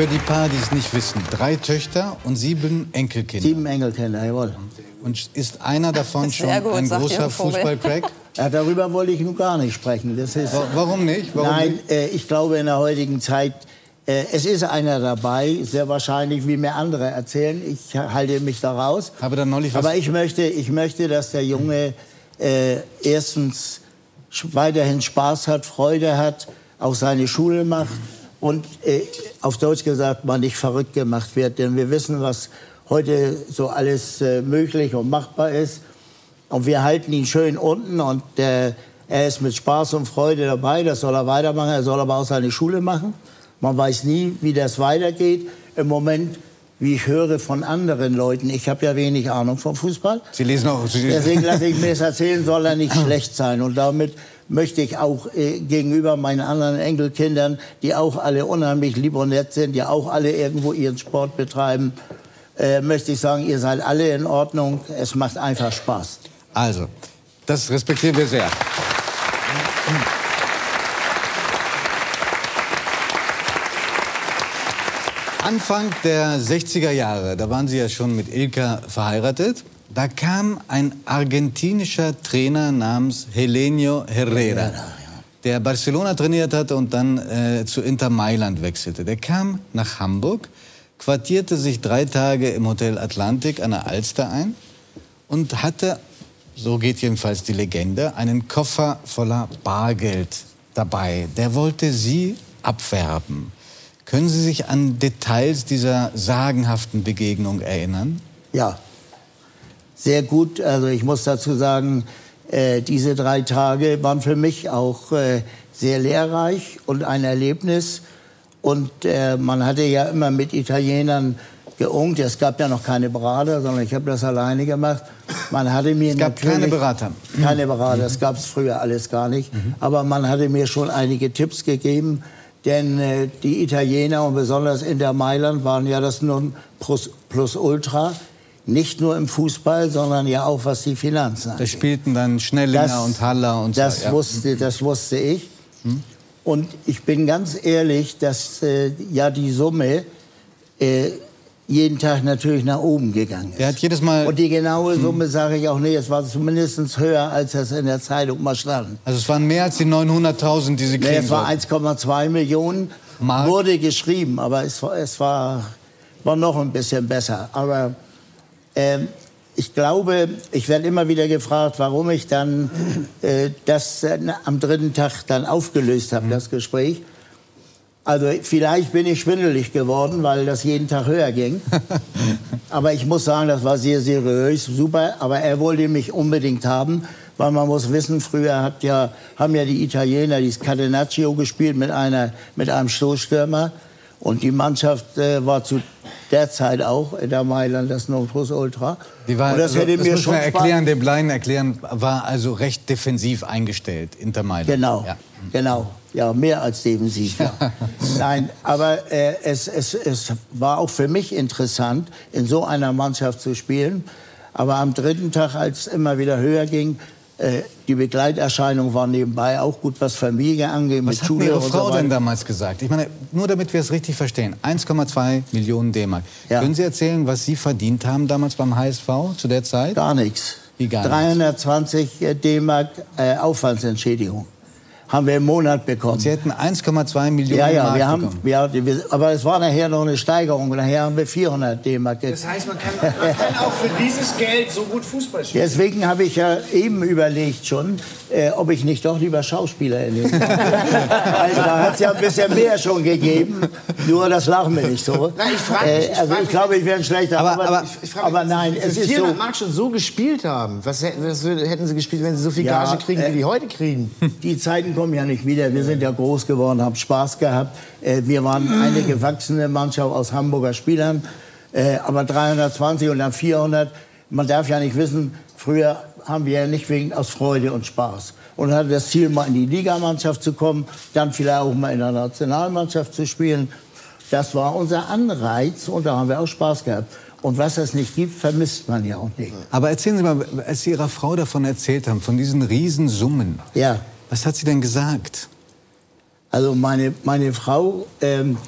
Für die Paar, die es nicht wissen, drei Töchter und sieben Enkelkinder. Sieben Enkelkinder, jawohl. Und ist einer davon schon gut, ein großer. Fußballcrack? Ja, darüber wollte ich nun gar nicht sprechen. Das ist, Wa- Warum nicht? Warum nein, nicht? äh, ich glaube in der heutigen Zeit, äh, es ist einer dabei, sehr wahrscheinlich, wie mir andere erzählen. Ich halte mich da raus. Habe da neulich was Aber ich möchte, ich möchte, dass der Junge äh, erstens weiterhin Spaß hat, Freude hat, auch seine Schule macht und äh, auf Deutsch gesagt mal nicht verrückt gemacht wird. Denn wir wissen, was heute so alles äh, möglich und machbar ist. Und wir halten ihn schön unten und äh, er ist mit Spaß und Freude dabei. Das soll er weitermachen. Er soll aber auch seine Schule machen. Man weiß nie, wie das weitergeht. Im Moment, wie ich höre von anderen Leuten, ich habe ja wenig Ahnung vom Fußball. Sie lesen auch. Sie Deswegen lasse ich mir das erzählen, soll er nicht schlecht sein. Und damit möchte ich auch äh, gegenüber meinen anderen Enkelkindern, die auch alle unheimlich lieb und nett sind, die auch alle irgendwo ihren Sport betreiben, äh, möchte ich sagen, ihr seid alle in Ordnung. Es macht einfach Spaß. Also, das respektieren wir sehr. Anfang der 60er Jahre, da waren Sie ja schon mit Ilka verheiratet. Da kam ein argentinischer Trainer namens Helenio Herrera, der Barcelona trainiert hatte und dann äh, zu Inter Mailand wechselte. Der kam nach Hamburg, quartierte sich drei Tage im Hotel Atlantik an der Alster ein und hatte, so geht jedenfalls die Legende, einen Koffer voller Bargeld dabei. Der wollte sie abwerben. Können Sie sich an Details dieser sagenhaften Begegnung erinnern? Ja, sehr gut. Also ich muss dazu sagen, äh, diese drei Tage waren für mich auch äh, sehr lehrreich und ein Erlebnis. Und äh, man hatte ja immer mit Italienern geungt. Es gab ja noch keine Berater, sondern ich habe das alleine gemacht. Man hatte mir Es gab keine Berater. keine Berater, das gab es früher alles gar nicht. Aber man hatte mir schon einige Tipps gegeben, denn äh, die Italiener und besonders in der Mailand waren ja das nun plus, plus ultra. Nicht nur im Fußball, sondern ja auch was die Finanzen Da angeht. spielten dann Schnellinger Das- und Haller und Das, so. ja. wusste, das wusste ich. Und ich bin ganz ehrlich, dass äh, ja die Summe äh, jeden Tag natürlich nach oben gegangen ist. Der hat jedes Mal, Und die genaue Summe sage ich auch nicht. Es war zumindest höher, als das in der Zeitung mal stand. also es waren mehr als die 900.000, die Sie Nee, kriegen es war sollten. 1,2 Millionen, Mark? wurde geschrieben, aber es, war, es war, war noch ein bisschen besser. Aber ähm, ich glaube, ich werde immer wieder gefragt, warum ich dann äh, das äh, am dritten Tag dann aufgelöst habe, das Gespräch. Also vielleicht bin ich schwindelig geworden, weil das jeden Tag höher ging. aber ich muss sagen, das war sehr seriös, super. Aber er wollte mich unbedingt haben, weil man muss wissen, früher hat ja, haben ja die Italiener dieses Catenaccio gespielt mit, einer, mit einem Stoßstürmer. Und die Mannschaft äh, war zu der Zeit auch in der Mailand das Nonplusultra. Die war, Und das also, hätte das mir muss schon man erklären, dem Laien erklären, war also recht defensiv eingestellt, Inter Mailand. Genau, Ja. genau. Ja, mehr als defensiv. Ja. Nein, aber äh, es, es, es war auch für mich interessant, in so einer Mannschaft zu spielen. Aber am dritten Tag, als es immer wieder höher ging, äh, die Begleiterscheinung war nebenbei auch gut, was Familie angeht, Was mit hat Schule Ihre so Frau weiter. denn damals gesagt? Ich meine, nur damit wir es richtig verstehen. 1,2 Millionen D-Mark. Ja. Können Sie erzählen, was Sie verdient haben damals beim HSV zu der Zeit? Gar nichts. Wie gar nichts? 320 äh, D-Mark äh, Aufwandsentschädigung haben wir im Monat bekommen. Sie hätten 1,2 Millionen Ja, ja, Mark wir haben, bekommen. wir, wir, aber es war nachher noch eine Steigerung. Nachher haben wir 400 D-Mark. Das heißt, man kann, man kann auch für dieses Geld so gut Fußball spielen. Deswegen habe ich ja eben überlegt schon, äh, ob ich nicht doch lieber Schauspieler in den Also da hat es ja ein bisschen mehr schon gegeben. Nur das lachen wir nicht so. Nein, ich frag mich, ich also frag ich glaube, ich wäre ein schlechter. Aber- Aber, aber- Ich frage aber nein, es ist 400 so. Mark schon so gespielt haben. Was, hätten- was hätten sie gespielt, wenn sie so viel Ja, Gage kriegen, äh, wie die heute kriegen? Die Zeiten kommen ja nicht wieder. Wir sind ja groß geworden, haben Spaß gehabt. Äh, Wir waren eine gewachsene Mannschaft aus Hamburger Spielern. Äh, Aber 320 und dann 400. Man darf ja nicht wissen, früher haben wir ja nicht wegen aus Freude und Spaß. Und hatte das Ziel, mal in die Ligamannschaft zu kommen, dann vielleicht auch mal in der Nationalmannschaft zu spielen. Das war unser Anreiz und da haben wir auch Spaß gehabt. Und was es nicht gibt, vermisst man ja auch nicht. Aber erzählen Sie mal, als Sie Ihrer Frau davon erzählt haben, von diesen Riesensummen, Ja. was hat sie denn gesagt? Also meine, meine Frau ähm,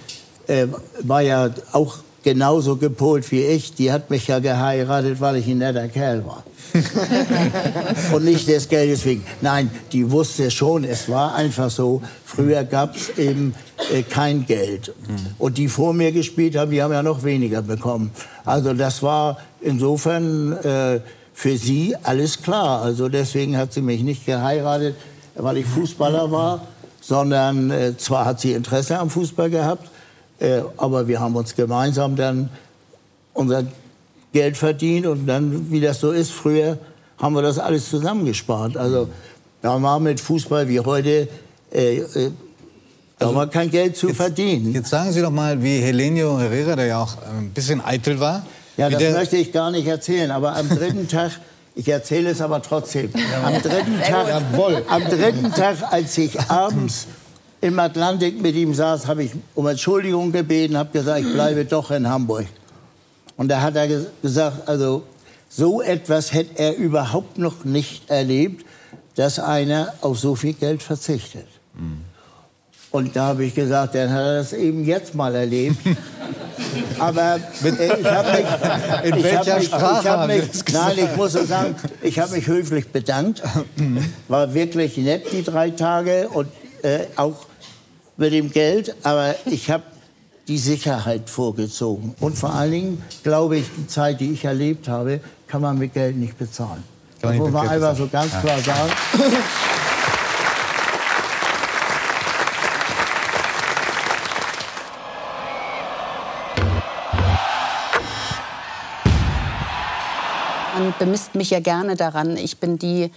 äh, war ja auch genauso gepolt wie ich. Die hat mich ja geheiratet, weil ich ein netter Kerl war. und nicht des Geldes wegen. Nein, die wusste schon, es war einfach so. Früher gab es eben äh, kein Geld. Und die vor mir gespielt haben, die haben ja noch weniger bekommen. Also das war insofern äh, für sie alles klar. Also deswegen hat sie mich nicht geheiratet, weil ich Fußballer war, sondern äh, zwar hat sie Interesse am Fußball gehabt, äh, aber wir haben uns gemeinsam dann unser Geld verdient und dann, wie das so ist, früher haben wir das alles zusammengespart. Also da war mit Fußball wie heute, äh, äh, da also, war kein Geld zu jetzt, verdienen. Jetzt sagen Sie doch mal, wie Helenio Herrera, der ja auch ein bisschen eitel war. Ja, das möchte ich gar nicht erzählen, aber am dritten Tag ich erzähle es aber trotzdem. Am dritten, Tag, am dritten Tag, als ich abends im Atlantik mit ihm saß, habe ich um Entschuldigung gebeten, habe gesagt, ich bleibe doch in Hamburg. Und da hat er gesagt, also so etwas hätte er überhaupt noch nicht erlebt, dass einer auf so viel Geld verzichtet. Mhm. Und da habe ich gesagt, dann hat er das eben jetzt mal erlebt. Aber äh, ich habe mich, in welcher mich, Sprache ich hab mich, nein, ich muss sagen, ich habe mich höflich bedankt. Mhm. War wirklich nett die drei Tage und äh, auch mit dem Geld, aber ich habe die Sicherheit vorgezogen. Und vor allen Dingen glaube ich, die Zeit, die ich erlebt habe, kann man mit Geld nicht bezahlen. Das muss man einfach so ganz klar sagen. Man bemisst mich ja gerne daran. Ich bin die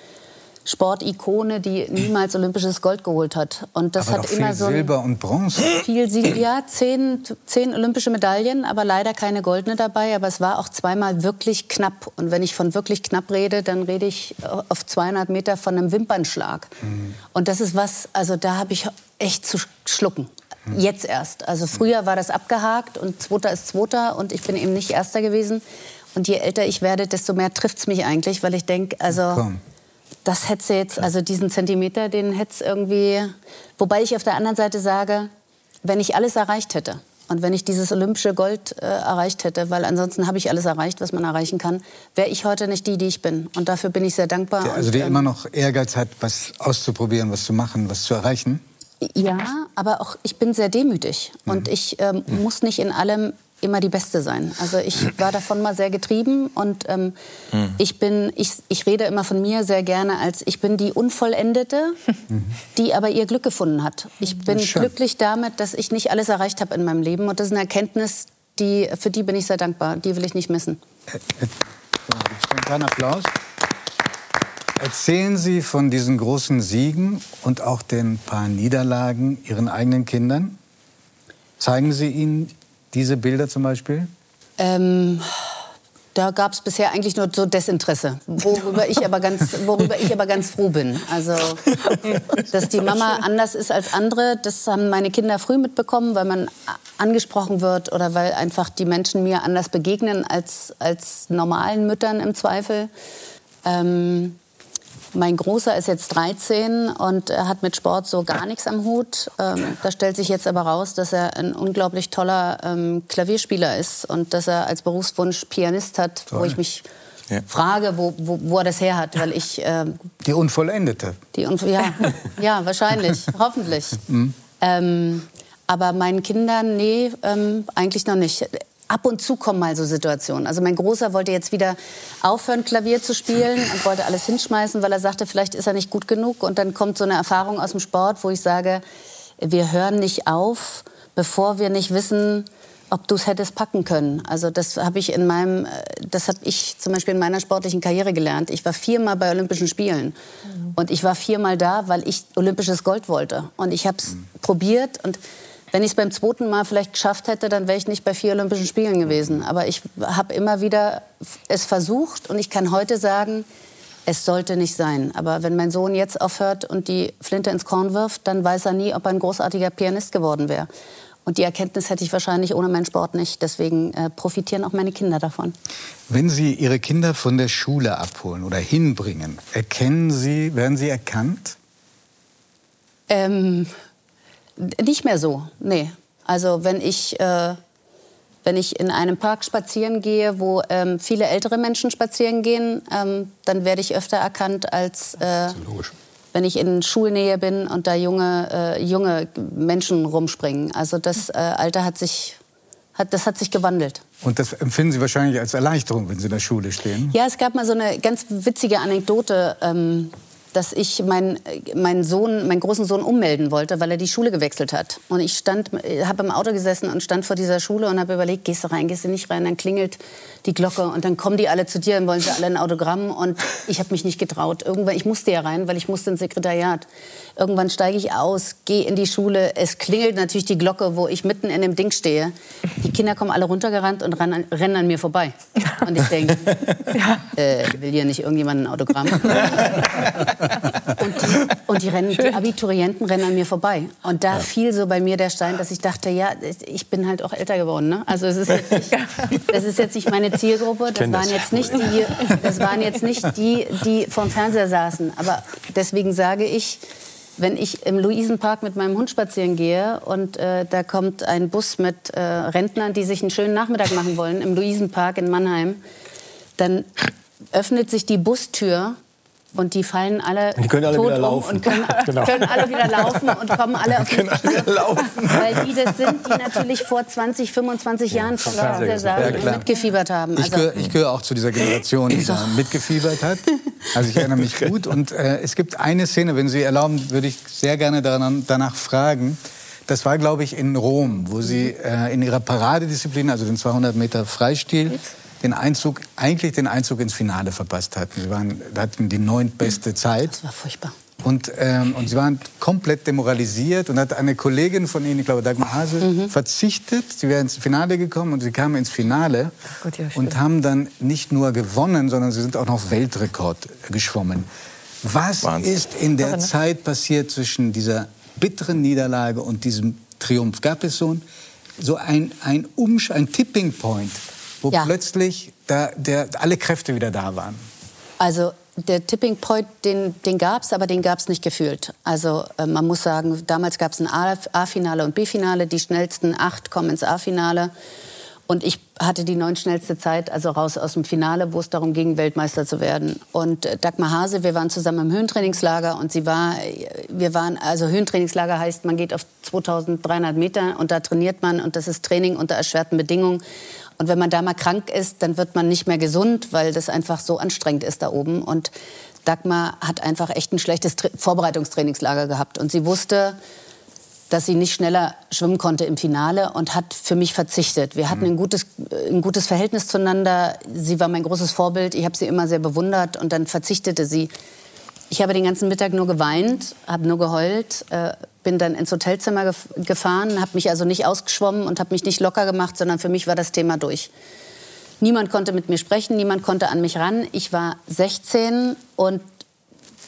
Sportikone, die niemals olympisches Gold geholt hat. Und das aber hat immer so Silber und Bronze. Viel Silber, ja, zehn, zehn olympische Medaillen, aber leider keine goldene dabei. Aber es war auch zweimal wirklich knapp. Und wenn ich von wirklich knapp rede, dann rede ich auf 200 Meter von einem Wimpernschlag. Mhm. Und das ist was, also da habe ich echt zu schlucken. Mhm. Jetzt erst. Also früher war das abgehakt und Zweiter ist Zweiter und ich bin eben nicht Erster gewesen. Und je älter ich werde, desto mehr trifft es mich eigentlich, weil ich denke, also Komm das hätte jetzt, also diesen Zentimeter, den hätte es irgendwie. Wobei ich auf der anderen Seite sage, wenn ich alles erreicht hätte und wenn ich dieses olympische Gold äh, erreicht hätte, weil ansonsten habe ich alles erreicht, was man erreichen kann, wäre ich heute nicht die, die ich bin. Und dafür bin ich sehr dankbar. Der, also der ähm, immer noch Ehrgeiz hat, was auszuprobieren, was zu machen, was zu erreichen? Ja, aber auch ich bin sehr demütig mhm. und ich ähm, mhm. muss nicht in allem immer die Beste sein. Also ich war davon mal sehr getrieben und ähm, mhm. ich bin, ich, ich rede immer von mir sehr gerne als ich bin die Unvollendete, die aber ihr Glück gefunden hat. Ich bin glücklich damit, dass ich nicht alles erreicht habe in meinem Leben und das ist eine Erkenntnis, die, für die bin ich sehr dankbar. Die will ich nicht missen. Kleinen Applaus. Erzählen Sie von diesen großen Siegen und auch den paar Niederlagen Ihren eigenen Kindern. Zeigen Sie ihnen diese Bilder zum Beispiel? Ähm, da gab es bisher eigentlich nur so Desinteresse, worüber ich, aber ganz, worüber ich aber ganz froh bin. Also, dass die Mama anders ist als andere, das haben meine Kinder früh mitbekommen, weil man angesprochen wird oder weil einfach die Menschen mir anders begegnen als, als normalen Müttern im Zweifel. Ähm, mein Großer ist jetzt 13 und er hat mit Sport so gar nichts am Hut. Ähm, da stellt sich jetzt aber raus, dass er ein unglaublich toller ähm, Klavierspieler ist und dass er als Berufswunsch Pianist hat, Toll. wo ich mich ja. frage, wo, wo, wo, er das her hat, weil ich ähm, die Unvollendete. Die Unvo ja, ja, wahrscheinlich, hoffentlich. Mhm. Ähm, aber meinen Kindern, nee, ähm, eigentlich noch nicht ab und zu kommen mal so Situationen. Also mein Großer wollte jetzt wieder aufhören, Klavier zu spielen und wollte alles hinschmeißen, weil er sagte, vielleicht ist er nicht gut genug. Und dann kommt so eine Erfahrung aus dem Sport, wo ich sage, wir hören nicht auf, bevor wir nicht wissen, ob du es hättest packen können. Also das habe ich in meinem, das habe ich zum Beispiel in meiner sportlichen Karriere gelernt. Ich war viermal bei Olympischen Spielen mhm. und ich war viermal da, weil ich olympisches Gold wollte. Und ich habe es mhm. probiert und wenn ich es beim zweiten Mal vielleicht geschafft hätte, dann wäre ich nicht bei vier Olympischen Spielen gewesen. Aber ich habe immer wieder es versucht und ich kann heute sagen, es sollte nicht sein. Aber wenn mein Sohn jetzt aufhört und die Flinte ins Korn wirft, dann weiß er nie, ob er ein großartiger Pianist geworden wäre. Und die Erkenntnis hätte ich wahrscheinlich ohne meinen Sport nicht. Deswegen äh, profitieren auch meine Kinder davon. Wenn Sie Ihre Kinder von der Schule abholen oder hinbringen, erkennen Sie, werden Sie erkannt? Ähm, nicht mehr so, nee. Also wenn ich, äh, wenn ich in einem Park spazieren gehe, wo ähm, viele ältere Menschen spazieren gehen, ähm, dann werde ich öfter erkannt als äh, wenn ich in Schulnähe bin und da junge, äh, junge Menschen rumspringen. Also das äh, Alter hat sich, hat, das hat sich gewandelt. Und das empfinden Sie wahrscheinlich als Erleichterung, wenn Sie in der Schule stehen? Ja, es gab mal so eine ganz witzige Anekdote. Ähm, dass ich meinen mein Sohn, meinen großen Sohn ummelden wollte, weil er die Schule gewechselt hat. Und ich stand, habe im Auto gesessen und stand vor dieser Schule und habe überlegt, gehst du rein, gehst du nicht rein, dann klingelt die Glocke und dann kommen die alle zu dir und wollen sie alle ein Autogramm und ich habe mich nicht getraut. Irgendwann, ich musste ja rein, weil ich musste ins Sekretariat. Irgendwann steige ich aus, gehe in die Schule, es klingelt natürlich die Glocke, wo ich mitten in dem Ding stehe. Die Kinder kommen alle runtergerannt und rennen, rennen an mir vorbei. Und ich denke, äh, will hier nicht irgendjemand ein Autogramm? und die, und die, rennen, die Abiturienten rennen an mir vorbei. Und da ja. fiel so bei mir der Stein, dass ich dachte, ja, ich bin halt auch älter geworden. Ne? Also es ist jetzt nicht, das ist jetzt nicht meine Zielgruppe. Das waren jetzt nicht die, das waren jetzt nicht die, die vorm Fernseher saßen. Aber deswegen sage ich, wenn ich im Luisenpark mit meinem Hund spazieren gehe und äh, da kommt ein Bus mit äh, Rentnern, die sich einen schönen Nachmittag machen wollen, im Luisenpark in Mannheim, dann öffnet sich die Bustür und die fallen alle, die können alle tot wieder laufen. um und können, genau. können, alle wieder laufen und kommen alle auf die laufen. Weil die das sind, die natürlich vor 20, 25 ja, Jahren schon ja, mitgefiebert haben. Also, ich, gehöre, auch zu dieser Generation, die da mitgefiebert hat. Also ich erinnere mich gut. Und äh, es gibt eine Szene, wenn Sie erlauben, würde ich sehr gerne daran, danach fragen. Das war, glaube ich, in Rom, wo Sie äh, in Ihrer Paradedisziplin, also den 200 Meter Freistil, Jetzt? Den Einzug, eigentlich den Einzug ins Finale verpasst hatten. Sie waren, hatten die neuntbeste Zeit. Das war furchtbar. Und, ähm, und sie waren komplett demoralisiert und hat eine Kollegin von ihnen, ich glaube Dagmar Hase, mhm. verzichtet. Sie wäre ins Finale gekommen und sie kamen ins Finale Gott, ja, und haben dann nicht nur gewonnen, sondern sie sind auch noch Weltrekord geschwommen. Was Wahnsinn. ist in der Zeit passiert zwischen dieser bitteren Niederlage und diesem Triumph? Gab es so ein, so ein, ein, Umsch ein Tipping Point? Wo ja. plötzlich da, der, alle Kräfte wieder da waren? Also der Tipping Point, den, den gab es, aber den gab es nicht gefühlt. Also äh, man muss sagen, damals gab es ein A-Finale und B-Finale. Die schnellsten acht kommen ins A-Finale. Und ich hatte die neun schnellste Zeit, also raus aus dem Finale, wo es darum ging, Weltmeister zu werden. Und äh, Dagmar Hase, wir waren zusammen im Höhentrainingslager und sie war, wir waren, also Höhentrainingslager heißt, man geht auf 2300 Meter und da trainiert man und das ist Training unter erschwerten Bedingungen. Und wenn man da mal krank ist, dann wird man nicht mehr gesund, weil das einfach so anstrengend ist da oben. Und Dagmar hat einfach echt ein schlechtes Tra Vorbereitungstrainingslager gehabt. Und sie wusste, dass sie nicht schneller schwimmen konnte im Finale und hat für mich verzichtet. Wir hatten mhm. ein gutes, ein gutes Verhältnis zueinander. Sie war mein großes Vorbild. Ich habe sie immer sehr bewundert. Und dann verzichtete sie. Ich habe den ganzen Mittag nur geweint, habe nur geheult. Äh, bin dann ins Hotelzimmer gef gefahren, habe mich also nicht ausgeschwommen und habe mich nicht locker gemacht, sondern für mich war das Thema durch. Niemand konnte mit mir sprechen, niemand konnte an mich ran. Ich war 16 und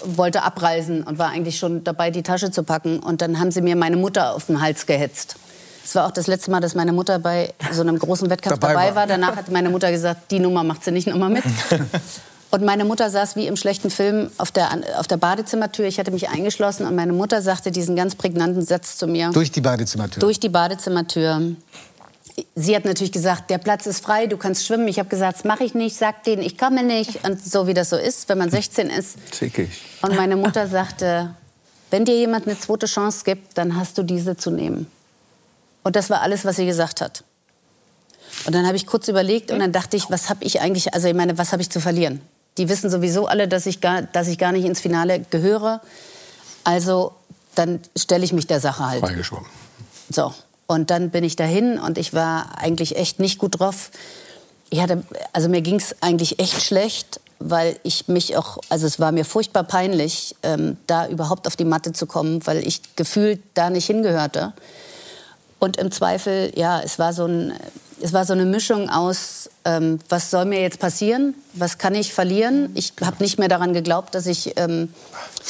wollte abreisen und war eigentlich schon dabei, die Tasche zu packen. Und dann haben sie mir meine Mutter auf den Hals gehetzt. Es war auch das letzte Mal, dass meine Mutter bei so einem großen Wettkampf dabei, dabei war. war. Danach hat meine Mutter gesagt, die Nummer macht sie nicht nochmal mit. Und meine Mutter saß wie im schlechten Film auf der, auf der Badezimmertür. Ich hatte mich eingeschlossen und meine Mutter sagte diesen ganz prägnanten Satz zu mir. Durch die Badezimmertür? Durch die Badezimmertür. Sie hat natürlich gesagt, der Platz ist frei, du kannst schwimmen. Ich habe gesagt, das mache ich nicht, sag denen, ich komme nicht. Und so wie das so ist, wenn man 16 ist. Zickig. Und meine Mutter sagte, wenn dir jemand eine zweite Chance gibt, dann hast du diese zu nehmen. Und das war alles, was sie gesagt hat. Und dann habe ich kurz überlegt und dann dachte ich, was habe ich eigentlich, also ich meine, was habe ich zu verlieren? Die wissen sowieso alle, dass ich gar, dass ich gar nicht ins Finale gehöre. Also dann stelle ich mich der Sache halt. Freigeschwommen. So. Und dann bin ich dahin und ich war eigentlich echt nicht gut drauf. Ich hatte, also mir ging es eigentlich echt schlecht, weil ich mich auch, also es war mir furchtbar peinlich, ähm, da überhaupt auf die Matte zu kommen, weil ich gefühlt da nicht hingehörte. Und im Zweifel, ja, es war so, ein, es war so eine Mischung aus, ähm, was soll mir jetzt passieren? Was kann ich verlieren? Ich habe nicht mehr daran geglaubt, dass ich, ähm,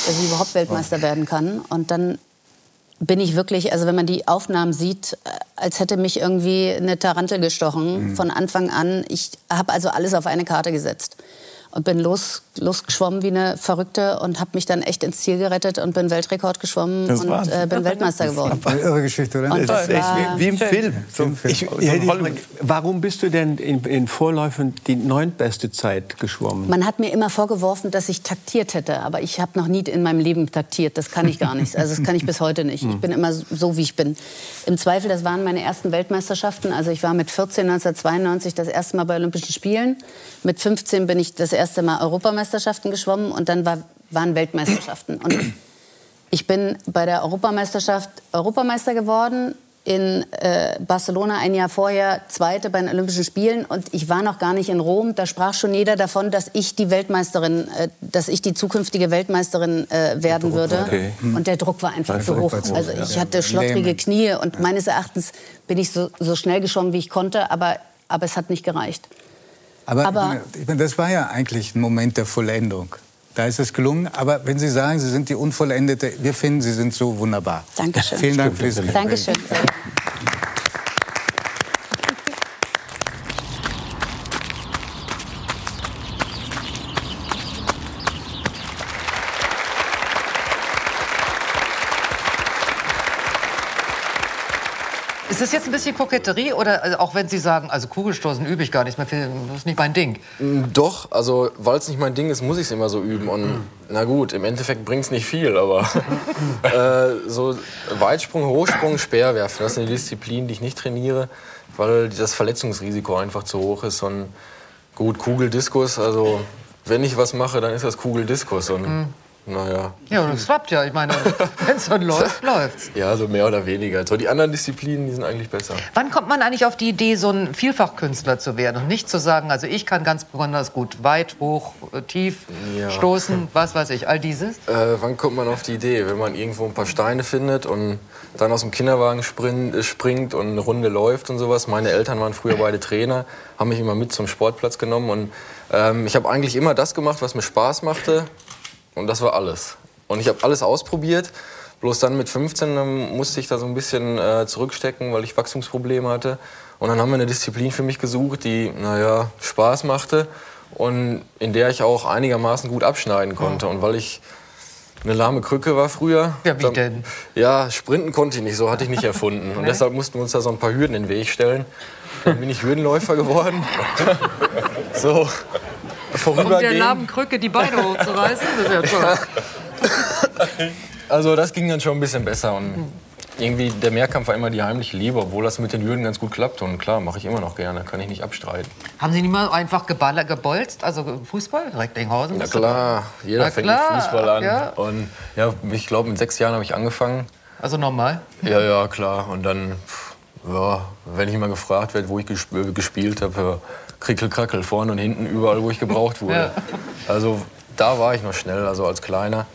dass ich überhaupt Weltmeister werden kann. Und dann bin ich wirklich, also wenn man die Aufnahmen sieht, äh, als hätte mich irgendwie eine Tarantel gestochen mhm. von Anfang an. Ich habe also alles auf eine Karte gesetzt. Und bin los, losgeschwommen wie eine Verrückte und habe mich dann echt ins Ziel gerettet und bin Weltrekord geschwommen Das und äh, bin Weltmeister geworden. Eine irre Geschichte, oder? Und Das ist echt war- wie, wie im Film. So, Film. ich, ich mal- warum bist du denn in, in Vorläufen die neuntbeste Zeit geschwommen? Man hat mir immer vorgeworfen, dass ich taktiert hätte, aber ich habe noch nie in meinem Leben taktiert. Das kann ich gar nicht. Also das kann ich bis heute nicht. Ich bin immer so, wie ich bin. Im Zweifel, das waren meine ersten Weltmeisterschaften. Also ich war mit 14 1992 das erste Mal bei Olympischen Spielen. Mit 15 bin ich das erste Mal Europameisterschaften geschwommen und dann war, waren Weltmeisterschaften. Und ich bin bei der Europameisterschaft Europameister geworden. In äh, Barcelona ein Jahr vorher Zweite bei den Olympischen Spielen und ich war noch gar nicht in Rom. Da sprach schon jeder davon, dass ich die Weltmeisterin, äh, dass ich die zukünftige Weltmeisterin äh, werden würde. okay. Und der Druck war einfach zu hoch. Also ja. ich hatte schlottrige. Knie und meines Erachtens bin ich so, so schnell geschwommen, wie ich konnte, aber, aber es hat nicht gereicht. Aber, Aber- ich meine, das war ja eigentlich ein Moment der Vollendung. Da ist es gelungen. Aber wenn Sie sagen, Sie sind die Unvollendete, wir finden, Sie sind so wunderbar. Dankeschön. Vielen Dank für dieses Gespräch. Dankeschön. Das jetzt ein bisschen Koketterie oder also auch wenn Sie sagen, also Kugelstoßen übe ich gar nicht mehr, das ist nicht mein Ding. Doch, also weil es nicht mein Ding ist, muss ich es immer so üben. Und na gut, im Endeffekt bringt es nicht viel, aber äh, so Weitsprung, Hochsprung, Speerwerfen, das sind die Disziplinen, die ich nicht trainiere, weil das Verletzungsrisiko einfach zu hoch ist. Und gut, Kugeldiskus, also wenn ich was mache, dann ist das Kugeldiskus. Und naja, Ja, das klappt ja. Ich meine, wenn es dann läuft, läuft's. ja, so mehr oder weniger. So die anderen Disziplinen, die sind eigentlich besser. Wann kommt man eigentlich auf die Idee, so ein Vielfachkünstler zu werden und nicht zu sagen, also ich kann ganz besonders gut weit, hoch, äh, tief Ja. stoßen, was weiß ich, all dieses? Äh, wann kommt man auf die Idee? Wenn man irgendwo ein paar Steine findet und dann aus dem Kinderwagen äh, springt und eine Runde läuft und sowas. Meine Eltern waren früher beide Trainer, haben mich immer mit zum Sportplatz genommen und ähm, ich habe eigentlich immer das gemacht, was mir Spaß machte und das war alles. Und ich habe alles ausprobiert. Bloß dann mit 15 ähm, musste ich da so ein bisschen äh, zurückstecken, weil ich Wachstumsprobleme hatte. Und dann haben wir eine Disziplin für mich gesucht, die, naja, Spaß machte und in der ich auch einigermaßen gut abschneiden konnte. Und weil ich eine lahme Krücke war früher. Ja, wie dann- denn? Ja, sprinten konnte ich nicht, so hatte ich nicht erfunden. Und deshalb mussten wir uns da so ein paar Hürden in den Weg stellen. Dann bin ich Hürdenläufer geworden. so, Um der vorübergehend. lahmen Krücke die Beine hochzureißen, das ist ja toll. Also das ging dann schon ein bisschen besser. Und irgendwie der Mehrkampf war immer die heimliche Liebe, obwohl das mit den Hürden ganz gut klappt. Und klar, mache ich immer noch gerne, kann ich nicht abstreiten. Haben Sie nicht mal einfach geballer, gebolzt, also Fußball, Recklinghausen? Na klar, jeder Na fängt klar, mit Fußball an. ja. Und ja, ich glaube, mit sechs Jahren habe ich angefangen. Also normal. Ja, ja, klar. Und dann, ja, wenn ich mal gefragt werde, wo ich gesp gespielt habe, ja, krickel, krackel, vorne und hinten, überall, wo ich gebraucht wurde. Also da war ich noch schnell, also als Kleiner.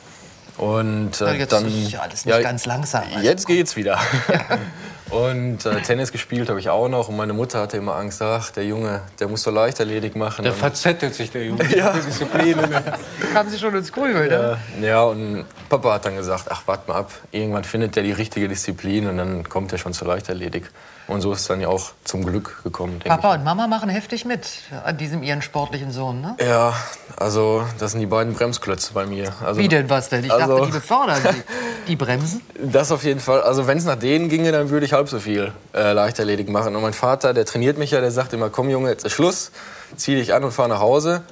Und Ja, äh, jetzt dann ist ja alles nicht ganz langsam, also. Jetzt geht's wieder. Und äh, Tennis gespielt habe ich auch noch. Und meine Mutter hatte immer Angst, ach, der Junge, der muss doch Leichtathletik machen. Der Und- verzettelt sich, der Junge. Ja. Die Disziplin. Kamen Sie schon ins Grübeln, ne? Ja, und Papa hat dann gesagt, ach, wart mal ab, irgendwann findet er die richtige Disziplin und dann kommt er schon zur Leichtathletik. Und so ist es dann ja auch zum Glück gekommen, Papa und Mama machen heftig mit an diesem ihren sportlichen Sohn, ne? Ja, also das sind die beiden Bremsklötze bei mir. Also, Wie denn was denn? Ich also- dachte, die befördern Sie. Die bremsen? Das auf jeden Fall. Also wenn es nach denen ginge, dann würde ich halb so viel äh, Leichtathletik machen. Und mein Vater, der trainiert mich ja, der sagt immer, komm Junge, jetzt ist Schluss, zieh dich an und fahr nach Hause.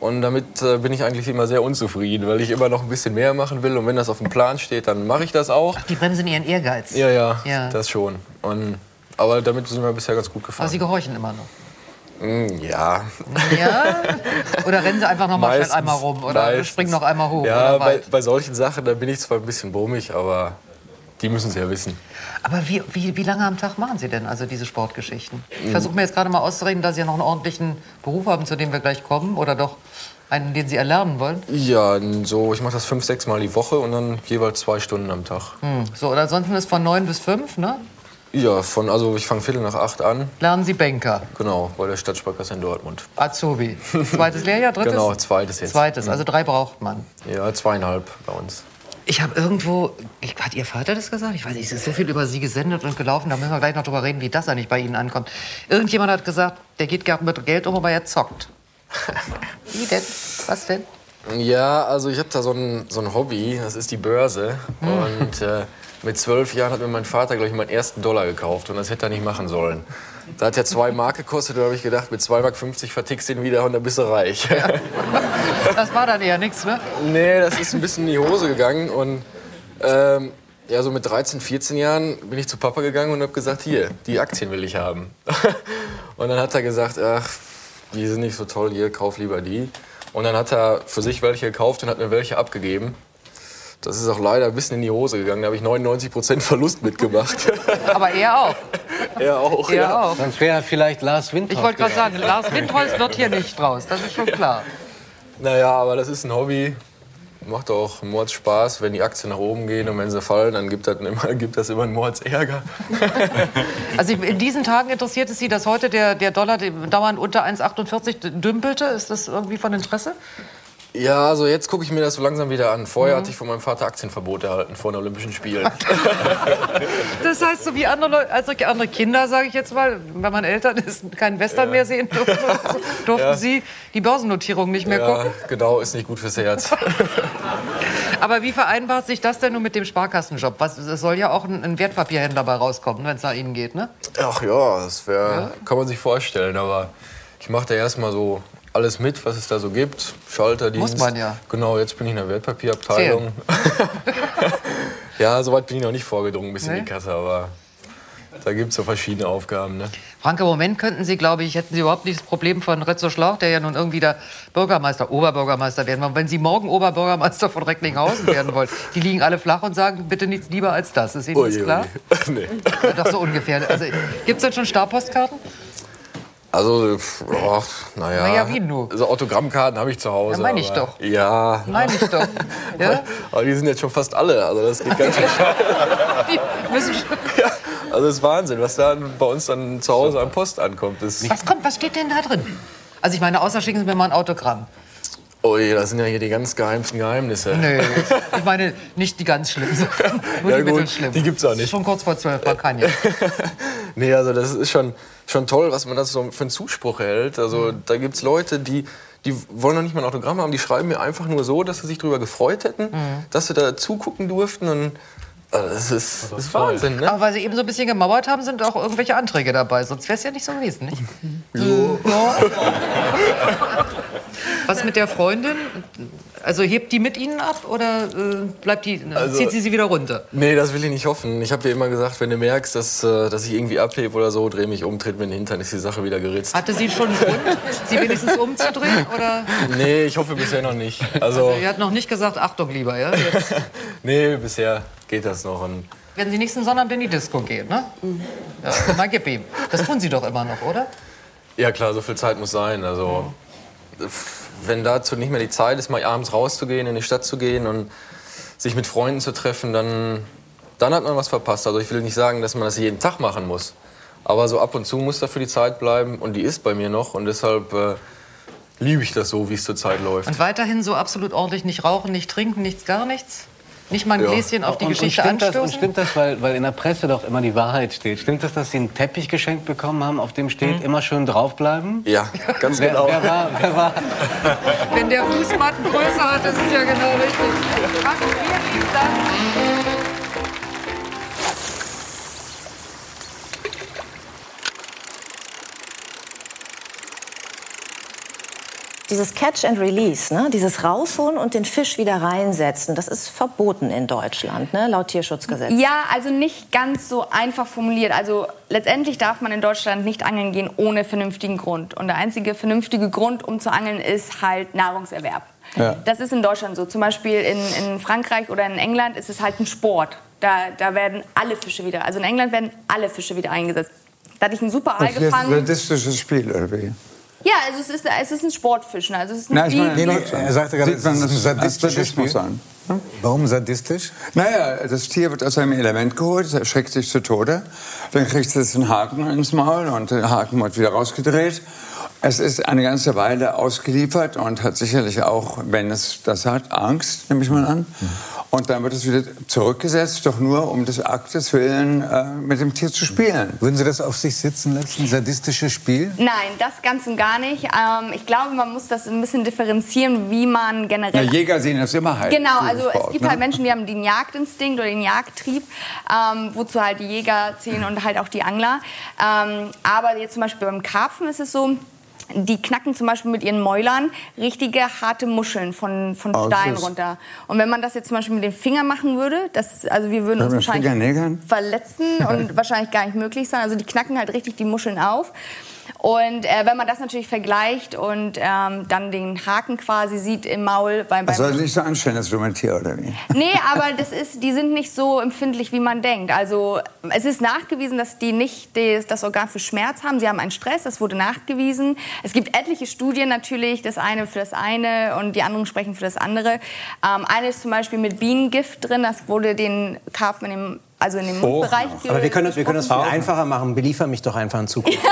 Und damit äh, bin ich eigentlich immer sehr unzufrieden, weil ich immer noch ein bisschen mehr machen will. Und wenn das auf dem Plan steht, dann mache ich das auch. Die bremsen ihren Ehrgeiz. Ja, ja, Ja. das schon. Und, aber damit sind wir bisher ganz gut Aber Sie gefahren. gehorchen immer noch. Mm, ja, Ja? Oder rennen Sie einfach noch mal schnell einmal rum? Oder meistens. springen noch einmal hoch? ja bei, bei solchen Sachen, da bin ich zwar ein bisschen brummig, aber die müssen sie ja wissen. Aber wie, wie, wie lange am Tag machen Sie denn also diese Sportgeschichten? Ich versuche mir jetzt gerade mal auszureden, dass Sie ja noch einen ordentlichen Beruf haben, zu dem wir gleich kommen. Oder doch einen, den Sie erlernen wollen. Ja, so, ich mache das fünf, sechs Mal die Woche und dann jeweils zwei Stunden am Tag. Hm. So, oder ansonsten ist von neun bis fünf, ne? Ja, von, also ich fange Viertel nach acht an, Lernen Sie Banker, genau, bei der Stadtsparkasse in Dortmund. Azubi. Zweites Lehrjahr, drittes? Genau, zweites jetzt. Zweites, also drei braucht man. Ja, zweieinhalb bei uns. Ich habe irgendwo, ich, hat Ihr Vater das gesagt? Ich weiß nicht, es ist so viel über Sie gesendet und gelaufen, da müssen wir gleich noch drüber reden, wie das eigentlich bei Ihnen ankommt. Irgendjemand hat gesagt, der geht gern mit Geld um, aber er zockt. Wie denn? Was denn? Ja, also ich habe da so ein, so ein Hobby, das ist die Börse. Und äh, mit zwölf Jahren hat mir mein Vater, glaube ich, meinen ersten Dollar gekauft und das hätte er nicht machen sollen. Da hat er zwei Mark gekostet, da habe ich gedacht, mit 2,50 Mark vertickst du ihn wieder und dann bist du reich. Das war dann eher nichts, ne? nee, das ist ein bisschen in die Hose gegangen und ähm, ja, so mit 13, 14 Jahren bin ich zu Papa gegangen und habe gesagt, hier, die Aktien will ich haben. und dann hat er gesagt, ach, die sind nicht so toll, hier, kauf lieber die. Und dann hat er für sich welche gekauft und hat mir welche abgegeben. Das ist auch leider ein bisschen in die Hose gegangen. Da habe ich 99% Verlust mitgemacht. Aber er auch. er auch. Er ja. auch. Sonst wäre vielleicht Lars Windhaus. Ich wollte gerade sagen, Lars Windholz wird hier nicht raus. Das ist schon klar. Naja, aber das ist ein Hobby. Macht auch Mords Spaß, wenn die Aktien nach oben gehen und wenn sie fallen, dann gibt das immer, gibt das immer einen Mords Ärger. Also in diesen Tagen interessiert es Sie, dass heute der, der Dollar dauernd unter 1,48 dümpelte. Ist das irgendwie von Interesse? Ja, also jetzt gucke ich mir das so langsam wieder an. Vorher hatte ich von meinem Vater Aktienverbot erhalten vor den Olympischen Spielen. Das heißt, so wie andere, Leute, also andere Kinder, sage ich jetzt mal, wenn man Eltern ist, keinen Western mehr sehen durften, durften Ja. Sie die Börsennotierung nicht mehr ja, gucken. genau, ist nicht gut fürs Herz. Aber wie vereinbart sich das denn nun mit dem Sparkassenjob? Was, es soll ja auch ein, ein Wertpapierhändler bei rauskommen, wenn es nach Ihnen geht, ne? Ach ja, das wär, kann man sich vorstellen, aber ich mache da erstmal so alles mit, was es da so gibt. Schalterdienst. Muss man ja. Genau, jetzt bin ich in der Wertpapierabteilung. ja, soweit bin ich noch nicht vorgedrungen bis in Nee? die Kasse, aber da gibt es so verschiedene Aufgaben. Ne? Frank, im Moment könnten Sie, glaube ich, hätten Sie überhaupt nicht das Problem von Retzo Schlauch, der ja nun irgendwie der Bürgermeister, Oberbürgermeister werden will. Wenn Sie morgen Oberbürgermeister von Recklinghausen werden wollen, die liegen alle flach und sagen, bitte nichts lieber als das. Ist Ihnen das klar? nee. Ja, doch so ungefähr. Also, Gibt es denn schon Starpostkarten? Also, oh, naja. Naja, wie nur? Also Autogrammkarten habe ich zu Hause. Ja, meine ich aber- doch. Ja. Meine ich doch. Ja? Aber die sind jetzt schon fast alle. Also das geht ganz schön schnell. Die müssen schon Ja, also das ist Wahnsinn, was da bei uns dann zu Hause an Post ankommt. Was kommt, was steht denn da drin? Also ich meine, außer schicken Sie mir mal ein Autogramm. Oh je, das sind ja hier die ganz geheimsten Geheimnisse. Nö, ich meine nicht die ganz schlimmen Sachen, nur Ja, die mittelschlimmen. die gibt's auch nicht. Schon kurz vor zwölf, man kann ja. Nee, also das ist schon, schon toll, was man das so für einen Zuspruch erhält. Also da gibt es Leute, die, die wollen noch nicht mal ein Autogramm haben, die schreiben mir einfach nur so, dass sie sich darüber gefreut hätten, dass sie da zugucken durften. Und also das ist, das ist Wahnsinn, ne? Aber weil Sie eben so ein bisschen gemauert haben, sind auch irgendwelche Anträge dabei. Sonst wäre es ja nicht so gewesen, nicht? Ja. Was mit der Freundin? Also hebt die mit Ihnen ab oder äh, bleibt die, Also- zieht sie sie wieder runter? Nee, das will ich nicht hoffen. Ich habe dir immer gesagt, wenn du merkst, dass, äh, dass ich irgendwie abhebe oder so, dreh mich um, tritt mir in den Hintern, ist die Sache wieder geritzt. Hatte sie schon einen Grund, sie wenigstens umzudrehen? Oder Nee, ich hoffe bisher noch nicht. Also, sie hat noch nicht gesagt, Achtung lieber, ja? Jetzt nee, bisher geht das noch. Und werden Sie nächsten Sonntag in die Disco gehen, ne? Ja, mal gib ihm. Das tun Sie doch immer noch, oder? ja klar, so viel Zeit muss sein. Also, wenn dazu nicht mehr die Zeit ist, mal abends rauszugehen, in die Stadt zu gehen und sich mit Freunden zu treffen, dann, dann hat man was verpasst. Also ich will nicht sagen, dass man das jeden Tag machen muss. Aber so ab und zu muss dafür die Zeit bleiben und die ist bei mir noch und deshalb äh, liebe ich das so, wie es zurzeit läuft. Und weiterhin so absolut ordentlich nicht rauchen, nicht trinken, nichts, gar nichts? Nicht mal ein Ja. Gläschen auf die und, Geschichte und stimmt das, und anstoßen? stimmt das, weil, weil in der Presse doch immer die Wahrheit steht? Stimmt das, dass Sie einen Teppich geschenkt bekommen haben, auf dem steht, immer schön draufbleiben? Ja, ganz Wer, genau. wer, war, wer war? Wenn der Fußmattengröße hat, das ist ja genau richtig. Frank, vielen Dank. Dieses Catch and Release, ne? dieses Rausholen und den Fisch wieder reinsetzen, das ist verboten in Deutschland, ne? laut Tierschutzgesetz. Ja, also nicht ganz so einfach formuliert. Also letztendlich darf man in Deutschland nicht angeln gehen ohne vernünftigen Grund. Und der einzige vernünftige Grund, um zu angeln, ist halt Nahrungserwerb. Ja. Das ist in Deutschland so. Zum Beispiel in, in Frankreich oder in England ist es halt ein Sport. Da, da werden alle Fische wieder, also in England werden alle Fische wieder eingesetzt. Da hatte ich einen super Ei Das ist ein gefangen. sadistisches Spiel, oder wie? Ja, also es ist, es ist ein Sportfischen. Also es ist Nein, ich meine, Nee, nee, er sagte gerade, sieht man das ist ein sadistisches an. Warum sadistisch? Naja, das Tier wird aus seinem Element geholt, es erschreckt sich zu Tode. Dann kriegt es einen Haken ins Maul und der Haken wird wieder rausgedreht. Es ist eine ganze Weile ausgeliefert und hat sicherlich auch, wenn es das hat, Angst, nehme ich mal an. Und dann wird es wieder zurückgesetzt, doch nur um des Aktes willen äh, mit dem Tier zu spielen. Würden Sie das auf sich sitzen lassen, sadistisches Spiel? Nein, das ganz und gar nicht. Ähm, ich glaube, man muss das ein bisschen differenzieren, wie man Na, generell Jäger sehen das immer halt. Genau, also Sport, es gibt ne? halt Menschen, die haben den Jagdinstinkt oder den Jagdtrieb, ähm, wozu halt die Jäger zählen und halt auch die Angler. Ähm, aber jetzt zum Beispiel beim Karpfen ist es so, die knacken zum Beispiel mit ihren Mäulern richtige harte Muscheln von, von Oh, Stein runter. Und wenn man das jetzt zum Beispiel mit den Fingern machen würde, das, also wir würden uns wahrscheinlich verletzen und wahrscheinlich gar nicht möglich sein. Also die knacken halt richtig die Muscheln auf. Und äh, wenn man das natürlich vergleicht und ähm, dann den Haken quasi sieht im Maul beim, Das beim soll nicht so anstellen, das dumme Tier, oder wie? Nee, aber das ist, die sind nicht so empfindlich, wie man denkt. Also es ist nachgewiesen, dass die nicht das, das Organ für Schmerz haben. Sie haben einen Stress, das wurde nachgewiesen. Es gibt etliche Studien natürlich, das eine für das eine und die anderen sprechen für das andere. Ähm, eine ist zum Beispiel mit Bienengift drin, das wurde den Karpfen in dem, also in dem Mundbereich ge- Aber wir können, das, wir können das viel einfacher machen. Beliefer mich doch einfach in Zukunft.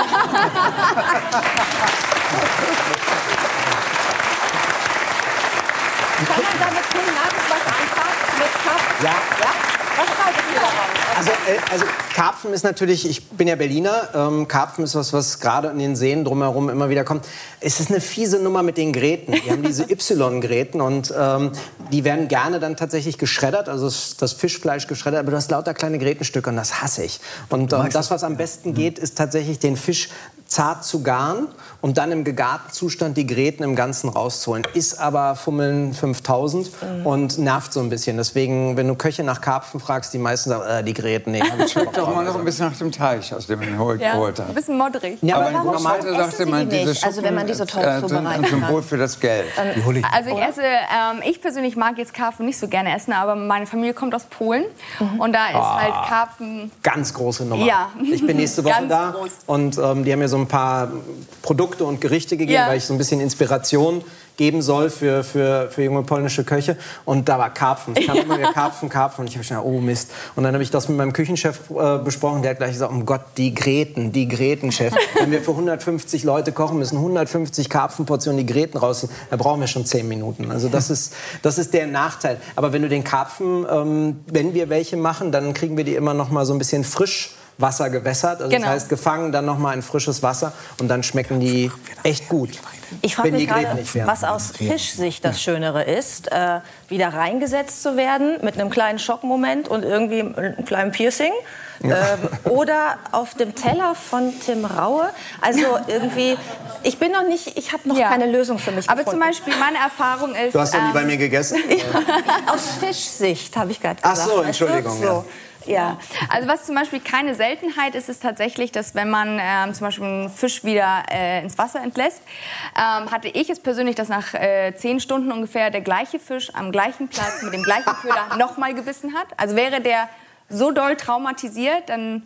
Kann man kulinarisch was anfangen? Mit Karpfen? Ja. ja? Was haltet ihr daraus? Also, äh, also Karpfen ist natürlich, ich bin ja Berliner, ähm, Karpfen ist was, was gerade in den Seen drumherum immer wieder kommt. Es ist eine fiese Nummer mit den Gräten. Die haben diese Y-Gräten und ähm, die werden gerne dann tatsächlich geschreddert, also das, das Fischfleisch geschreddert, aber du hast lauter kleine Grätenstücke und das hasse ich. Und ähm, das, was am besten geht, ist tatsächlich den Fisch zart zu garen und dann im gegarten Zustand die Gräten im Ganzen rauszuholen. Ist aber Fummeln 5000 und nervt so ein bisschen. Deswegen, wenn du Köche nach Karpfen fragst, die meisten sagen, äh, die Gräten, nee. hab ich Bock Doch mal noch ein bisschen nach dem Teich, aus dem man ihn holt, Ja, geholt ein bisschen modderig. Ja, Aber aber warum essen sagte die diese nicht? Also wenn man die so toll äh, sind ein Symbol für das Geld. Also ich esse, ähm, ich persönlich mag jetzt Karpfen nicht so gerne essen, aber meine Familie kommt aus Polen und da ist halt Karpfen Ganz große Nummer. Ja. Ich bin nächste Woche Ganz da groß. und ähm, die haben mir so ein paar Produkte und Gerichte gegeben, Ja. weil ich so ein bisschen Inspiration geben soll für, für, für junge polnische Köche. Und da war Karpfen. Ich kam immer wieder Karpfen, Karpfen. Und ich habe schon gedacht, oh Mist. Und dann habe ich das mit meinem Küchenchef äh, besprochen. Der hat gleich gesagt, um Gott, die Gräten, die Gräten, Chef. Wenn wir für 150 Leute kochen müssen, 150 Karpfenportionen die Gräten raus, da brauchen wir schon 10 Minuten. Also das ist, das ist der Nachteil. Aber wenn du den Karpfen, ähm, wenn wir welche machen, dann kriegen wir die immer noch mal so ein bisschen frisch Wasser gewässert. Also Genau. das heißt gefangen, dann noch mal in frisches Wasser und dann schmecken die echt gut. Ich frage mich gerade, was aus Fischsicht das Schönere ist, äh, wieder reingesetzt zu werden mit einem kleinen Schockmoment und irgendwie einem kleinen Piercing. Ähm, oder auf dem Teller von Tim Raue. Also irgendwie, ich bin noch nicht, ich habe noch Ja. keine Lösung für mich Aber zum gefunden. Beispiel meine Erfahrung ist. Du hast doch nie ähm, bei mir gegessen? Aus Fischsicht habe ich gerade Ach gesagt. so, weißt du? Entschuldigung, So. Ja. Also was zum Beispiel keine Seltenheit ist, ist tatsächlich, dass wenn man ähm, zum Beispiel einen Fisch wieder äh, ins Wasser entlässt, ähm, hatte ich es persönlich, dass nach äh, zehn Stunden ungefähr der gleiche Fisch am gleichen Platz mit dem gleichen Köder nochmal gebissen hat. Also wäre der so doll traumatisiert, dann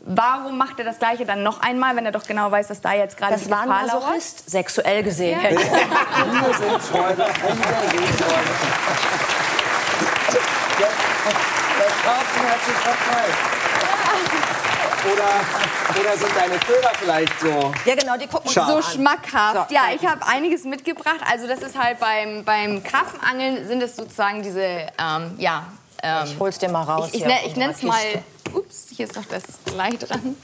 warum macht er das Gleiche dann noch einmal, wenn er doch genau weiß, dass da jetzt gerade die Das war ein Gefahr lauert? Masochist, sexuell gesehen. Ja. Oder, oder sind deine Köder vielleicht so? Ja, genau, die gucken so an. schmackhaft. So, ja, ich habe einiges mitgebracht. Also das ist halt beim, beim Karpfenangeln sind es sozusagen diese, ähm, ja. Ähm, Ich hol's dir mal raus. ich ich, ne, ich nenne es mal, ups, hier ist noch das Blei dran.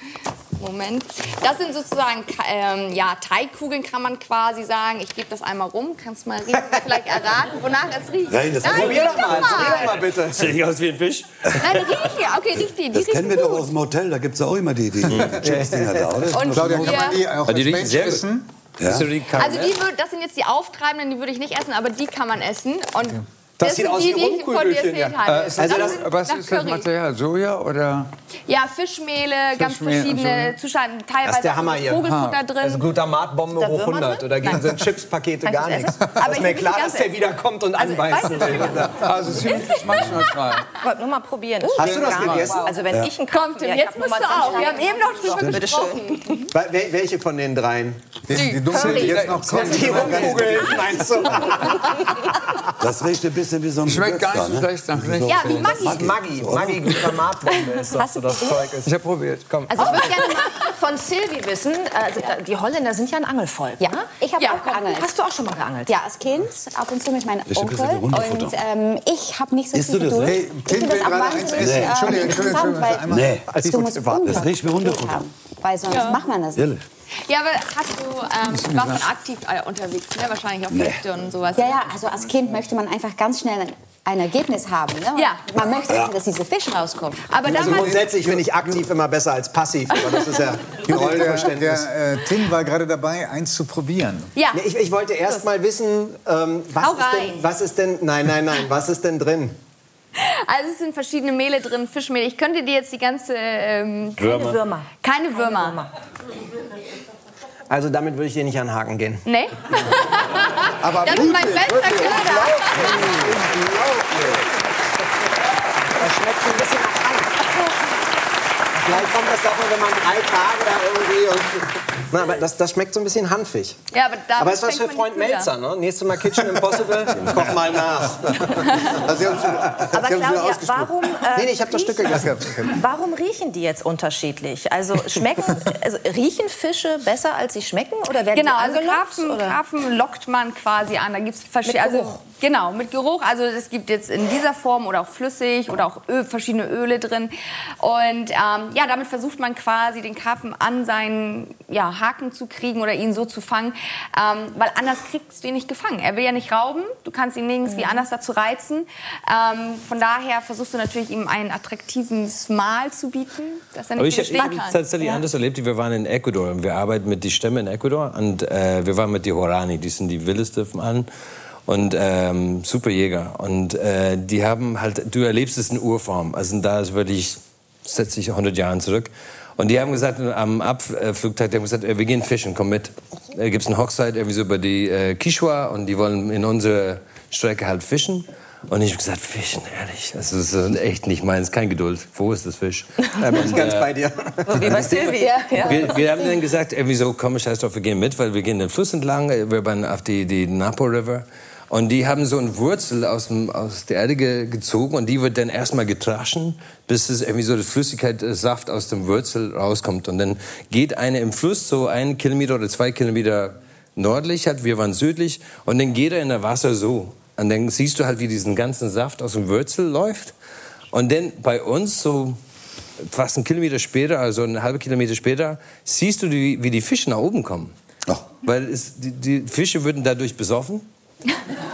Moment. Das sind sozusagen ähm, ja, Teigkugeln, kann man quasi sagen. Ich gebe das einmal rum. Kannst mal riechen, vielleicht erraten, wonach es riecht. Nein, das hat- Probier doch mal, probier doch mal bitte. Sieht nicht aus wie ein Fisch. Nein, die riechen, okay, riecht die. die Das kennen wir riechen doch gut. aus dem Hotel, da gibt es auch immer die, die, die Chips-Dinger da, oder? Und Claudia, kann hier- man die auch die riechen sehr gut. essen? Ja? Also die, würd- das sind jetzt die auftreibenden, die würde ich nicht essen, aber die kann man essen. Und Das sieht sind aus die, wie ich Rumkugelchen, ja. Äh, also das, sind was ist das Curry. Material? Soja oder? Ja, Fischmehle, ganz Fischmehl und verschiedene Zustände. Teilweise Das ist der Hammer hier. Vogelfutter drin. Also Glutamatbombe da hoch Würmer 100. drin? Oder gegen Nein. so Chipspakete ich gar das nichts. Aber ist ich mir klar, dass ganz der wiederkommt und Also, will. Also ziemlich geschmacksneutral. Wollt nur mal probieren. Hast du das gegessen? Also wenn ich einen Komm, Tim, ja, ich jetzt musst du auch. Wir haben eben noch drüber Bitte gesprochen. Wel- wel- Welche von den dreien? Die, Dunkeln, die jetzt noch kommen. Die Rumkugeln, meinst du? Das riecht ein bisschen wie so ein Schmeckt gar nicht so Gewürz schlecht nach ne? nichts. Ja, wie Maggi. Maggi, Maggi Glutamatbombe ist das, Hast so du das? Zeug ist. Ich habe probiert. Komm. Also ich würde gerne mal von Silvi wissen, also die Holländer sind ja ein Angelvolk. Ja, ne? ich habe ja, auch geangelt. Hast du auch schon mal geangelt? Ja, als Kind, ab und zu mit meinem ein Onkel. bisschen. Und ähm, ich habe nicht so Isst viel du das? Geduld. Hey, ich finde will das eins wahnsinnig äh, Entschuldigung, Entschuldigung, interessant, weil Entschuldigung, Nee, du musst. Das riecht wie Hundefutter. weil sonst macht man das nicht. Ja, aber hast du, ähm, warst du aktiv äh, unterwegs, ne? Wahrscheinlich auf Nee. Und sowas. Ja, ja, also als Kind möchte man einfach ganz schnell ein, Ergebnis haben. Ne? Ja. Man möchte einfach, dass dieser Fisch rauskommt. Aber Also grundsätzlich finde ich aktiv immer besser als passiv. Aber das ist ja ein Der, Rollenverständnis. der äh, Tim war gerade dabei, eins zu probieren. ja, Nee, ich, ich wollte erst mal wissen, ähm, was, Hau ist denn, rein. was ist denn, nein, nein, nein, was ist denn drin? also es sind verschiedene Mehle drin, Fischmehl. Ich könnte dir jetzt die ganze... Ähm, Keine Würmer. keine Würmer. Also damit würde ich dir nicht an den Haken gehen. Nee? Aber Das ist mein bester Köder. Das schmeckt so ein bisschen nach Hand. Vielleicht kommt das davon, wenn man drei Tage da irgendwie und... Na, aber das, das schmeckt so ein bisschen hanfig. Ja, aber Aber ist was für Freund. Melzer, ne? Nächstes Mal Kitchen Impossible, koch mal nach. Also, Sie haben schon, Aber Sie Claudia, warum, äh, Nee, nee, ich habe das Stück gegessen. warum riechen die jetzt unterschiedlich? Also schmecken, also riechen Fische besser als sie schmecken oder werden Genau, die also oder? Karpfen lockt man quasi an. Da gibt's verschiedene. Also, genau, mit Geruch. Also es gibt jetzt in dieser Form oder auch flüssig oder auch Öl, verschiedene Öle drin. Und ähm, ja, damit versucht man quasi den Karpfen an seinen ja, Haken zu kriegen oder ihn so zu fangen, ähm, weil anders kriegst du ihn nicht gefangen. Er will ja nicht rauben. Du kannst ihn nirgends wie anders dazu reizen. Ähm, von daher versuchst du natürlich ihm ein attraktives Mahl zu bieten, dass er Aber nicht ich widerstehen habe kann. tatsächlich anders erlebt. Wir waren in Ecuador und wir arbeiten mit den Stämmen in Ecuador und äh, wir waren mit den Horani, die sind die wildesten von allen und ähm, super Jäger und äh, die haben halt, du erlebst es in Urform, also da ist wirklich, setzt sich 100 Jahren zurück und die haben gesagt, am Abflugtag, die haben gesagt, äh, wir gehen fischen, komm mit. Da gibt's eine Hochzeit irgendwie so über die äh, Quichua und die wollen in unsere Strecke halt fischen. Und ich habe gesagt, Fischen, ehrlich, das ist äh, echt nicht meins, kein Geduld. Wo ist das Fisch? Da bin ich ganz bei dir. Wie bei Silvi. Ja, ja. Wir, wir haben dann gesagt, irgendwie so, komm, scheiß drauf, wir gehen mit, weil wir gehen den Fluss entlang, äh, wir waren auf die, die Napo River. Und die haben so eine Wurzel aus, dem, aus der Erde ge, gezogen und die wird dann erstmal getraschen, bis es irgendwie so die Flüssigkeit, äh, Saft aus dem Wurzel rauskommt. Und dann geht eine im Fluss so einen Kilometer oder zwei Kilometer nördlich, halt, wir waren südlich, und dann geht er in der Wasser so. Und dann siehst du halt, wie diesen ganzen Saft aus dem Wurzel läuft. Und dann bei uns so fast einen Kilometer später, also einen halben Kilometer später, siehst du, wie, wie die Fische nach oben kommen. Weil es, die, die Fische würden dadurch besoffen.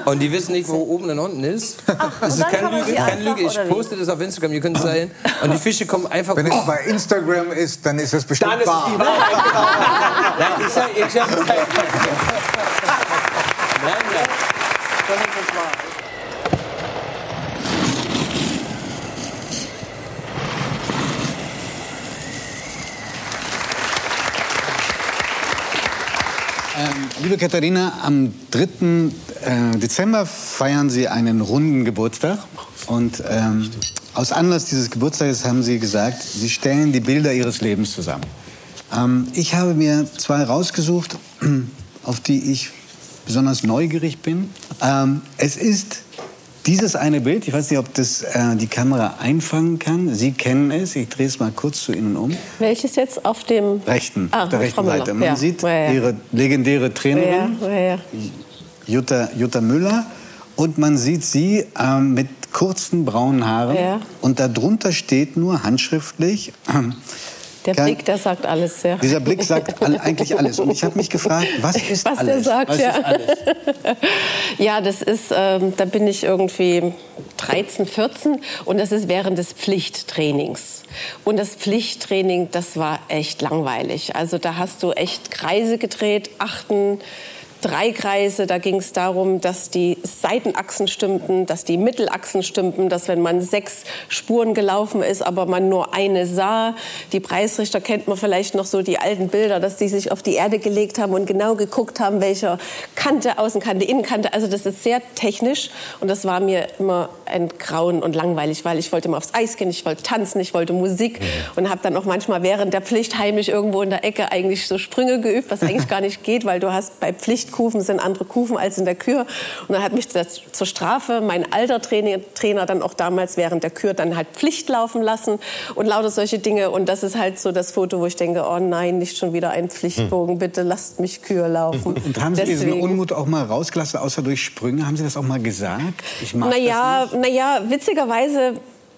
Und die wissen nicht, wo oben und unten ist. das ist dann keine Lüge, keine Lüge. Ich poste das auf Instagram, ihr könnt es sehen. Und die Fische kommen einfach Wenn es bei Instagram ist, dann ist es bestimmt Dann ist es wahr. die Wahrheit. Nein, ich sag, ich sag, nein, nein. Ähm, liebe Katharina, am 3. Äh, Dezember feiern Sie einen runden Geburtstag. Und ähm, aus Anlass dieses Geburtstages haben Sie gesagt, Sie stellen die Bilder Ihres Lebens zusammen. Ähm, ich habe mir zwei rausgesucht, auf die ich besonders neugierig bin. Ähm, es ist dieses eine Bild, ich weiß nicht, ob das äh, die Kamera einfangen kann. Sie kennen es, ich drehe es mal kurz zu Ihnen um. Welches jetzt auf dem Rechten, Ah, der rechten. Seite. Man Ja. sieht Ja, ja. Ihre legendäre Trainerin. Jutta, Jutta Müller. Und man sieht sie ähm, mit kurzen braunen Haaren. Und darunter steht nur handschriftlich. ähm, Der Kein- Blick, der sagt alles, ja. Dieser Blick sagt all, eigentlich alles. Und ich habe mich gefragt, was ist Was alles? der sagt, was ja. Ist alles? ja, das ist, ähm, da bin ich irgendwie 13, 14 und das ist während des Pflichttrainings. Und das Pflichttraining, das war echt langweilig. Also da hast du echt Kreise gedreht, achten, drei Kreise. Da ging es darum, dass die Seitenachsen stimmten, dass die Mittelachsen stimmten, dass wenn man sechs Spuren gelaufen ist, aber man nur eine sah. Die Preisrichter kennt man vielleicht noch so die alten Bilder, dass die sich auf die Erde gelegt haben und genau geguckt haben, welcher Kante, Außenkante, Innenkante. Also das ist sehr technisch und das war mir immer ein Grauen und langweilig, weil ich wollte immer aufs Eis gehen, ich wollte tanzen, ich wollte Musik und habe dann auch manchmal während der Pflicht heimlich irgendwo in der Ecke eigentlich so Sprünge geübt, was eigentlich gar nicht geht, weil du hast bei Pflichtkufen sind andere Kufen als in der Kür. Und dann hat mich das zur Strafe mein alter Trainer, Trainer dann auch damals während der Kür dann halt Pflicht laufen lassen und lauter solche Dinge. Und das ist halt so das Foto, wo ich denke, oh nein, nicht schon wieder ein Pflichtbogen, bitte lasst mich Kür laufen. Und haben Sie diesen Deswegen. Unmut auch mal rausgelassen, außer durch Sprünge? Haben Sie das auch mal gesagt? Ich mag Naja, naja, witzigerweise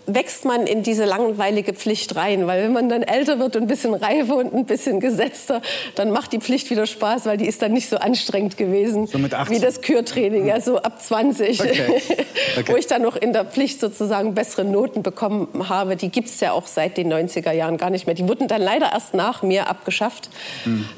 wächst man in diese langweilige Pflicht rein, weil wenn man dann älter wird und ein bisschen reifer und ein bisschen gesetzter, dann macht die Pflicht wieder Spaß, weil die ist dann nicht so anstrengend gewesen So mit 18. wie das Kürtraining, ja so ab 20, Okay. Okay. wo ich dann noch in der Pflicht sozusagen bessere Noten bekommen habe. Die gibt es ja auch seit den 90er Jahren gar nicht mehr. Die wurden dann leider erst nach mir abgeschafft.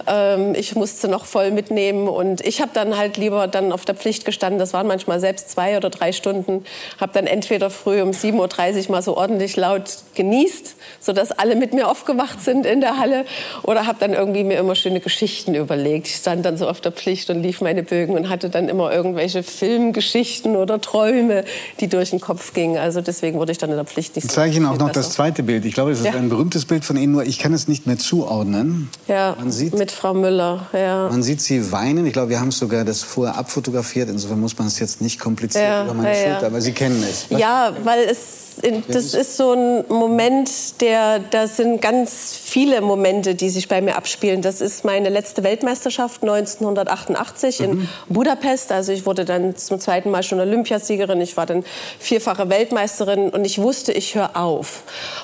Ähm, ich musste noch voll mitnehmen und ich habe dann halt lieber dann auf der Pflicht gestanden. Das waren manchmal selbst zwei oder drei Stunden. Habe dann entweder früh um 7.30 Uhr mal so ordentlich laut genießt, sodass alle mit mir aufgewacht sind in der Halle. Oder habe dann irgendwie mir immer schöne Geschichten überlegt. Ich stand dann so auf der Pflicht und lief meine Bögen und hatte dann immer irgendwelche Filmgeschichten oder Träume, die durch den Kopf gingen. Also deswegen wurde ich dann in der Pflicht nicht Ich so zeige Ihnen auch noch besser. das zweite Bild. Ich glaube, es ist Ja. ein berühmtes Bild von Ihnen, nur ich kann es nicht mehr zuordnen. Ja, Man sieht- mit Frau Müller. Ja. Man sieht Sie weinen. Ich glaube, wir haben es sogar das vorher abfotografiert. Insofern muss man es jetzt nicht kompliziert Ja, über meine ja. Schulter, aber Sie kennen es. Was- Ja, weil es das ist so ein Moment, der da sind ganz viele Momente, die sich bei mir abspielen. Das ist meine letzte Weltmeisterschaft 1988 in Budapest. Also ich wurde dann zum zweiten Mal schon Olympiasiegerin. Ich war dann vierfache Weltmeisterin und ich wusste, ich höre auf.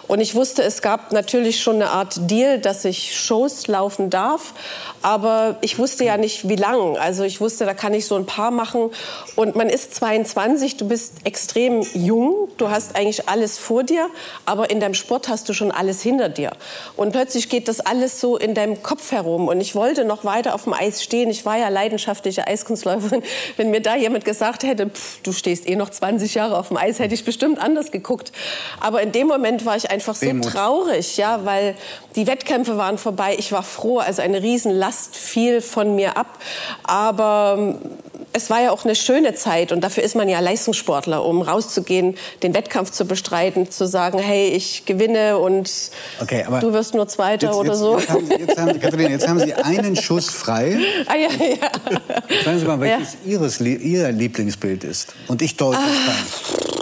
Und ich wusste, es gab natürlich schon eine Art Deal, dass ich Shows laufen darf, aber ich wusste ja nicht, wie lang. Also ich wusste, da kann ich so ein paar machen. Und man ist 22, du bist extrem jung, du hast eigentlich alles vor dir, aber in deinem Sport hast du schon alles hinter dir. Und plötzlich geht das alles so in deinem Kopf herum. Und ich wollte noch weiter auf dem Eis stehen. Ich war ja leidenschaftliche Eiskunstläuferin. Wenn mir da jemand gesagt hätte, pff, du stehst eh noch 20 Jahre auf dem Eis, hätte ich bestimmt anders geguckt. Aber in dem Moment war ich einfach so Demut. traurig, ja, weil die Wettkämpfe waren vorbei. Ich war froh, also eine Riesenlast fiel von mir ab. Aber ähm, es war ja auch eine schöne Zeit und dafür ist man ja Leistungssportler, um rauszugehen, den Wettkampf zu bestreiten, zu sagen, hey, ich gewinne und Okay, du wirst nur Zweiter jetzt, oder jetzt, so. Jetzt haben, Sie- jetzt, haben, Katharina, jetzt haben Sie einen Schuss frei. ah, ja, ja. Sagen Sie mal, welches Ihres, Lie- Ihr Lieblingsbild ist. Und ich deute es dann.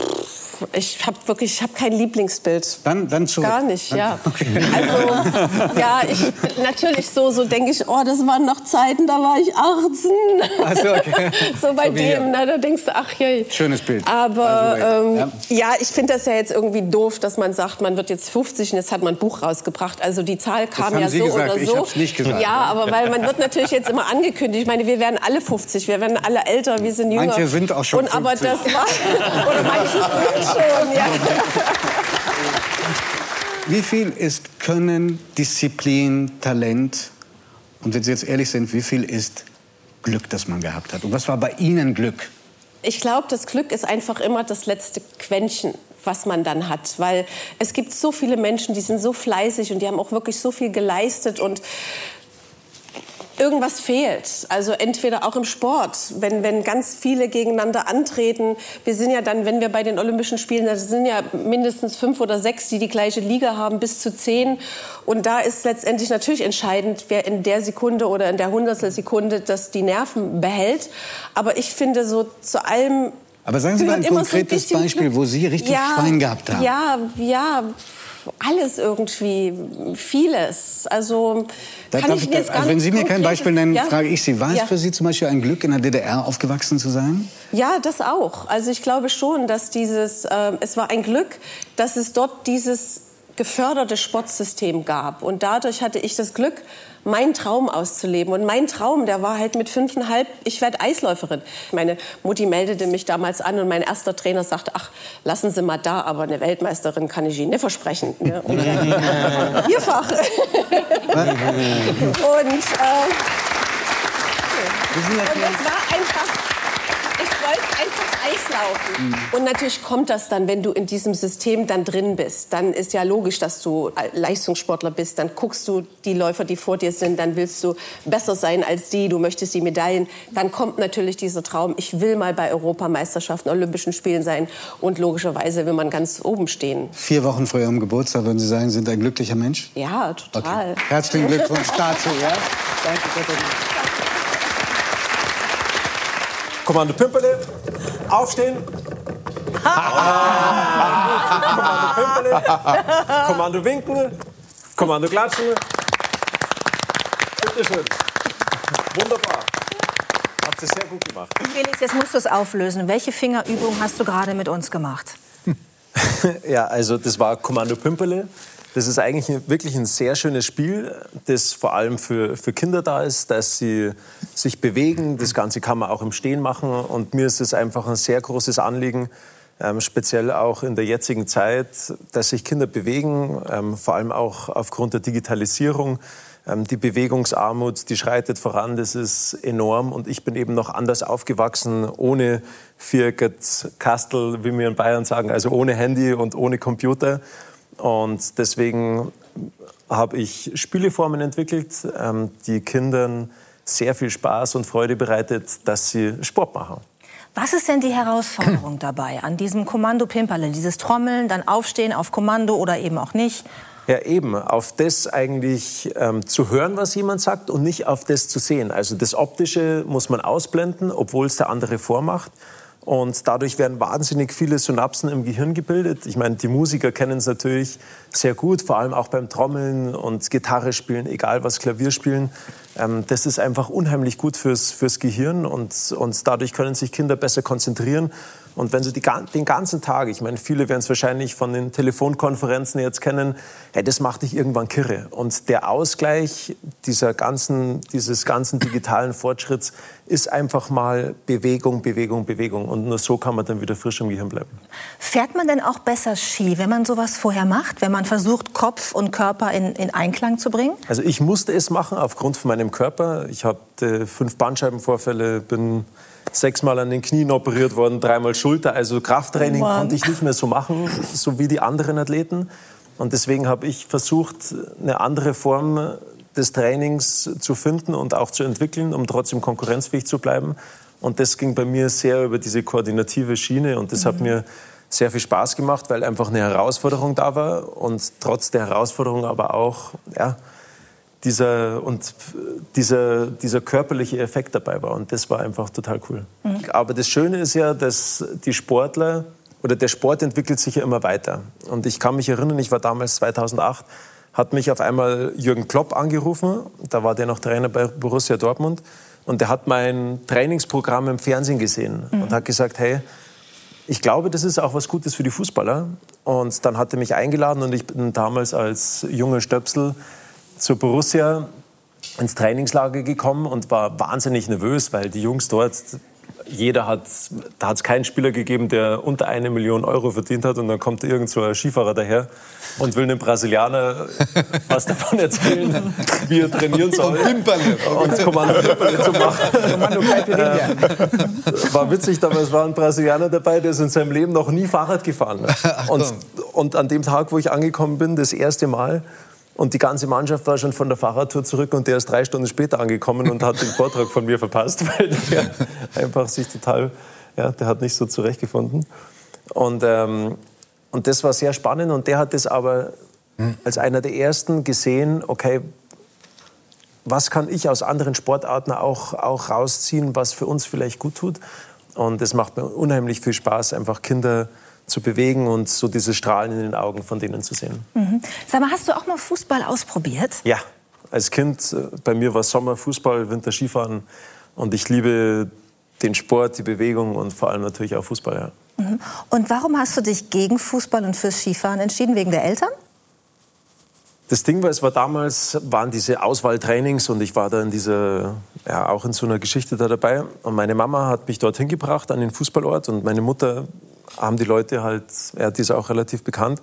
Ich habe wirklich, ich habe kein Lieblingsbild. Dann, dann zurück. Gar nicht, Dann- ja. Also, ja, ich natürlich so, so denke ich, oh, das waren noch Zeiten, da war ich 18. Ach so, okay. so bei So dem, na, da denkst du, ach je. Schönes Bild. Aber way. ähm, ja. ich finde das ja jetzt irgendwie doof, dass man sagt, man wird jetzt 50 und jetzt hat man ein Buch rausgebracht. Also die Zahl kam ja Sie so gesagt, oder ich so. hab's nicht gesagt. Ja, aber weil man wird natürlich jetzt immer angekündigt. Ich meine, wir werden alle 50, wir werden alle älter, wir sind jünger. Manche sind auch schon und, Aber 50. das war, oder manche sind schon, ja. Wie viel ist Können, Disziplin, Talent? Und wenn Sie jetzt ehrlich sind, wie viel ist Glück, das man gehabt hat? Und was war bei Ihnen Glück? Ich glaube, das Glück ist einfach immer das letzte Quäntchen, was man dann hat. Weil es gibt so viele Menschen, die sind so fleißig und die haben auch wirklich so viel geleistet und irgendwas fehlt. Also entweder auch im Sport, wenn, wenn ganz viele gegeneinander antreten. Wir sind ja dann, wenn wir bei den Olympischen Spielen, das sind ja mindestens fünf oder sechs, die die gleiche Liga haben, bis zu zehn. Und da ist letztendlich natürlich entscheidend, wer in der Sekunde oder in der Hundertstelsekunde das die Nerven behält. Aber ich finde so zu allem Aber sagen Sie mal ein immer so konkretes bisschen Beispiel, wo Sie richtig Schwein gehabt haben. Ja, ja, alles irgendwie, vieles. Also Da kann ich mir jetzt gar also wenn Sie mir kein Beispiel nennen, ja? frage ich Sie, war es ja. für Sie zum Beispiel ein Glück, in der DDR aufgewachsen zu sein? Ja, das auch. Also ich glaube schon, dass dieses, äh, es war ein Glück, dass es dort dieses geförderte Sportsystem gab. Und dadurch hatte ich das Glück, meinen Traum auszuleben. Und mein Traum, der war halt mit fünfeinhalb, ich werde Eisläuferin. Meine Mutti meldete mich damals an und mein erster Trainer sagte, ach, lassen Sie mal da, aber eine Weltmeisterin kann ich Ihnen nicht versprechen. Ne? Und, vierfach. und äh, Und es war einfach, ich wollte einfach Eis laufen. Und natürlich kommt das dann, wenn du in diesem System dann drin bist. Dann ist ja logisch, dass du Leistungssportler bist. Dann guckst du die Läufer, die vor dir sind. Dann willst du besser sein als die. Du möchtest die Medaillen. Dann kommt natürlich dieser Traum, ich will mal bei Europameisterschaften, Olympischen Spielen sein. Und logischerweise will man ganz oben stehen. Vier Wochen vor Ihrem Geburtstag, würden Sie sagen, sind ein glücklicher Mensch? Ja, total. Herzlichen Glückwunsch dazu. Ja? Danke, Katharina. Kommando Pimpele, aufstehen. Kommando Pimpele, Kommando winken, Kommando klatschen. Bitte schön. Wunderbar. Habt ihr sehr gut gemacht. Felix, jetzt musst du es auflösen. Welche Fingerübung hast du gerade mit uns gemacht? Ja, also das war Kommando Pümpele. Das ist eigentlich wirklich ein sehr schönes Spiel, das vor allem für, für Kinder da ist, dass sie sich bewegen. Das Ganze kann man auch im Stehen machen. Und mir ist es einfach ein sehr großes Anliegen, ähm, speziell auch in der jetzigen Zeit, dass sich Kinder bewegen, ähm, vor allem auch aufgrund der Digitalisierung. Ähm, die Bewegungsarmut, die schreitet voran, das ist enorm. Und ich bin eben noch anders aufgewachsen, ohne Vierget Kastel, wie wir in Bayern sagen, also ohne Handy und ohne Computer. Und deswegen habe ich Spieleformen entwickelt, ähm, die Kindern sehr viel Spaß und Freude bereitet, dass sie Sport machen. Was ist denn die Herausforderung dabei an diesem Kommando Pimperle? Dieses Trommeln, dann aufstehen auf Kommando oder eben auch nicht? Ja, eben, auf das eigentlich ähm, zu hören, was jemand sagt und nicht auf das zu sehen. Also das Optische muss man ausblenden, obwohl es der andere vormacht. Und dadurch werden wahnsinnig viele Synapsen im Gehirn gebildet. Ich meine, die Musiker kennen es natürlich sehr gut, vor allem auch beim Trommeln und Gitarre spielen, egal was Klavier spielen. Ähm, das ist einfach unheimlich gut fürs, fürs Gehirn und, und dadurch können sich Kinder besser konzentrieren. Und wenn du die, den ganzen Tag, ich meine, viele werden es wahrscheinlich von den Telefonkonferenzen jetzt kennen, hey, das macht dich irgendwann kirre. Und der Ausgleich dieser ganzen, dieses ganzen digitalen Fortschritts ist einfach mal Bewegung, Bewegung, Bewegung. Und nur so kann man dann wieder frisch im Gehirn bleiben. Fährt man denn auch besser Ski, wenn man sowas vorher macht? Wenn man versucht, Kopf und Körper in, in Einklang zu bringen? Also ich musste es machen aufgrund von meinem Körper. Ich hatte fünf Bandscheibenvorfälle, bin sechsmal an den Knien operiert worden, dreimal Schulter. Also Krafttraining Mann. konnte ich nicht mehr so machen, so wie die anderen Athleten. Und deswegen habe ich versucht, eine andere Form des Trainings zu finden und auch zu entwickeln, um trotzdem konkurrenzfähig zu bleiben. Und das ging bei mir sehr über diese koordinative Schiene und das hat mir sehr viel Spaß gemacht, weil einfach eine Herausforderung da war und trotz der Herausforderung aber auch ja, dieser, und dieser, dieser körperliche Effekt dabei war. Und das war einfach total cool. Aber das Schöne ist ja, dass die Sportler oder der Sport entwickelt sich ja immer weiter. Und ich kann mich erinnern, ich war damals 2008, hat mich auf einmal Jürgen Klopp angerufen. Da war der noch Trainer bei Borussia Dortmund. Und der hat mein Trainingsprogramm im Fernsehen gesehen und hat gesagt, hey, ich glaube, das ist auch was Gutes für die Fußballer. Und dann hat er mich eingeladen und ich bin damals als junger Stöpsel zur Borussia ins Trainingslager gekommen und war wahnsinnig nervös, weil die Jungs dort, jeder hat, da hat es keinen Spieler gegeben, der unter eine Million Euro verdient hat und dann kommt irgend so ein Skifahrer daher und will einem Brasilianer was davon erzählen, wie er trainieren soll. Und Kommando Pimperle zu machen. Kommando Caipirinha. War witzig, damals war ein Brasilianer dabei, der ist in seinem Leben noch nie Fahrrad gefahren. Und, und an dem Tag, wo ich angekommen bin, das erste Mal, und die ganze Mannschaft war schon von der Fahrradtour zurück und der ist drei Stunden später angekommen und hat den Vortrag von mir verpasst, weil der einfach sich total, ja, der hat nicht so zurechtgefunden. Und, ähm, und das war sehr spannend und der hat das aber als einer der ersten gesehen, okay, was kann ich aus anderen Sportarten auch, auch rausziehen, was für uns vielleicht gut tut. Und es macht mir unheimlich viel Spaß, einfach Kinder zu bewegen und so dieses Strahlen in den Augen von denen zu sehen. Mhm. Sag mal, hast du auch mal Fußball ausprobiert? Ja, als Kind, äh, bei mir war Sommer, Fußball, Winter, Skifahren. Und ich liebe den Sport, die Bewegung und vor allem natürlich auch Fußball. Ja. Mhm. Und warum hast du dich gegen Fußball und fürs Skifahren entschieden? Wegen der Eltern? Das Ding war, es war damals, waren diese Auswahltrainings und ich war da in dieser, ja, auch in so einer Geschichte da dabei. Und meine Mama hat mich dorthin gebracht, an den Fußballort. Und meine Mutter haben die Leute halt, ja, die ist auch relativ bekannt.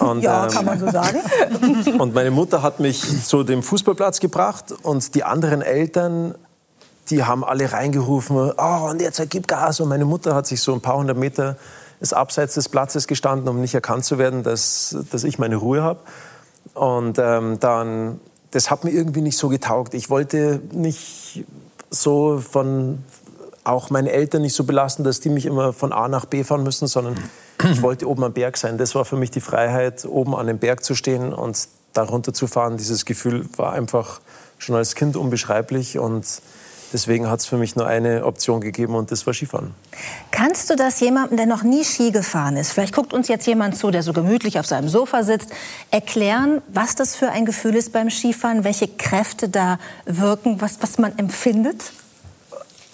Und, ja, ähm, kann man so sagen. Und meine Mutter hat mich zu dem Fußballplatz gebracht und die anderen Eltern die haben alle reingerufen, oh, und jetzt gib Gas. Und meine Mutter hat sich so ein paar hundert Meter ist abseits des Platzes gestanden, um nicht erkannt zu werden, dass, dass ich meine Ruhe habe. Und ähm, dann, das hat mir irgendwie nicht so getaugt. Ich wollte nicht so von, auch meine Eltern nicht so belasten, dass die mich immer von A nach B fahren müssen, sondern ich wollte oben am Berg sein. Das war für mich die Freiheit, oben an dem Berg zu stehen und da runterzufahren. Dieses Gefühl war einfach schon als Kind unbeschreiblich und deswegen hat es für mich nur eine Option gegeben und das war Skifahren. Kannst du das jemandem, der noch nie Ski gefahren ist, vielleicht guckt uns jetzt jemand zu, der so gemütlich auf seinem Sofa sitzt, erklären, was das für ein Gefühl ist beim Skifahren, welche Kräfte da wirken, was, was man empfindet?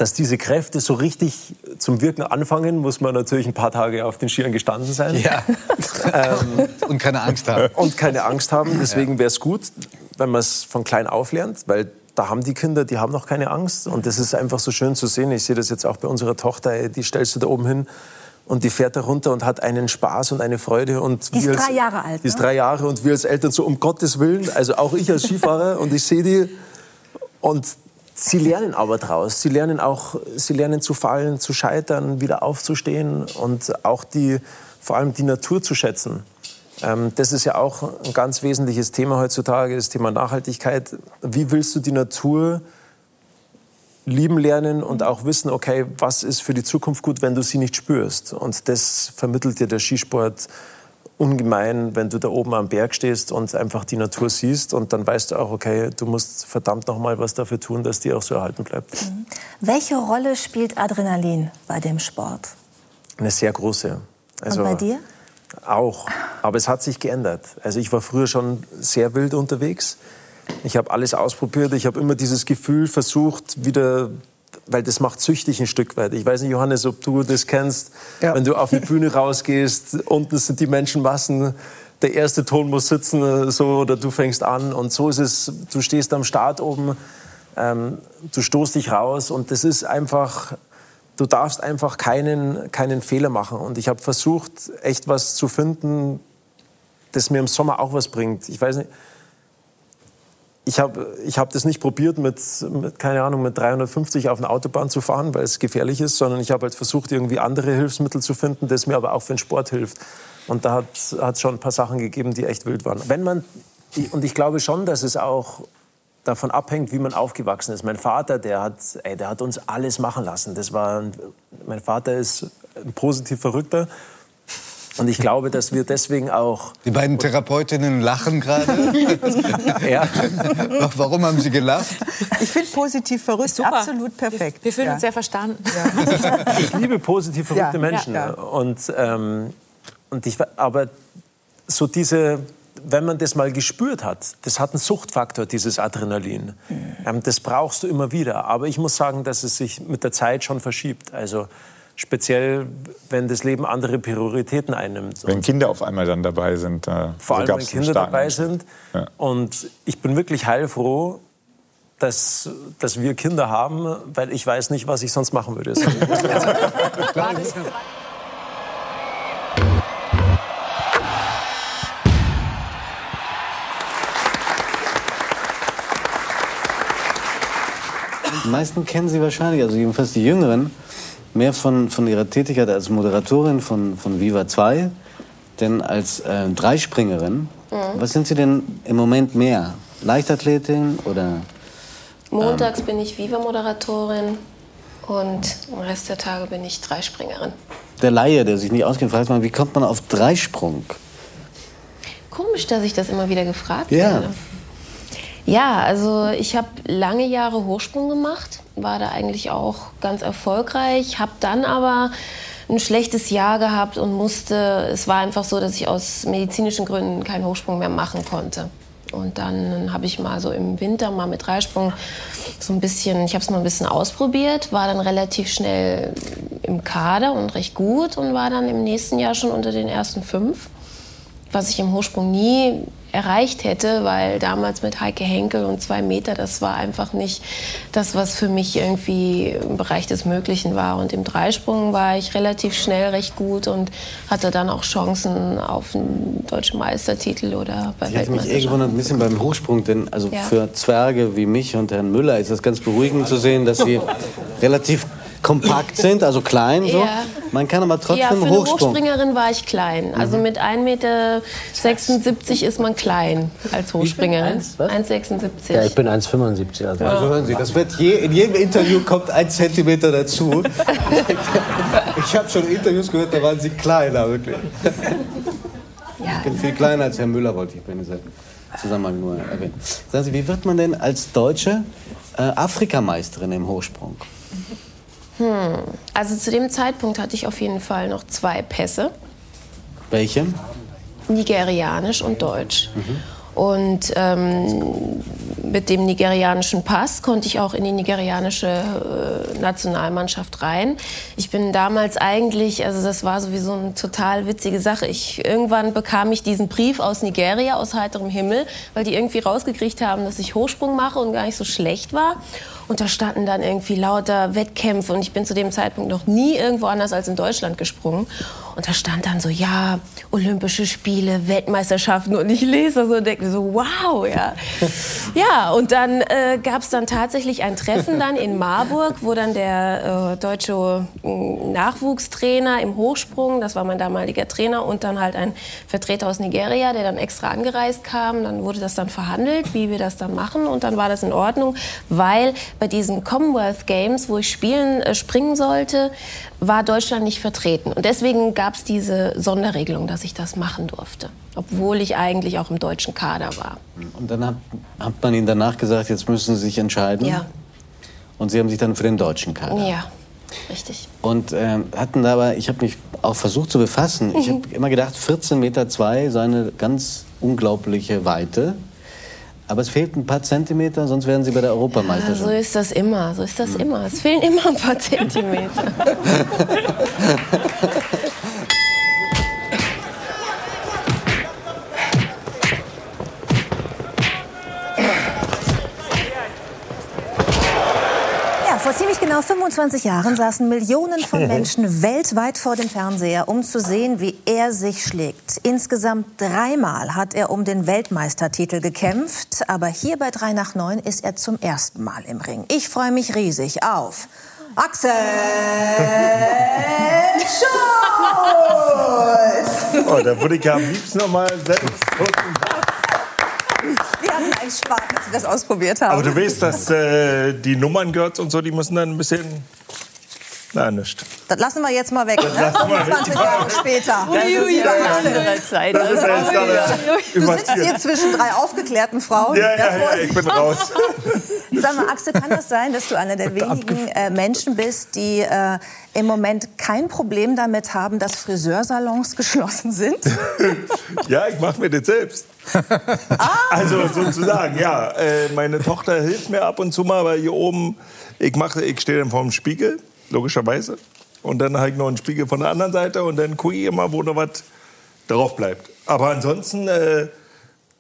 Dass diese Kräfte so richtig zum Wirken anfangen, muss man natürlich ein paar Tage auf den Skiern gestanden sein. Ja. ähm, und keine Angst haben. Und keine Angst haben. Deswegen wäre es gut, wenn man es von klein auf lernt, weil da haben die Kinder, die haben noch keine Angst. Und das ist einfach so schön zu sehen. Ich sehe das jetzt auch bei unserer Tochter, die stellst du da oben hin und die fährt da runter und hat einen Spaß und eine Freude. Und die ist als, drei Jahre alt. Die ist ne? drei Jahre und wir als Eltern so, um Gottes Willen, also auch ich als Skifahrer und ich sehe die und Sie lernen aber draus. Sie lernen auch, sie lernen zu fallen, zu scheitern, wieder aufzustehen und auch die, vor allem die Natur zu schätzen. Ähm, das ist ja auch ein ganz wesentliches Thema heutzutage, das Thema Nachhaltigkeit. Wie willst du die Natur lieben lernen und auch wissen, okay, was ist für die Zukunft gut, wenn du sie nicht spürst? Und das vermittelt dir der Skisport ungemein, wenn du da oben am Berg stehst und einfach die Natur siehst und dann weißt du auch, okay, du musst verdammt noch mal was dafür tun, dass die auch so erhalten bleibt. Mhm. Welche Rolle spielt Adrenalin bei dem Sport? Eine sehr große. Also und bei dir? Auch, aber es hat sich geändert. Also ich war früher schon sehr wild unterwegs. Ich habe alles ausprobiert. Ich habe immer dieses Gefühl versucht, wieder weil das macht süchtig ein Stück weit. Ich weiß nicht, Johannes, ob du das kennst, ja. wenn du auf eine Bühne rausgehst, unten sind die Menschenmassen, der erste Ton muss sitzen, so, oder du fängst an und so ist es, du stehst am Start oben, ähm, du stoßt dich raus und das ist einfach, du darfst einfach keinen, keinen Fehler machen und ich habe versucht, echt was zu finden, das mir im Sommer auch was bringt. Ich weiß nicht, ich habe ich hab das nicht probiert, mit, mit, keine Ahnung, mit 350 auf eine Autobahn zu fahren, weil es gefährlich ist, sondern ich habe halt versucht, irgendwie andere Hilfsmittel zu finden, das mir aber auch für den Sport hilft. Und da hat es schon ein paar Sachen gegeben, die echt wild waren. Wenn man, und ich glaube schon, dass es auch davon abhängt, wie man aufgewachsen ist. Mein Vater, der hat, ey, der hat uns alles machen lassen. Das war, mein Vater ist ein positiv Verrückter und ich glaube, dass wir deswegen auch. Die beiden Therapeutinnen lachen gerade. ja. Warum haben Sie gelacht? Ich finde positiv verrückt Super. absolut perfekt. Wir, wir fühlen ja. uns sehr verstanden. Ja. Ich liebe positiv verrückte Ja, Menschen. ja. Und, ähm, und ich, aber so diese, wenn man das mal gespürt hat, das hat einen Suchtfaktor, dieses Adrenalin. Ähm, das brauchst du immer wieder. Aber ich muss sagen, dass es sich mit der Zeit schon verschiebt. Also speziell, wenn das Leben andere Prioritäten einnimmt. Wenn Kinder auf einmal dann dabei sind. Äh, Vor allem, wenn Kinder dabei sind. Ja. Und ich bin wirklich heilfroh, dass, dass wir Kinder haben, weil ich weiß nicht, was ich sonst machen würde. Die meisten kennen Sie wahrscheinlich, also jedenfalls die Jüngeren, mehr von, von ihrer Tätigkeit als Moderatorin von, von Viva 2, denn als äh, Dreispringerin. Mhm. Was sind Sie denn im Moment mehr? Leichtathletin oder? Montags bin ich Viva-Moderatorin und im Rest der Tage bin ich Dreispringerin. Der Laie, der sich nicht auskennt, fragt man, wie kommt man auf Dreisprung? Komisch, dass ich das immer wieder gefragt Ja. werde. Ja, also ich habe lange Jahre Hochsprung gemacht, war da eigentlich auch ganz erfolgreich, habe dann aber ein schlechtes Jahr gehabt und musste, es war einfach so, dass ich aus medizinischen Gründen keinen Hochsprung mehr machen konnte. Und dann habe ich mal so im Winter mal mit Dreisprung so ein bisschen, ich habe es mal ein bisschen ausprobiert, war dann relativ schnell im Kader und recht gut und war dann im nächsten Jahr schon unter den ersten fünf. Was ich im Hochsprung nie erreicht hätte, weil damals mit Heike Henkel und zwei Meter, das war einfach nicht das, was für mich irgendwie im Bereich des Möglichen war. Und im Dreisprung war ich relativ schnell recht gut und hatte dann auch Chancen auf einen deutschen Meistertitel oder bei Ich hätte mich eh Weltmeisterschaften. gewundert, ein bisschen beim Hochsprung, denn also Ja. für Zwerge wie mich und Herrn Müller ist es ganz beruhigend zu sehen, dass sie relativ kompakt sind, also klein. So. Ja. Man kann aber trotzdem ja, für eine Hochsprung. Hochspringerin war ich klein. Also Mhm. mit 1,76 Meter ist man klein als Hochspringerin. 1,76. Ja, ich bin 1,75. Also. Also hören Sie, das wird je, in jedem Interview kommt ein Zentimeter dazu. Ich habe schon Interviews gehört, da waren Sie kleiner, wirklich. Ich bin viel kleiner als Herr Müller, wollte ich bei diesem Zusammenhang nur erwähnen. Sagen Sie, wie wird man denn als Deutsche äh, Afrikameisterin im Hochsprung? Hm. Also zu dem Zeitpunkt hatte ich auf jeden Fall noch zwei Pässe, Welche? nigerianisch und deutsch. Und ähm, mit dem nigerianischen Pass konnte ich auch in die nigerianische äh, Nationalmannschaft rein. Ich bin damals eigentlich, also das war sowieso eine total witzige Sache. Ich, irgendwann bekam ich diesen Brief aus Nigeria, aus heiterem Himmel, weil die irgendwie rausgekriegt haben, dass ich Hochsprung mache und gar nicht so schlecht war. Und da standen dann irgendwie lauter Wettkämpfe und ich bin zu dem Zeitpunkt noch nie irgendwo anders als in Deutschland gesprungen. Und da stand dann so, ja, Olympische Spiele, Weltmeisterschaften und ich lese das so und denke mir so, wow, ja. Ja, und dann äh, gab es dann tatsächlich ein Treffen dann in Marburg, wo dann der äh, deutsche äh, Nachwuchstrainer im Hochsprung, das war mein damaliger Trainer, und dann halt ein Vertreter aus Nigeria, der dann extra angereist kam. Dann wurde das dann verhandelt, wie wir das dann machen und dann war das in Ordnung, weil bei diesen Commonwealth Games, wo ich spielen, äh, springen sollte, war Deutschland nicht vertreten. Und deswegen gab es diese Sonderregelung, dass ich das machen durfte, obwohl ich eigentlich auch im deutschen Kader war. Und dann hat, hat man Ihnen danach gesagt, jetzt müssen Sie sich entscheiden. Ja, Und Sie haben sich dann für den deutschen Kader. ja, richtig. Und ähm, hatten dabei, ich habe mich auch versucht zu befassen. Ich habe immer gedacht, 14 Meter zwei sei eine ganz unglaubliche Weite. Aber es fehlten ein paar Zentimeter, sonst wären Sie bei der Ja, Europameisterschaft. so ist das immer, so ist das immer. Es fehlen immer ein paar Zentimeter. genau 25 Jahren saßen Millionen von Menschen weltweit vor dem Fernseher, um zu sehen, wie er sich schlägt. Insgesamt dreimal hat er um den Weltmeistertitel gekämpft, aber hier bei 3 nach 9 ist er zum ersten Mal im Ring. Ich freue mich riesig auf Axel Schulz! Oh, da würde ich ja am liebsten noch mal selbst einen Spaß, als wir das ausprobiert haben. Aber du weißt, dass äh, die Nummern gehört und so, die müssen dann ein bisschen. Na, nicht. Das lassen wir jetzt mal weg. Das Ne? lassen wir weg. 25 Jahre später. Das ist ja andere Zeit. Das ist ja jetzt Du sitzt hier zwischen drei aufgeklärten Frauen. Ja, ja, ja, ich bin raus. Sag mal, Axel, kann das sein, dass du einer der wenigen äh, Menschen bist, die äh, im Moment kein Problem damit haben, dass Friseursalons geschlossen sind? Ja, ich mache mir das selbst. Also sozusagen, ja. Äh, meine Tochter hilft mir ab und zu mal, weil hier oben, ich mache, ich stehe dann vor dem Spiegel, logischerweise. Und dann ich noch einen Spiegel von der anderen Seite und dann gucke ich immer, wo noch was drauf bleibt. Aber ansonsten, äh,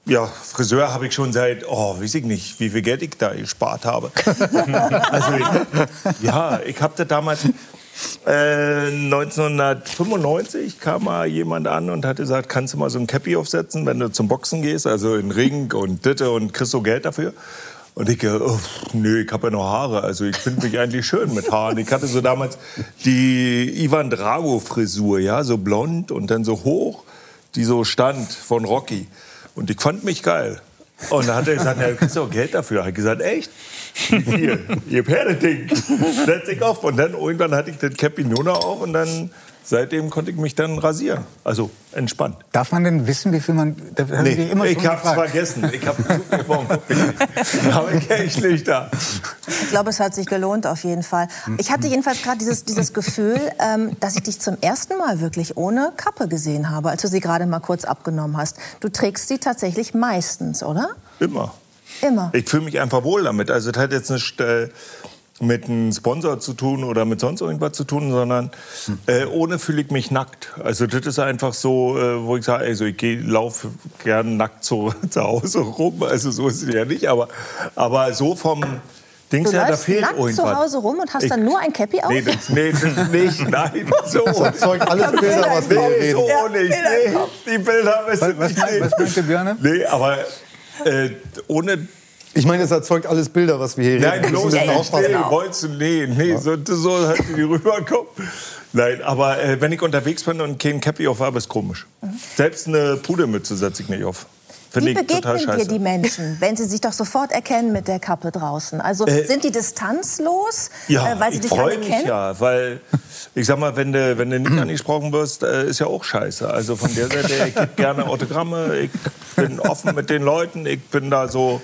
ja, Friseur habe ich schon seit, oh, weiß ich nicht, wie viel Geld ich da gespart habe. also, ja, ich habe das damals, äh, 1995 kam mal jemand an und hat gesagt, kannst du mal so ein Cappy aufsetzen, wenn du zum Boxen gehst, also in Ring und Ditte und kriegst so Geld dafür. Und ich, äh, oh, nö, ich habe ja noch Haare. Also ich finde mich eigentlich schön mit Haaren. Ich hatte so damals die Ivan Drago Frisur, ja, so blond und dann so hoch, die so stand von Rocky. Und ich fand mich geil. Und dann hat er gesagt, ja, du kriegst auch Geld dafür. Hat ich gesagt, echt? Viel? Ihr Pferdeding. Setz ich auf. Und dann irgendwann hatte ich den noch auf und dann seitdem konnte ich mich dann rasieren. Also entspannt. Darf man denn wissen, wie viel man... Da haben Nee, immer ich hab's gefragt. vergessen. Ich hab zu viel vom Aber ich da. Ich glaube, es hat sich gelohnt auf jeden Fall. Ich hatte jedenfalls gerade dieses, dieses Gefühl, ähm, dass ich dich zum ersten Mal wirklich ohne Kappe gesehen habe, als du sie gerade mal kurz abgenommen hast. Du trägst sie tatsächlich meistens, oder? Immer. Immer. Ich fühle mich einfach wohl damit. Also es hat jetzt nicht, äh, mit einem Sponsor zu tun oder mit sonst irgendwas zu tun, sondern äh, ohne fühle ich mich nackt. Also das ist einfach so, äh, wo ich sage, also ich geh, laufe gern nackt zu, zu Hause rum. Also so ist es ja nicht, aber, aber so vom Dings Du her, da läufst fehlt nackt irgendwas. zu Hause rum und hast Ich- dann nur ein Cappy auf? Nee, das, nee, das nicht, nein, so. Das erzeugt alles Bilder, was wir hier nee, reden. so Ja, nicht, nee, die Bilder wissen Was- was nicht. was meinte Björn? Nee, aber äh, ohne Ich meine, es erzeugt alles Bilder, was wir hier Nein, reden. bloß Wir müssen nicht. Nee, wolltest du, nee, nee, so, so halt die rüberkommen. Nein, aber äh, wenn ich unterwegs bin und kein Cappy auf habe, ist komisch. Selbst eine Pudermütze setze ich nicht auf. Finde Wie ich total begegnen dir die Menschen, wenn sie sich doch sofort erkennen mit der Kappe draußen? Also Äh, sind die distanzlos, Ja, äh, weil sie ich dich alle freue mich kennen? ja, weil ich sag mal, wenn du, wenn du nicht angesprochen wirst, äh, ist ja auch scheiße. Also von der Seite, ich gebe gerne Autogramme, ich bin offen mit den Leuten, ich bin da so,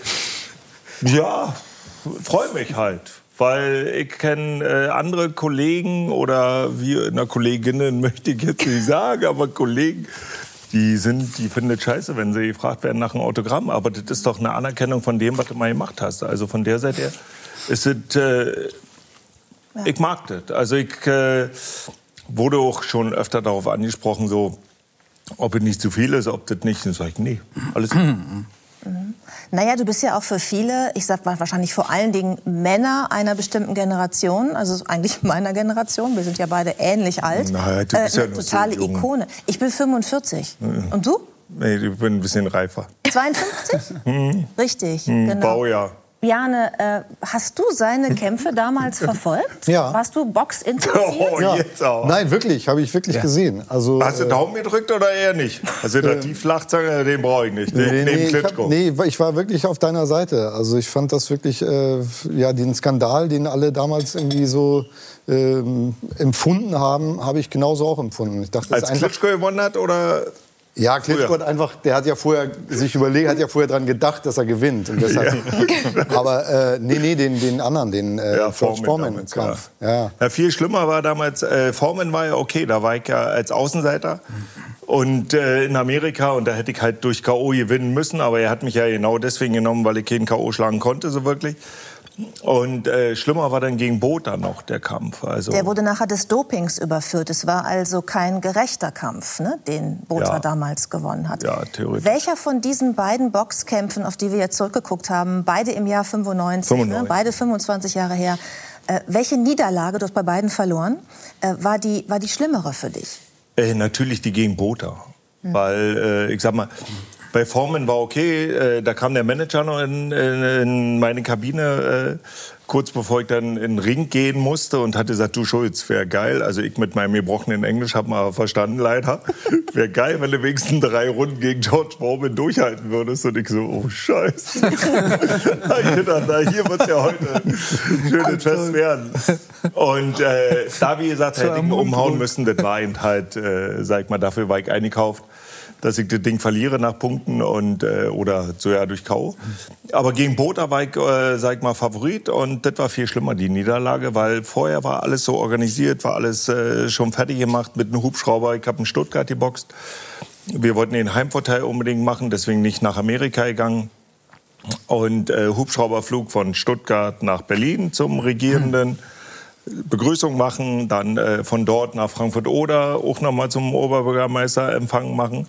ja, freue mich halt. Weil ich kenne äh, andere Kollegen oder wir, na Kolleginnen möchte ich jetzt nicht sagen, aber Kollegen, die sind, die finden es scheiße, wenn sie gefragt werden nach einem Autogramm. Aber das ist doch eine Anerkennung von dem, was du mal gemacht hast. Also von der Seite her ist es, äh, ich mag das. Also ich äh, wurde auch schon öfter darauf angesprochen, so, ob es nicht zu viel ist, ob das nicht. Dann sage ich, nee, alles gut. Naja, du bist ja auch für viele, ich sag mal wahrscheinlich vor allen Dingen Männer einer bestimmten Generation, also eigentlich meiner Generation, wir sind ja beide ähnlich alt, Na, du bist ja eine noch so totale jung. Ikone. Ich bin 45. Mhm. Und du? Nee, ich bin ein bisschen reifer. 52? Hm. Richtig, Hm, genau. Baujahr. Bjarne, äh, hast du seine Kämpfe damals verfolgt? Ja. Warst du boxinteressiert? Oh, jetzt auch. Nein, wirklich, habe ich wirklich gesehen. Also, Hast du äh, Daumen gedrückt oder eher nicht? Also der die Flachzange, den brauche ich nicht. Den, Nee, neben nee, ich hab, Klitschko. nee, ich war wirklich auf deiner Seite. Also ich fand das wirklich, äh, ja, den Skandal, den alle damals irgendwie so ähm, empfunden haben, habe ich genauso auch empfunden. Ich dachte, das Als Klitschko gewonnen hat oder ja, Klitschko hat einfach, der hat ja vorher sich überlegt, hat ja vorher dran gedacht, dass er gewinnt. Und deshalb, aber äh, nee, nee, den, den anderen, den äh, Ja, George Foreman Foreman-Kampf. Ja. Ja, viel schlimmer war damals, äh, Foreman war ja okay, da war ich ja als Außenseiter. Und äh, in Amerika, und da hätte ich halt durch K.O. gewinnen müssen, aber er hat mich ja genau deswegen genommen, weil ich keinen K.O. schlagen konnte, so wirklich. Und äh, schlimmer war dann gegen Botha noch der Kampf. Also, Der wurde nachher des Dopings überführt. Es war also kein gerechter Kampf, ne, den Botha Ja. damals gewonnen hat. ja, theoretisch. Welcher von diesen beiden Boxkämpfen, auf die wir jetzt zurückgeguckt haben, beide im Jahr 95, 95. Ne, beide 25 Jahre her, äh, welche Niederlage, du hast bei beiden verloren, äh, war, die, war die schlimmere für dich? Äh, natürlich die gegen Botha. Weil, äh, ich sag mal, bei Formen war okay, äh, da kam der Manager noch in, in, in meine Kabine, äh, kurz bevor ich dann in den Ring gehen musste und hatte gesagt, du Schulz, wäre geil. Also ich mit meinem gebrochenen Englisch habe mal verstanden, leider. Wäre geil, wenn du wenigstens drei Runden gegen George Foreman durchhalten würdest. Und ich so, oh Scheiße. ich gedacht, na, hier wird ja heute ein schönes Fest werden. Und äh, da, wie gesagt, hätte ich umhauen müssen. Das war eben halt, äh, sag ich mal, dafür war ich eingekauft dass ich das Ding verliere nach Punkten und äh, oder so ja durch K.O. Aber gegen Botha war ich, äh, sag ich mal, Favorit und das war viel schlimmer, die Niederlage, weil vorher war alles so organisiert, war alles äh, schon fertig gemacht mit einem Hubschrauber. Ich habe in Stuttgart geboxt. Wir wollten den Heimvorteil unbedingt machen, deswegen nicht nach Amerika gegangen. Und äh, Hubschrauberflug von Stuttgart nach Berlin zum Regierenden. Begrüßung machen, dann äh, von dort nach Frankfurt-Oder auch nochmal zum Oberbürgermeister Empfang machen.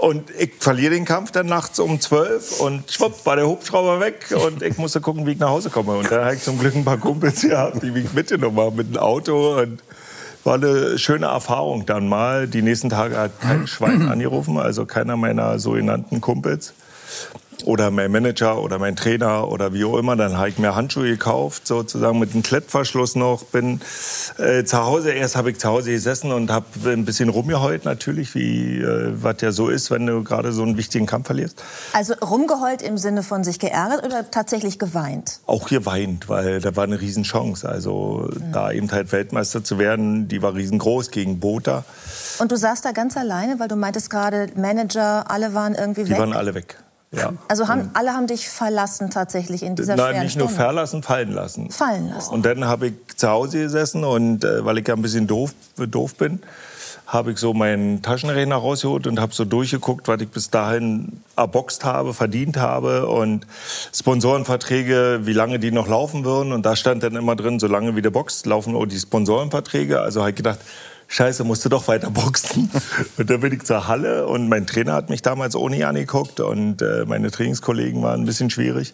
Und ich verliere den Kampf dann nachts um 12 und schwupp war der Hubschrauber weg und ich musste gucken, wie ich nach Hause komme. Und da habe ich zum Glück ein paar Kumpels gehabt, die mich mitgenommen haben mit dem Auto. Und war eine schöne Erfahrung dann mal. Die nächsten Tage hat kein Schwein angerufen, also keiner meiner sogenannten Kumpels oder mein Manager oder mein Trainer oder wie auch immer. Dann habe ich mir Handschuhe gekauft, sozusagen mit einem Klettverschluss noch. Bin äh, zu Hause, erst habe ich zu Hause gesessen und habe ein bisschen rumgeheult natürlich, wie äh, was ja so ist, wenn du gerade so einen wichtigen Kampf verlierst. Also rumgeheult im Sinne von sich geärgert oder tatsächlich geweint? Auch geweint, weil da war eine Riesenchance. Also da eben halt Weltmeister zu werden, die war riesengroß gegen Botha. Und du saßt da ganz alleine, weil du meintest gerade, Manager, alle waren irgendwie Die weg. waren alle weg. Ja. Also haben, alle haben dich verlassen tatsächlich in dieser Nein, schweren nicht nur Stunde. verlassen, fallen lassen. Fallen lassen. Und dann habe ich zu Hause gesessen und äh, weil ich ja ein bisschen doof, doof bin, habe ich so meinen Taschenrechner rausgeholt und habe so durchgeguckt, was ich bis dahin erboxt habe, verdient habe und Sponsorenverträge, wie lange die noch laufen würden. Und da stand dann immer drin, solange wie der boxt, laufen auch die Sponsorenverträge. Also habe ich gedacht, Scheiße, musst du doch weiter boxen. Und dann bin ich zur Halle und mein Trainer hat mich damals ohne angeguckt und äh, meine Trainingskollegen waren ein bisschen schwierig.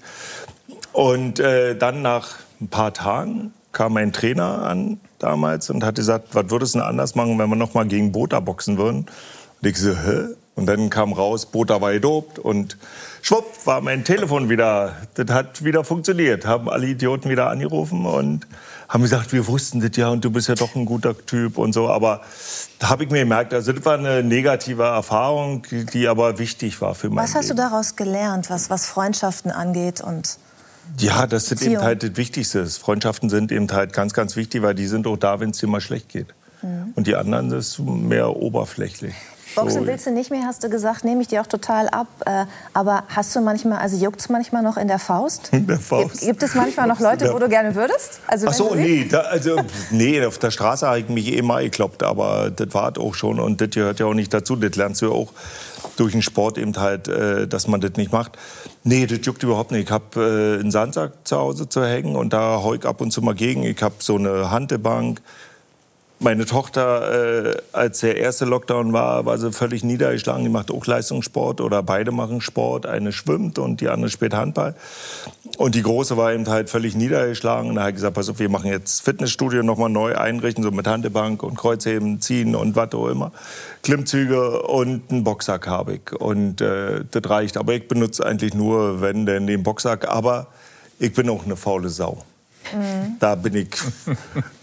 Und äh, dann nach ein paar Tagen kam mein Trainer an damals und hat gesagt, was würdest du denn anders machen, wenn wir noch mal gegen Bota boxen würden? Und ich so, hä? Und dann kam raus, Bota war gedopt und schwupp war mein Telefon wieder, das hat wieder funktioniert. Haben alle Idioten wieder angerufen und haben gesagt, wir wussten das ja und du bist ja doch ein guter Typ und so. Aber da habe ich mir gemerkt, also das war eine negative Erfahrung, die, aber wichtig war für mein Was hast du daraus gelernt, was, was Freundschaften angeht? Und Ja, das ist eben halt das Wichtigste. Freundschaften sind eben halt ganz, ganz wichtig, weil die sind auch da, wenn es dir mal schlecht geht. Mhm. Und die anderen ist mehr oberflächlich. Boxen willst du nicht mehr, hast du gesagt, nehme ich dir auch total ab. Äh, aber hast du manchmal, also juckt es manchmal noch in der Faust? In der Faust. Gibt, gibt es manchmal noch Leute, wo du gerne würdest? Also Ach so, nee, da, also, nee, auf der Straße habe ich mich eh mal gekloppt, aber das war es auch schon und das gehört ja auch nicht dazu. Das lernst du ja auch durch den Sport eben halt, äh, dass man das nicht macht. Nee, das juckt überhaupt nicht. Ich habe äh, einen Sandsack zu Hause zu hängen und da ich ab und zu mal gegen. Ich habe so eine Hantebank. Meine Tochter, äh, als der erste Lockdown war, war sie völlig niedergeschlagen. Die macht auch Leistungssport oder beide machen Sport. Eine schwimmt und die andere spielt Handball. Und die Große war eben halt völlig niedergeschlagen. Und da habe ich gesagt, pass auf, wir machen jetzt Fitnessstudio nochmal neu einrichten, so mit Handebank und Kreuzheben, ziehen und was auch immer. Klimmzüge und einen Boxsack habe ich. Und äh, das reicht. Aber ich benutze eigentlich nur, wenn denn den Boxsack. Aber ich bin auch eine faule Sau. Da bin ich,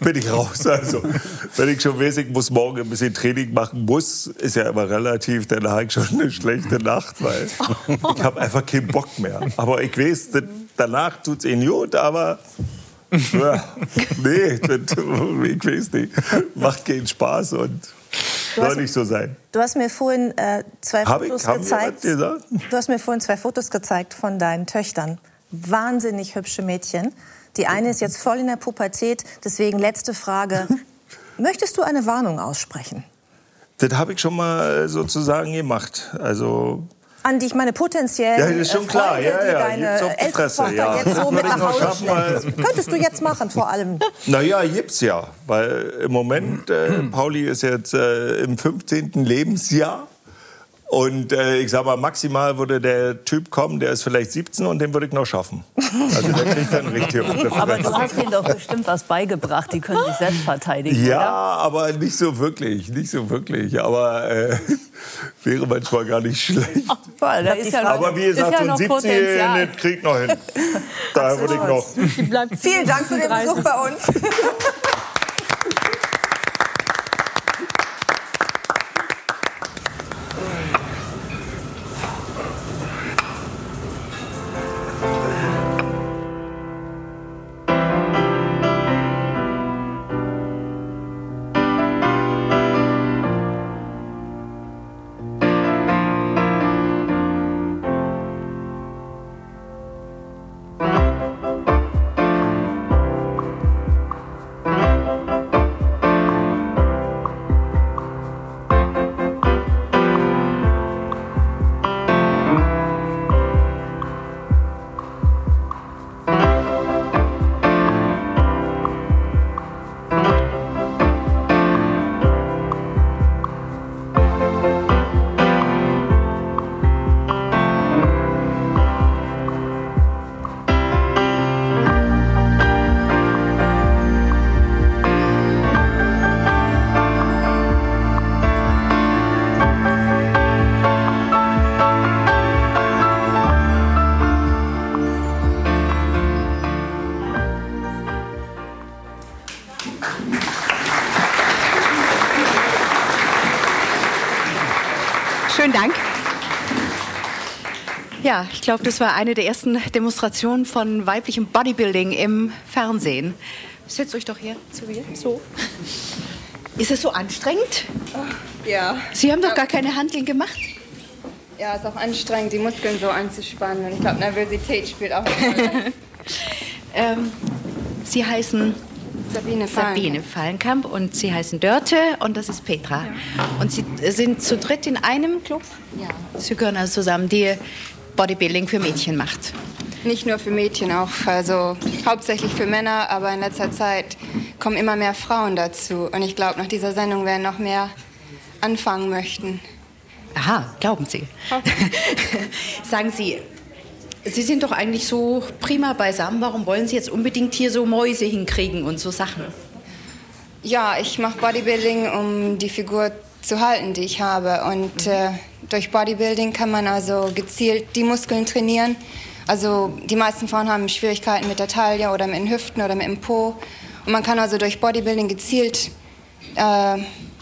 bin ich raus. Also, wenn ich schon weiß, ich muss morgen ein bisschen Training machen muss, ist ja immer relativ, dann habe ich schon eine schlechte Nacht, weil ich habe einfach keinen Bock mehr. Aber ich weiß, danach tut es ihnen gut, aber ja, nee, das, ich weiß nicht. Macht keinen Spaß und Du hast- soll nicht so sein. Du hast mir vorhin äh, zwei Hab ich? Fotos wir gezeigt. Du hast mir vorhin zwei Fotos gezeigt von deinen Töchtern. Wahnsinnig hübsche Mädchen. Die eine ist jetzt voll in der Pubertät. Deswegen letzte Frage. Möchtest du eine Warnung aussprechen? Das habe ich schon mal sozusagen gemacht. Also An die ich meine potenziell Ja, das ist schon klar. Freunde, Ja, die ja, deine gibt's auf die ältere Fresse, Tochter ja. jetzt so mit nach Hause weil- schleppst. Könntest du jetzt machen, vor allem. Naja, gibt's ja. Weil im Moment, äh, Pauli ist jetzt äh, im 15. Lebensjahr. Und äh, ich sag mal, maximal würde der Typ kommen, der ist vielleicht 17 und den würde ich noch schaffen. Also der kriegt dann richtig Aber du hast ihnen doch bestimmt was beigebracht. Die können sich selbst verteidigen, Ja, oder? aber nicht so wirklich, nicht so wirklich. Aber äh, wäre manchmal gar nicht schlecht. Da ist ja noch- aber wie gesagt, ja so ein noch 17 Potenzial. das kriegt noch hin. Da würde ich noch. Vielen Dank für den Besuch bei uns. Ja, ich glaube, das war eine der ersten Demonstrationen von weiblichem Bodybuilding im Fernsehen. Setzt euch doch hier zu mir. So. Ist es so anstrengend? Ja. Sie haben doch gar keine Handeln gemacht. Ja, ist auch anstrengend, die Muskeln so anzuspannen. Und ich glaube, Nervosität spielt auch eine Rolle. Ähm, Sie heißen Sabine Fallenkamp. Sabine Fallenkamp und Sie heißen Dörte und das ist Petra. Und Sie sind zu dritt in einem Club? Ja. Sie gehören also zusammen, die Bodybuilding für Mädchen macht. Nicht nur für Mädchen, auch also hauptsächlich für Männer, aber in letzter Zeit kommen immer mehr Frauen dazu. Und ich glaube, nach dieser Sendung werden noch mehr anfangen möchten. Aha, glauben Sie. Sagen Sie, Sie sind doch eigentlich so prima beisammen. Warum wollen Sie jetzt unbedingt hier so Mäuse hinkriegen und so Sachen? Ja, ich mache Bodybuilding, um die Figur zu halten, die ich habe. Und äh, durch Bodybuilding kann man also gezielt die Muskeln trainieren. Also die meisten Frauen haben Schwierigkeiten mit der Taille oder mit den Hüften oder mit dem Po. Und man kann also durch Bodybuilding gezielt äh,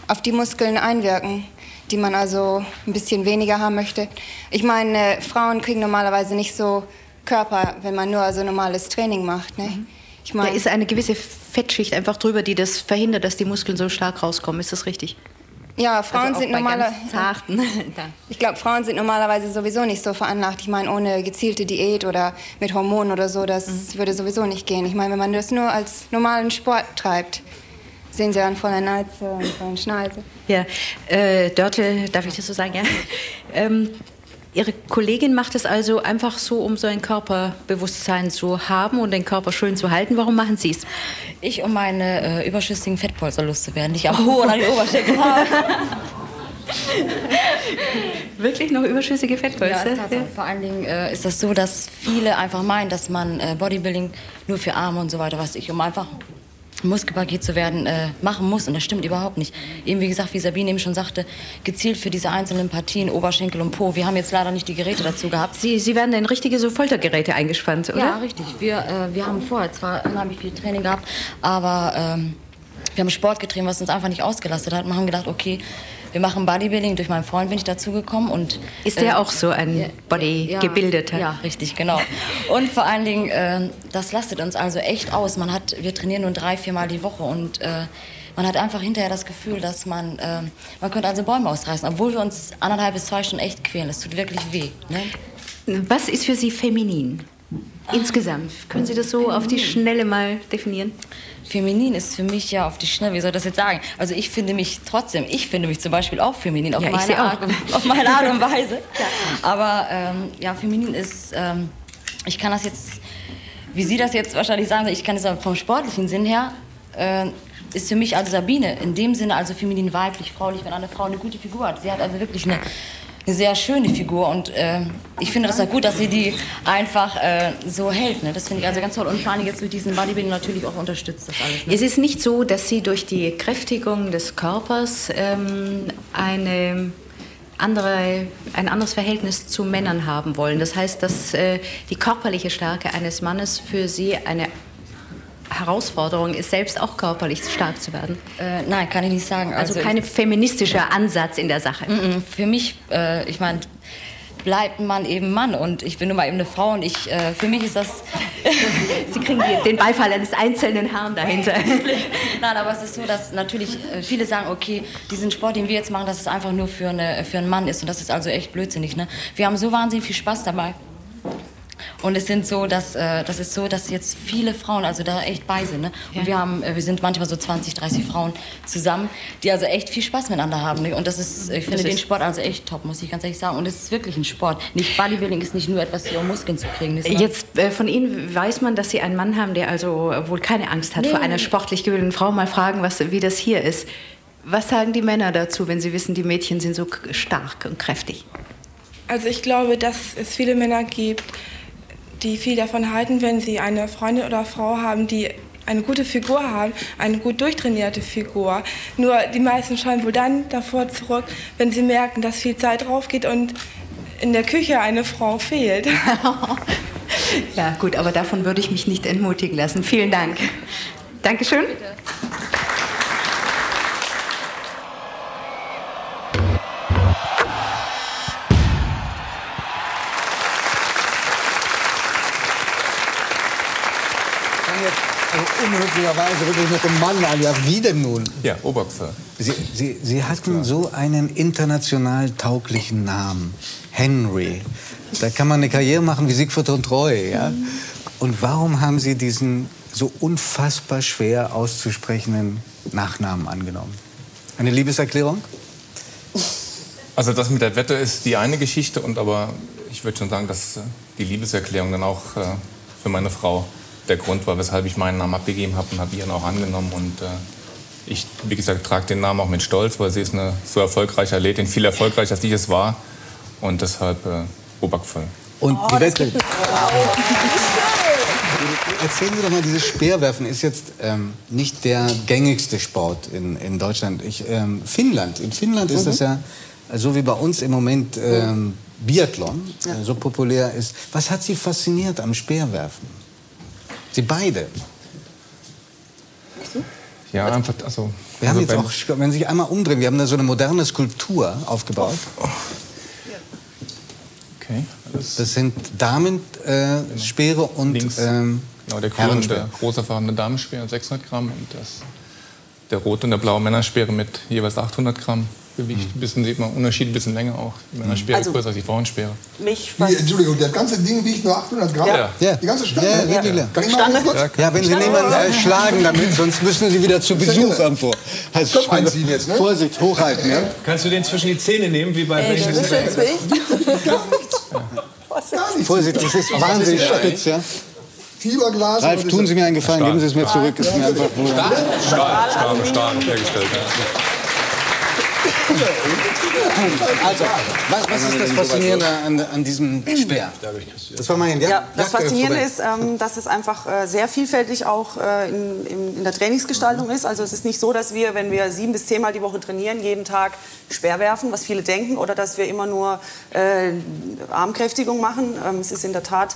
auf die Muskeln einwirken, die man also ein bisschen weniger haben möchte. Ich meine, äh, Frauen kriegen normalerweise nicht so Körper, wenn man nur also normales Training macht. Ne? Ich Da meine, ist eine gewisse Fettschicht einfach drüber, die das verhindert, dass die Muskeln so stark rauskommen. Ist das richtig? Ja, Frauen Also sind bei normaler ganz zarten. Ich glaube, Frauen sind normalerweise sowieso nicht so veranlagt. Ich meine, ohne gezielte Diät oder mit Hormonen oder so, das Mhm. würde sowieso nicht gehen. Ich meine, wenn man das nur als normalen Sport treibt, sehen Sie dann von der Neize und von der Schneise. Ja, äh, Dörte, darf ich das so sagen? Ja. Ähm, Ihre Kollegin macht es also einfach so, um so ein Körperbewusstsein zu haben und den Körper schön zu halten. Warum machen Sie es? Ich, um meine äh, überschüssigen Fettpolster loszuwerden, die ich am Po oder die Oberschenkel habe. Wirklich noch überschüssige Ja, Fettpolster? ist Tatsache. Vor allen Dingen äh, ist das so, dass viele einfach meinen, dass man äh, Bodybuilding nur für Arme und so weiter, was ich, um einfach Muskelpaket zu werden, äh, machen muss. Und das stimmt überhaupt nicht. Eben wie gesagt, wie Sabine eben schon sagte, gezielt für diese einzelnen Partien, Oberschenkel und Po. Wir haben jetzt leider nicht die Geräte dazu gehabt. Sie, Sie werden in richtige so Foltergeräte eingespannt, oder? Ja, richtig. Wir, äh, wir haben vorher zwar unheimlich viel Training gehabt, aber ähm, wir haben Sport getrieben, was uns einfach nicht ausgelastet hat. Wir haben gedacht, okay, wir machen Bodybuilding. Durch meinen Freund bin ich dazugekommen und Ist der auch so ein Bodygebildeter? Ja, richtig, genau. Und vor allen Dingen, äh, das lastet uns also echt aus. Man hat, wir trainieren nur drei, viermal die Woche und äh, man hat einfach hinterher das Gefühl, dass man, äh, man könnte also Bäume ausreißen, obwohl wir uns anderthalb bis zwei Stunden echt quälen. Es tut wirklich weh. Ne? Was ist für Sie feminin? Insgesamt. Können Sie das so auf die Schnelle mal definieren? Feminin ist für mich ja auf die Schnelle, wie soll ich das jetzt sagen? Also ich finde mich trotzdem, ich finde mich zum Beispiel auch feminin, auf, Ja, meine. Art, und- auf meine Art und Weise. Aber ähm, ja, feminin ist, ähm, ich kann das jetzt, wie Sie das jetzt wahrscheinlich sagen, ich kann es aber vom sportlichen Sinn her, äh, ist für mich also Sabine in dem Sinne also feminin, weiblich, fraulich, wenn eine Frau eine gute Figur hat. Sie hat also wirklich eine, eine sehr schöne Figur und äh, ich finde das auch gut, dass sie die einfach äh, so hält. Ne? Das finde ich also ganz toll und allem jetzt mit diesem Bodybuilding natürlich auch unterstützt das alles. Ne? Es ist nicht so, dass Sie durch die Kräftigung des Körpers ähm, eine andere, ein anderes Verhältnis zu Männern haben wollen. Das heißt, dass äh, die körperliche Stärke eines Mannes für Sie eine Herausforderung ist, selbst auch körperlich stark zu werden. Äh, nein, kann ich nicht sagen. Also, Also kein feministischer Ansatz in der Sache. Mm-mm. Für mich, äh, ich meine, bleibt Mann eben Mann und ich bin nun mal eben eine Frau und ich, äh, für mich ist das... Sie kriegen den Beifall eines einzelnen Herrn dahinter. Nein, aber es ist so, dass natürlich äh, viele sagen, okay, diesen Sport, den wir jetzt machen, dass es einfach nur für, eine, für einen Mann ist und das ist also echt blödsinnig. Ne? Wir haben so wahnsinnig viel Spaß dabei. Und es sind so, dass äh, das ist so, dass jetzt viele Frauen also da echt bei sind. Ne? Und Ja. wir haben, äh, wir sind manchmal so 20, 30 Frauen zusammen, die also echt viel Spaß miteinander haben. Ne? Und das ist, ich finde den Sport also echt top, muss ich ganz ehrlich sagen. Und es ist wirklich ein Sport. Nicht Bodybuilding ist nicht nur etwas, hier um Muskeln zu kriegen. ist, ne? Jetzt äh, von Ihnen weiß man, dass Sie einen Mann haben, der also wohl keine Angst hat Nee, vor einer sportlich gebildeten Frau. Mal fragen, was, wie das hier ist. Was sagen die Männer dazu, wenn sie wissen, die Mädchen sind so stark und kräftig? Also ich glaube, dass es viele Männer gibt, die viel davon halten, wenn sie eine Freundin oder Frau haben, die eine gute Figur haben, eine gut durchtrainierte Figur. Nur die meisten schauen wohl dann davor zurück, wenn sie merken, dass viel Zeit drauf geht und in der Küche eine Frau fehlt. Ja, gut, aber davon würde ich mich nicht entmutigen lassen. Vielen Dank. Dankeschön. fange unhöflicherweise wirklich mit dem Mann an. Ja, wie denn nun? Ja, Oberpför. Sie, Sie, Sie hatten so einen international tauglichen Namen. Henry. Da kann man eine Karriere machen wie Siegfried und Roy. Ja? Und warum haben Sie diesen so unfassbar schwer auszusprechenden Nachnamen angenommen? Eine Liebeserklärung? Also das mit der Wette ist die eine Geschichte, und aber ich würde schon sagen, dass äh, die Liebeserklärung dann auch äh, für meine Frau der Grund war, weshalb ich meinen Namen abgegeben habe und habe ihren auch angenommen. Und äh, ich, wie gesagt, trage den Namen auch mit Stolz, weil sie ist eine so erfolgreiche Athletin, viel erfolgreicher als ich es war. Und deshalb äh, Obackvoll. Und die Wette. Erzählen Sie doch mal, dieses Speerwerfen ist jetzt ähm, nicht der gängigste Sport in, in Deutschland. Ich, ähm, Finnland, in Finnland ist Mhm. das ja, so wie bei uns im Moment ähm, Biathlon, äh, so populär ist. Was hat Sie fasziniert am Speerwerfen? Sie beide. Ja, einfach, also. Wir haben also jetzt auch, wenn Sie sich einmal umdrehen, wir haben da so eine moderne Skulptur aufgebaut. Okay. Das sind Damenspeere äh, Speere und ähm, Genau, der grüne der rosafarbene Damenspeer 600 Gramm und das, der rote und der blaue Männerspeere mit jeweils 800 Gramm Gewicht. Ein bisschen sieht man Unterschied, ein bisschen länger auch. Die Männerspeere Also- größer als die Frauenspeere. Mich Wie, Entschuldigung, das ganze Ding wiegt nur 800 Gramm? Ja. Ja. Die ganze Stange? Ja, wirklich, ja. Kann ich mal ganz kurz? Ja, wenn Sie niemanden äh, schlagen damit, sonst müssen Sie wieder zu Besuch irgendwo. Also, Kopf einziehen jetzt, ne? Vorsicht, hochhalten, ja? Kannst du den zwischen die Zähne nehmen, wie bei Ey, welchen- das ist schön Vorsicht, das ist wahnsinnig spitz, ja? Fieberglas. Ralf, tun Sie mir einen Gefallen, geben Sie es mir zurück. Ist mir einfach nur Stahl, Stahl, Stahl hergestellt. Also, was, was ist das Faszinierende an, an diesem Speer? Das war mein Ja, das Jagd- Faszinierende ist, ähm, dass es einfach äh, sehr vielfältig auch äh, in, in, in der Trainingsgestaltung ist. Also es ist nicht so, dass wir, wenn wir sieben bis zehnmal die Woche trainieren, jeden Tag Speer werfen, was viele denken, oder dass wir immer nur äh, Armkräftigung machen. Ähm, es ist in der Tat äh,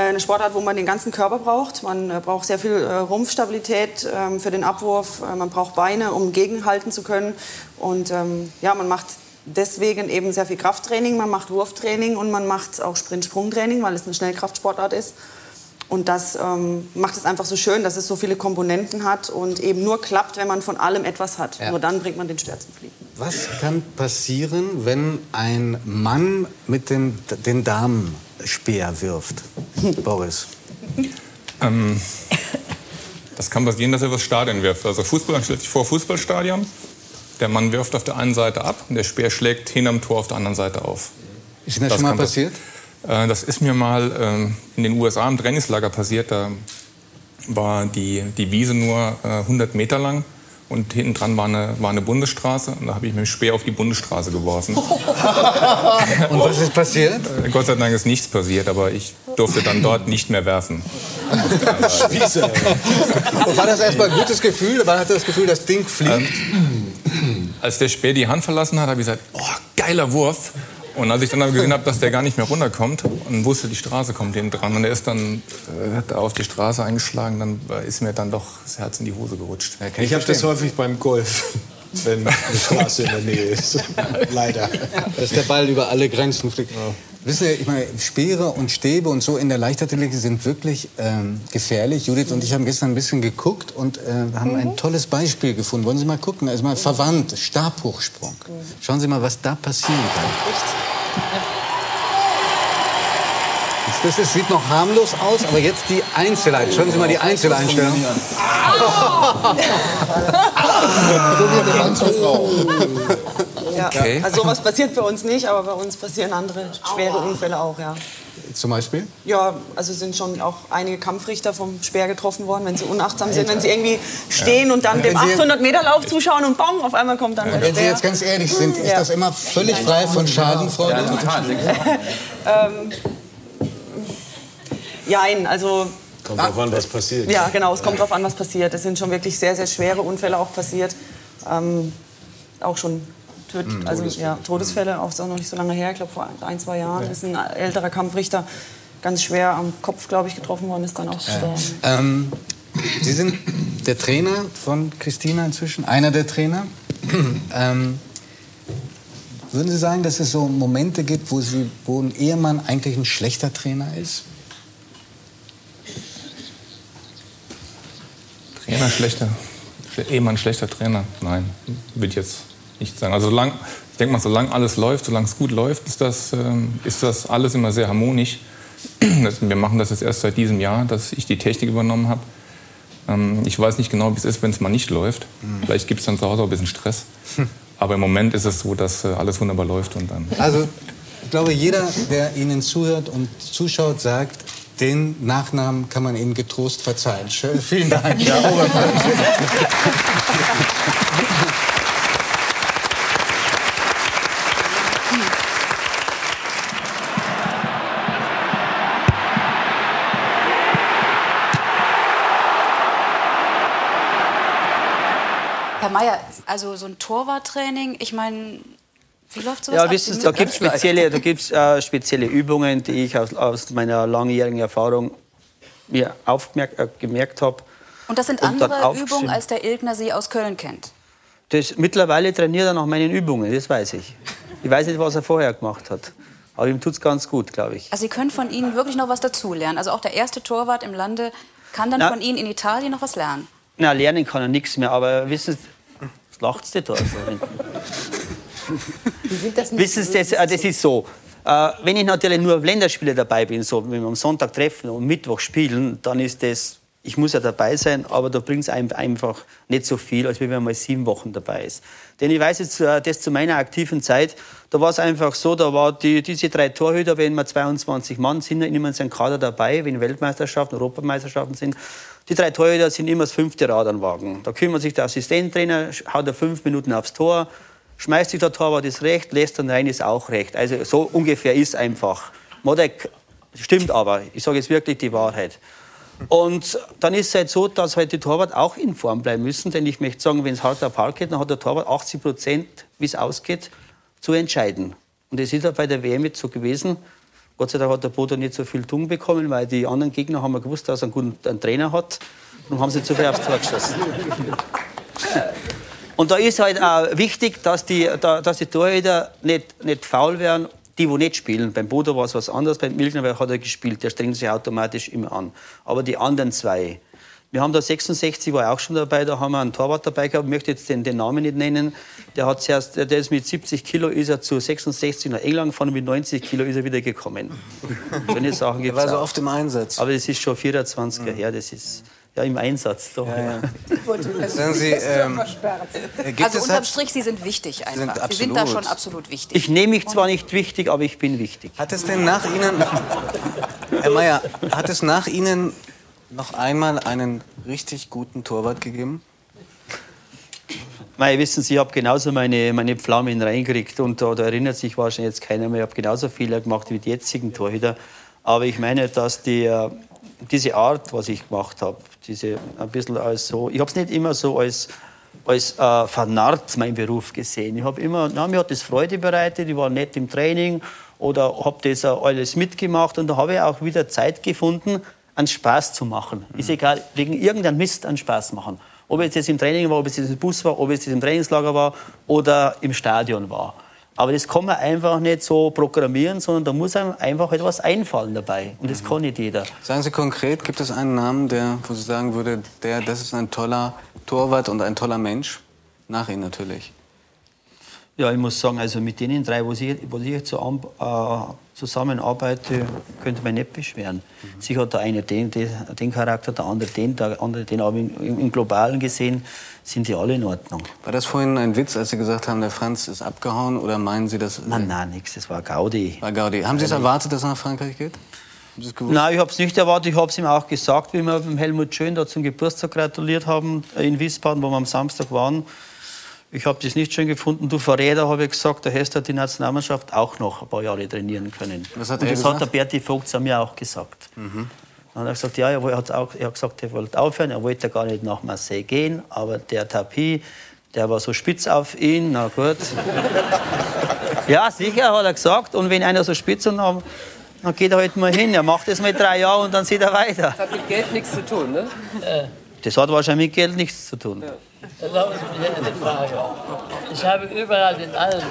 eine Sportart, wo man den ganzen Körper braucht. Man äh, braucht sehr viel äh, Rumpfstabilität ähm, für den Abwurf. Äh, man braucht Beine, um gegenhalten zu können. Und ähm, ja, man macht deswegen eben sehr viel Krafttraining, man macht Wurftraining und man macht auch Sprint-Sprungtraining, weil es eine Schnellkraftsportart ist. Und das ähm, macht es einfach so schön, dass es so viele Komponenten hat und eben nur klappt, wenn man von allem etwas hat. Ja. Nur dann bringt man den Speer zum Fliegen. Was kann passieren, wenn ein Mann mit dem, den Damenspeer wirft? Boris. Ähm, das kann passieren, dass er was Stadion wirft. Also Fußball, stellt sich vor Fußballstadion. Der Mann wirft auf der einen Seite ab und der Speer schlägt hinterm Tor auf der anderen Seite auf. Ist Ihnen das schon mal passiert? Äh, das ist mir mal ähm, in den USA im Trainingslager passiert. Da war die, die Wiese nur äh, 100 Meter lang und hinten dran war eine, war eine Bundesstraße. Und da habe ich mit dem Speer auf die Bundesstraße geworfen. Und was ist passiert? Äh, Gott sei Dank ist nichts passiert, aber ich durfte dann dort nicht mehr werfen. Und war das erstmal ein gutes Gefühl? Man hatte das Gefühl, das Ding fliegt? Als der Speer die Hand verlassen hat, habe ich gesagt, oh, geiler Wurf. Und als ich dann aber gesehen habe, dass der gar nicht mehr runterkommt und wusste, die Straße kommt hinten dran und er ist dann äh, hat er auf die Straße eingeschlagen, dann ist mir dann doch das Herz in die Hose gerutscht. Ich habe das häufig beim Golf, wenn eine Straße in der Nähe ist. Leider. Dass der Ball über alle Grenzen fliegt. Wissen Sie, ich meine, Speere und Stäbe und so in der Leichtathletik sind wirklich ähm, gefährlich. Judith und ich haben gestern ein bisschen geguckt und äh, haben ein tolles Beispiel gefunden. Wollen Sie mal gucken? Also mal verwandt, Stabhochsprung. Schauen Sie mal, was da passieren kann. Jetzt, Das ist, sieht noch harmlos aus, aber jetzt die Einzelheit. Schauen Sie mal die Einzeleinstellung. Ja. Okay. Also sowas passiert bei uns nicht, aber bei uns passieren andere schwere Unfälle auch, ja. Zum Beispiel? Ja, also sind schon auch einige Kampfrichter vom Speer getroffen worden, wenn sie unachtsam sind, wenn sie irgendwie stehen und dann Wenn dem Sie- 800 Meter Lauf zuschauen und bong, auf einmal kommt dann der Wenn Sie Speer. jetzt ganz ehrlich sind, ist Ja. das immer völlig frei von Schadenfreude? ähm, Jein, also Kommt drauf an, was passiert. ja, genau, es kommt drauf an, was passiert. Es sind schon wirklich sehr, sehr schwere Unfälle auch passiert. Ähm, auch schon Töt Mhm. also, Todesfälle. ja, Todesfälle, auch ist auch noch nicht so lange her, ich glaube vor ein, zwei Jahren ist ein älterer Kampfrichter ganz schwer am Kopf, glaube ich, getroffen worden, ist dann auch gestorben. Ähm, Sie sind der Trainer von Christina inzwischen, einer der Trainer. ähm, würden Sie sagen, dass es so Momente gibt, wo, Sie, wo ein Ehemann eigentlich ein schlechter Trainer ist? Trainer schlechter, schle- Ehemann schlechter Trainer? Nein, ich jetzt nicht sagen. Also solang, ich denke mal, solange alles läuft, solange es gut läuft, ist das, ähm, ist das alles immer sehr harmonisch. Wir machen das jetzt erst seit diesem Jahr, dass ich die Technik übernommen habe. Ähm, ich weiß nicht genau, wie es ist, wenn es mal nicht läuft. Vielleicht gibt es dann zu Hause auch ein bisschen Stress. Aber im Moment ist es so, dass äh, alles wunderbar läuft und dann. Also, ich glaube, jeder, der Ihnen zuhört und zuschaut, sagt, den Nachnamen kann man Ihnen getrost verzeihen. Schön, vielen Dank. Ja, also so ein Torwarttraining, ich meine, wie läuft sowas Ja, ab? wissen Sie Sie, da gibt es spezielle, da gibt's, äh, spezielle Übungen, die ich aus, aus meiner langjährigen Erfahrung mir aufgemerkt äh, gemerkt habe. Und das sind und andere. Übungen, als der Ilgner sie aus Köln kennt. Das, mittlerweile trainiert er nach meinen Übungen, das weiß ich. Ich weiß nicht, was er vorher gemacht hat. Aber ihm tut es ganz gut, glaube ich. Also Sie können von Ihnen wirklich noch was dazulernen. Also auch der erste Torwart im Lande kann dann Na. von Ihnen in Italien noch was lernen. Na, lernen kann er nichts mehr, aber wissen Sie, was lacht Sie da so? Wissen Sie, das, äh, das ist so. Äh, wenn ich natürlich nur auf Länderspiele dabei bin, so wenn wir am Sonntag treffen und Mittwoch spielen, dann ist das, ich muss ja dabei sein, aber da bringt es einem einfach nicht so viel, als wenn man mal sieben Wochen dabei ist. Denn ich weiß jetzt, äh, das zu meiner aktiven Zeit, da war es einfach so, da war die, diese drei Torhüter, wenn wir 22 Mann sind, immer in seinem Kader dabei, wenn Weltmeisterschaften, Europameisterschaften sind. Die drei Torhüter sind immer das fünfte Rad am Wagen. Da kümmert sich der Assistenttrainer, haut er fünf Minuten aufs Tor, schmeißt sich der Torwart ist recht, lässt dann rein ist auch recht. Also so ungefähr ist einfach. Modek stimmt aber, ich sage jetzt wirklich die Wahrheit. Und dann ist es halt so, dass halt die Torwart auch in Form bleiben müssen, denn ich möchte sagen, wenn es hart auf hart geht, dann hat der Torwart 80 Prozent, wie es ausgeht, zu entscheiden. Und es ist auch bei der WM jetzt so gewesen. Gott sei Dank hat der Bodo nicht so viel tun bekommen, weil die anderen Gegner haben ja gewusst, dass er einen guten einen Trainer hat. Darum haben sie zu viel aufs Tor geschossen. Und da ist halt auch wichtig, dass die, da, dass die Torhüter nicht, nicht faul werden, die, die nicht spielen. Beim Bodo war es was anderes, beim Milchner hat er gespielt, der strengt sich automatisch immer an. Aber die anderen zwei, wir haben da 66, war auch schon dabei, da haben wir einen Torwart dabei gehabt, ich möchte jetzt den, den Namen nicht nennen. Der, hat zuerst, der ist mit 70 Kilo ist er zu 66 nach England gefahren und mit 90 Kilo ist er wieder gekommen. Solche Sachen Er gibt's war so oft im Einsatz. Aber das ist schon 24 Jahre her, das ist ja im Einsatz. Doch, ja. Sagen Sie, ähm, gibt also unterm Strich, Sie sind wichtig einfach. sind Sie sind da schon absolut wichtig. Ich nehme mich zwar nicht wichtig, aber ich bin wichtig. Hat es denn nach Ihnen, Herr Mayer, hat es nach Ihnen noch einmal einen richtig guten Torwart gegeben? Mei, wissen Sie, ich habe genauso meine, meine Pflaumen reingekriegt und da, da erinnert sich wahrscheinlich jetzt keiner mehr. Ich habe genauso Fehler gemacht wie die jetzigen Torhüter. Aber ich meine, dass die, äh, diese Art, was ich gemacht habe, diese ein bisschen als so, ich habe es nicht immer so als, als äh, vernarrt mein Beruf gesehen. Ich habe immer, na, mir hat das Freude bereitet, ich war nett im Training oder habe das alles mitgemacht und da habe ich auch wieder Zeit gefunden, einen Spaß zu machen. Ist egal, wegen irgendeinem Mist einen Spaß machen. Ob es jetzt im Training war, ob es jetzt im Bus war, ob es jetzt im Trainingslager war oder im Stadion war. Aber das kann man einfach nicht so programmieren, sondern da muss einem einfach etwas einfallen dabei. Und das kann nicht jeder. Sagen Sie konkret, gibt es einen Namen, der, wo Sie sagen würde, der, das ist ein toller Torwart und ein toller Mensch? Nach Ihnen natürlich. Ja, ich muss sagen, also mit denen drei, wo ich, ich jetzt so an, äh, zusammenarbeite, könnte man nicht beschweren. Sicher hat der eine den, den, Charakter, der andere den, der andere den, aber im, im, Globalen gesehen sind die alle in Ordnung. War das vorhin ein Witz, als Sie gesagt haben, der Franz ist abgehauen? Oder meinen Sie das? Nein, nein, nichts. Das war Gaudi. War Gaudi. Haben Sie es erwartet, dass er nach Frankreich geht? Nein, ich habe es nicht erwartet. Ich habe es ihm auch gesagt, wie wir dem Helmut Schön da zum Geburtstag gratuliert haben äh, in Wiesbaden, wo wir am Samstag waren. Ich habe das nicht schön gefunden. Du Verräter, habe ich gesagt, der Hester hat die Nationalmannschaft auch noch ein paar Jahre trainieren können. Was hat Und er das hat der Berti Vogt zu mir auch gesagt. Mhm. Dann hat er gesagt, ja, er, hat auch, er hat gesagt, er wollte aufhören, er wollte gar nicht nach Marseille gehen, aber der Tapie, der war so spitz auf ihn, na gut. ja, sicher, hat er gesagt. Und wenn einer so spitz und dann, dann geht er halt mal hin. Er macht das mal drei Jahre und dann sieht er weiter. Das hat mit Geld nichts zu tun, ne? Das hat wahrscheinlich mit Geld nichts zu tun. Erlauben Sie mir eine Frage. Ich habe überall in allen.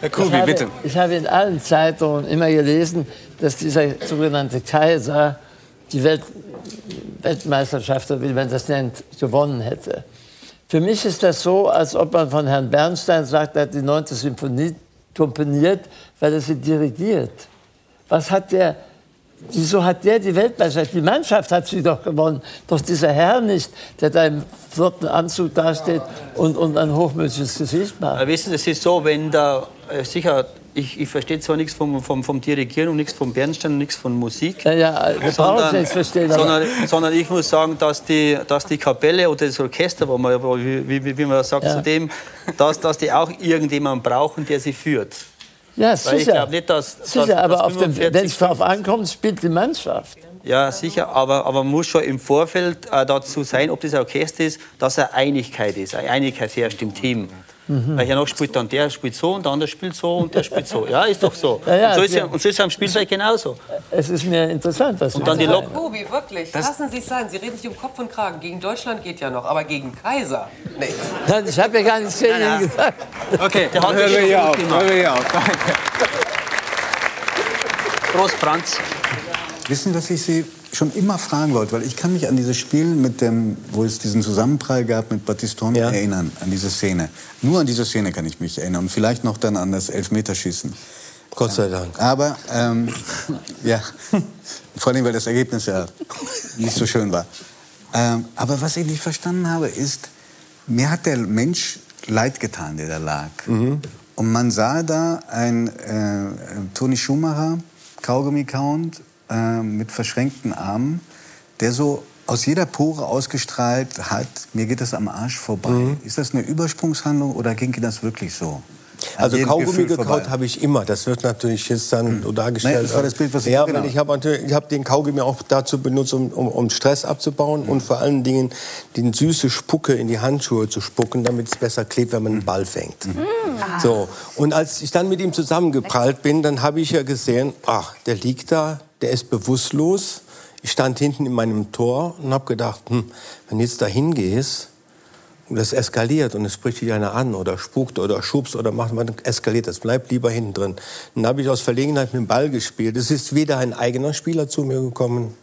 Herr Kubi, bitte. Ich habe in allen Zeitungen immer gelesen, dass dieser sogenannte Kaiser die Welt, Weltmeisterschaft, wie man das nennt, gewonnen hätte. Für mich ist das so, als ob man von Herrn Bernstein sagt, er hat die 9. Symphonie komponiert, weil er sie dirigiert. Was hat der Wieso hat der die Weltmeisterschaft? Die Mannschaft hat sie doch gewonnen. Doch dieser Herr nicht, der da im vierten Anzug dasteht und, und ein hochmütiges Gesicht macht. Wissen Sie, es ist so, wenn da äh, sicher, ich, ich verstehe zwar nichts vom, vom, vom Dirigieren und nichts vom Bernstein und nichts von Musik. Ja, ja, brauchen es nicht verstehen. sondern, sondern ich muss sagen, dass die, dass die Kapelle oder das Orchester, wo man, wie, wie, wie man sagt Ja. zu dem, dass, dass die auch irgendjemanden brauchen, der sie führt. Ja, Weil ich sicher. glaube nicht, dass, sicher, dass, aber dass 45 wenn es darauf ankommt, spielt die Mannschaft. Ja, sicher, aber, aber man muss schon im Vorfeld äh, dazu sein, ob das ein Orchester ist, dass eine Einigkeit ist, eine Einigkeit herrscht im Team. Mhm. Weil noch spielt dann der spielt so und der andere spielt so und der spielt so. Ja, ist doch so. Ja, ja, und, so ist ja. ja, und so ist es am Spielfeld genauso. Es ist mir interessant, was Und Sie dann die sagen. Lok- Tobi, wirklich, lassen Sie es sein. Sie reden sich um Kopf und Kragen. Gegen Deutschland geht ja noch, aber gegen Kaiser? Nee. Nein, ich habe ja gar nichts gegen ihn gesagt. Okay, der hat Hören wir hier auf, hören wir hier auf. Prost, Franz. Wissen Sie, was ich Sie schon immer fragen wollte? Weil ich kann mich an dieses Spiel, mit dem, wo es diesen Zusammenprall gab mit Battistone erinnern, an diese Szene. Nur an diese Szene kann ich mich erinnern und vielleicht noch dann an das Elfmeterschießen. Gott sei Dank. Aber, ähm, ja, vor allem, weil das Ergebnis ja nicht so schön war. Ähm, aber was ich nicht verstanden habe, ist, mir hat der Mensch leid getan, der da lag. Und man sah da ein äh, Toni Schumacher, Kaugummi kauend, äh, mit verschränkten Armen, der so aus jeder Pore ausgestrahlt hat, mir geht das am Arsch vorbei. Ist das eine Übersprungshandlung oder ging das wirklich so? An Also Kaugummi gekaut habe ich immer. Das wird natürlich jetzt dann so dargestellt. Nein, das war das Bild, was ich- Ja, genau. ich habe natürlich- ich habe den Kaugummi auch dazu benutzt, um, um, um Stress abzubauen und vor allen Dingen die süße Spucke in die Handschuhe zu spucken, damit es besser klebt, wenn man einen Ball fängt. So und als ich dann mit ihm zusammengeprallt bin, dann habe ich ja gesehen, ach, der liegt da, der ist bewusstlos. Ich stand hinten in meinem Tor und habe gedacht, hm, wenn jetzt da hingehst und das eskaliert und es spricht dich einer an oder spukt oder schubst oder macht man eskaliert das bleibt lieber hinten drin. Dann habe ich aus Verlegenheit mit dem Ball gespielt. Es ist weder ein eigener Spieler zu mir gekommen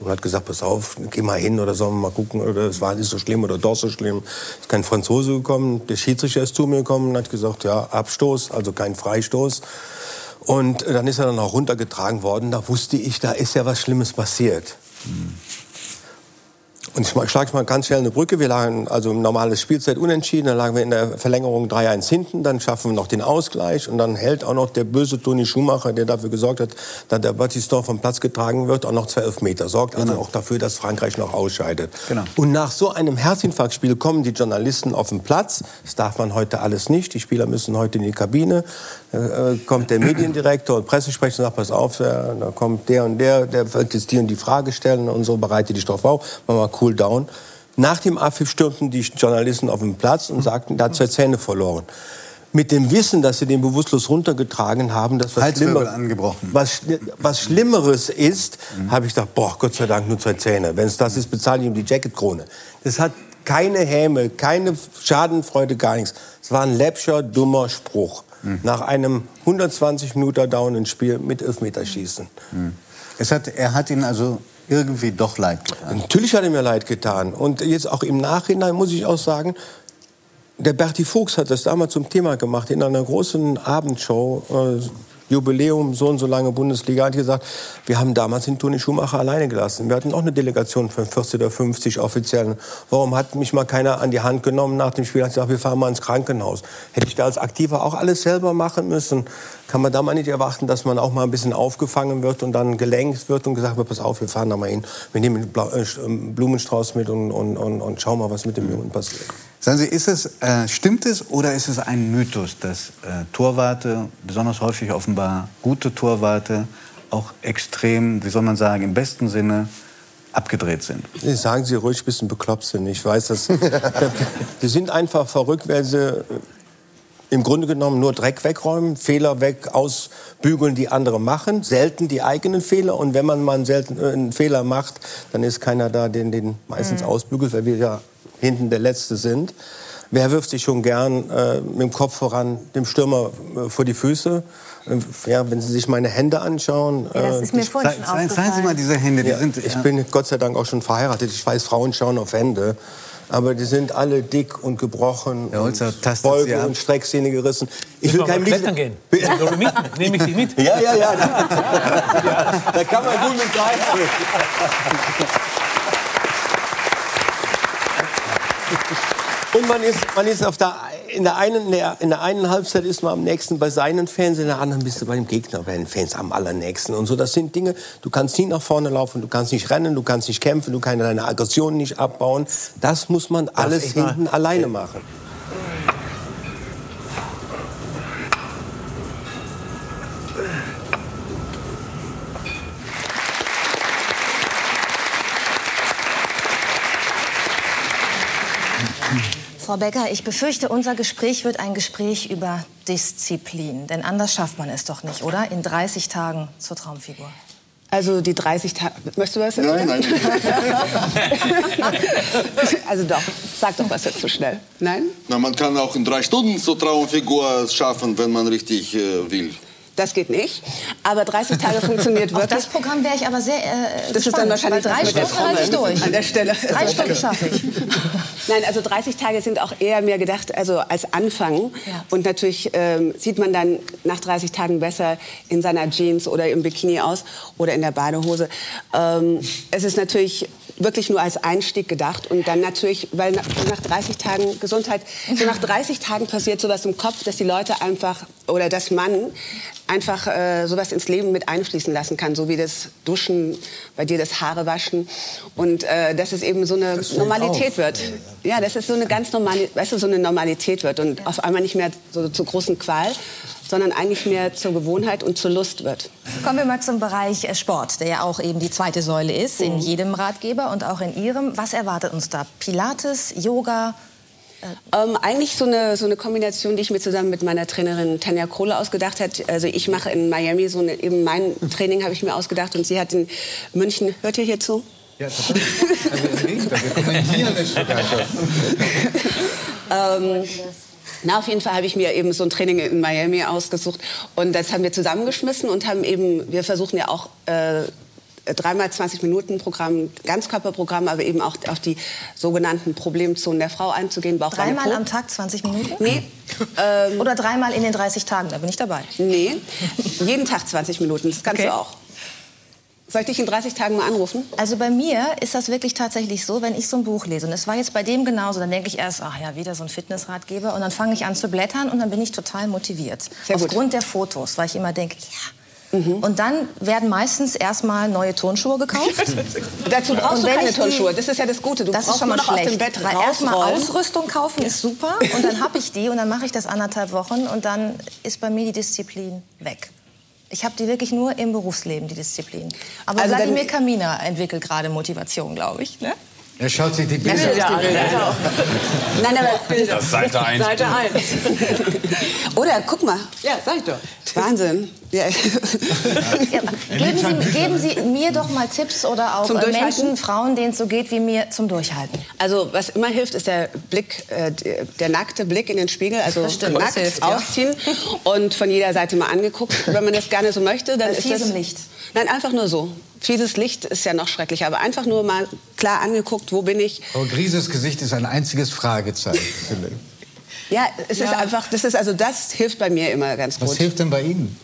und hat gesagt, pass auf, geh mal hin oder sollen wir mal gucken oder es war nicht so schlimm oder doch so schlimm. Es ist kein Franzose gekommen, der Schiedsrichter ist zu mir gekommen und hat gesagt, ja, Abstoß, also kein Freistoß. Und dann ist er dann auch runtergetragen worden. Da wusste ich, da ist ja was Schlimmes passiert. Und ich schlage mal ganz schnell eine Brücke. Wir lagen also im normales Spielzeit unentschieden. Dann lagen wir in der Verlängerung 3-1 hinten. Dann schaffen wir noch den Ausgleich. Und dann hält auch noch der böse Toni Schumacher, der dafür gesorgt hat, dass der Battiston vom Platz getragen wird, auch noch zwei Elfmeter. Sorgt also auch dafür, dass Frankreich noch ausscheidet. Genau. Und nach so einem Herzinfarktspiel kommen die Journalisten auf den Platz. Das darf man heute alles nicht. Die Spieler müssen heute in die Kabine. Äh, kommt der Mediendirektor und Pressesprecher und sagt, pass auf, äh, da kommt der und der, der wird jetzt die und die Frage stellen und so, bereite dich drauf auf, mach mal cool down. Nach dem Abpfiff stürmten die Journalisten auf den Platz und sagten, der hat zwei Zähne verloren. Mit dem Wissen, dass sie den bewusstlos runtergetragen haben, dass was, Schlimmer, angebrochen. was, was Schlimmeres ist, habe ich gedacht, boah, Gott sei Dank nur zwei Zähne. Wenn es das ist, bezahle ich ihm die Jacketkrone. Das hat keine Häme, keine Schadenfreude, gar nichts. Es war ein läppscher, dummer Spruch. Nach einem 120 Minuten dauernden Spiel mit Elfmeterschießen. Es hat, er hat Ihnen also irgendwie doch leid getan. Natürlich hat er mir leid getan. Und jetzt auch im Nachhinein muss ich auch sagen, der Berti Fuchs hat das damals zum Thema gemacht in einer großen Abendshow. Äh, Jubiläum, so und so lange Bundesliga, hat gesagt, wir haben damals den Toni Schumacher alleine gelassen. Wir hatten auch eine Delegation von 40 oder 50 Offiziellen. Warum hat mich mal keiner an die Hand genommen nach dem Spiel? Hat gesagt, wir fahren mal ins Krankenhaus. Hätte ich da als Aktiver auch alles selber machen müssen? Kann man da mal nicht erwarten, dass man auch mal ein bisschen aufgefangen wird und dann gelenkt wird und gesagt wird, pass auf, wir fahren da mal hin. Wir nehmen einen äh, Blumenstrauß mit und, und, und, und schauen mal, was mit dem Jungen passiert. Sagen Sie, ist es, äh, stimmt es oder ist es ein Mythos, dass äh, Torwarte, besonders häufig offenbar gute Torwarte, auch extrem, wie soll man sagen, im besten Sinne abgedreht sind? Sagen Sie ruhig, ein bisschen bekloppt sind. Ich weiß, dass die sind einfach verrückt, weil sie äh, im Grunde genommen nur Dreck wegräumen, Fehler weg ausbügeln, die andere machen, selten die eigenen Fehler. Und wenn man mal einen, selten, äh, einen Fehler macht, dann ist keiner da, den den meistens Mhm. ausbügelt, weil wir ja hinten der Letzte sind. Wer wirft sich schon gern äh, mit dem Kopf voran dem Stürmer äh, vor die Füße? Äh, ja, wenn Sie sich meine Hände anschauen. Ja, das äh, ist mir vorhin schon Zeigen Sie mal diese Hände, die ja, sind, ich ja. bin Gott sei Dank auch schon verheiratet. Ich weiß, Frauen schauen auf Hände. aber die sind alle dick und gebrochen. Der Holzer und tastet Beuge sie und Streckzähne gerissen. Ich will kein klettern gehen. Dolomiten, nehme ich dich mit. Ja, ja, ja. Da, da kann man gut mit rein. Und man ist, man ist auf der, in, der einen, in, der, in der einen Halbzeit ist man am nächsten bei seinen Fans, in der anderen bist du bei dem Gegner, bei den Fans am allernächsten. Und so, das sind Dinge, du kannst nie nach vorne laufen, du kannst nicht rennen, du kannst nicht kämpfen, du kannst deine Aggressionen nicht abbauen. Das muss man alles mal- hinten alleine machen. Frau Becker, ich befürchte, unser Gespräch wird ein Gespräch über Disziplin. Denn anders schafft man es doch nicht, oder? In 30 Tagen zur Traumfigur. Also die 30 Tage. Möchtest du was Nein, nein. also doch, sag doch was jetzt so schnell. Nein? Na, man kann auch in drei Stunden so Traumfigur schaffen, wenn man richtig äh, will. Das geht nicht. Aber 30 Tage funktioniert Auf wirklich. das Programm wäre ich aber sehr äh, Das ist dann wahrscheinlich drei Stunden halte ich Trommel durch. an der Stelle. Drei Stunden schaffe ich. Nein, also 30 Tage sind auch eher mehr gedacht, also als Anfang. Ja. Und natürlich ähm, sieht man dann nach 30 Tagen besser in seiner Jeans oder im Bikini aus oder in der Badehose. Ähm, es ist natürlich wirklich nur als Einstieg gedacht und dann natürlich, weil nach, nach 30 Tagen Gesundheit, so nach 30 Tagen passiert sowas im Kopf, dass die Leute einfach oder dass man einfach äh, sowas ins Leben mit einfließen lassen kann, so wie das Duschen, bei dir das Haare waschen und äh, dass es eben so eine Normalität auf. wird. Ja, dass es so eine ganz normale, weißt du, so eine Normalität wird und auf einmal nicht mehr so zur großen Qual, sondern eigentlich mehr zur Gewohnheit und zur Lust wird. Kommen wir mal zum Bereich äh, Sport, der ja auch eben die zweite Säule ist in jedem Ratgeber und auch in Ihrem. Was erwartet uns da? Pilates, Yoga? Ähm, eigentlich so eine, so eine Kombination, die ich mir zusammen mit meiner Trainerin Tanja Kohle ausgedacht habe. Also ich mache in Miami so eine, eben mein Training habe ich mir ausgedacht und sie hat in München, hört ihr hier zu? Ja, total. Also im Gegenteil, wir kommentieren es sogar. Ähm, na, auf jeden Fall habe ich mir eben so ein Training in Miami ausgesucht und das haben wir zusammengeschmissen und haben eben, wir versuchen ja auch äh, dreimal 20 Minuten Programm, Ganzkörperprogramm, aber eben auch auf die sogenannten Problemzonen der Frau einzugehen. Bauch, Dreimal am Tag 20 Minuten? Nee. Ähm, Oder dreimal in den 30 Tagen, da bin ich dabei. Nee, jeden Tag 20 Minuten, das kannst Okay. du auch. Soll ich dich in 30 Tagen mal anrufen? Also bei mir ist das wirklich tatsächlich so, wenn ich so ein Buch lese, und es war jetzt bei dem genauso, dann denke ich erst, ach ja, wieder so ein Fitnessratgeber, und dann fange ich an zu blättern und dann bin ich total motiviert. Sehr gut. Aufgrund der Fotos, weil ich immer denke, ja. Und dann werden meistens erstmal neue Turnschuhe gekauft. Dazu brauchst Und du keine die- Turnschuhe. Das ist ja das Gute. Du das ist brauchst schon mal noch aus schlecht. dem Bett Weil erstmal. Ausrüstung kaufen ist super und dann habe ich die und dann mache ich das anderthalb Wochen und dann ist bei mir die Disziplin weg. Ich habe die wirklich nur im Berufsleben, die Disziplin. Aber Also Wladimir Kamina entwickelt gerade Motivation, glaube ich. Ne? Er schaut sich die Bilder Ja, an. Nein, aber Das Seite 1. Seite 1. Oder guck mal. Ja, sag ich doch. Wahnsinn. Ja. Ja, geben, Sie, geben Sie mir doch mal Tipps oder auch? Menschen, Frauen, denen es so geht wie mir, zum Durchhalten. Also was immer hilft, ist der Blick, äh, der, nackte Blick in den Spiegel, also Das stimmt, das nackt hilft, ja. ausziehen und von jeder Seite mal angeguckt, wenn man das gerne so möchte. Dann Bei ist das, Licht. Nein, einfach nur so. Fieses Licht ist ja noch schrecklicher, aber einfach nur mal klar angeguckt, wo bin ich. Frau Grieses Gesicht ist ein einziges Fragezeichen, finde ich. Ja, es ist einfach, das ist also das hilft bei mir immer ganz gut. Was hilft denn bei Ihnen?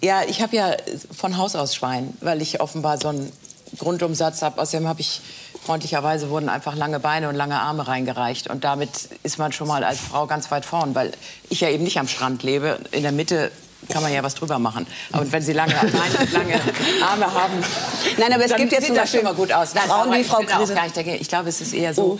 Ja, ich habe ja von Haus aus Schwein, weil ich offenbar so einen Grundumsatz habe. Außerdem habe ich freundlicherweise wurden einfach lange Beine und lange Arme reingereicht und damit ist man schon mal als Frau ganz weit vorn, weil ich ja eben nicht am Strand lebe. In der Mitte kann man ja was drüber machen. Und wenn Sie lange, lange Arme haben, Nein, aber es dann gibt jetzt sieht das schon mal gut aus. Nein, Frauen wie Frau Krise. Ich glaube, es ist eher so.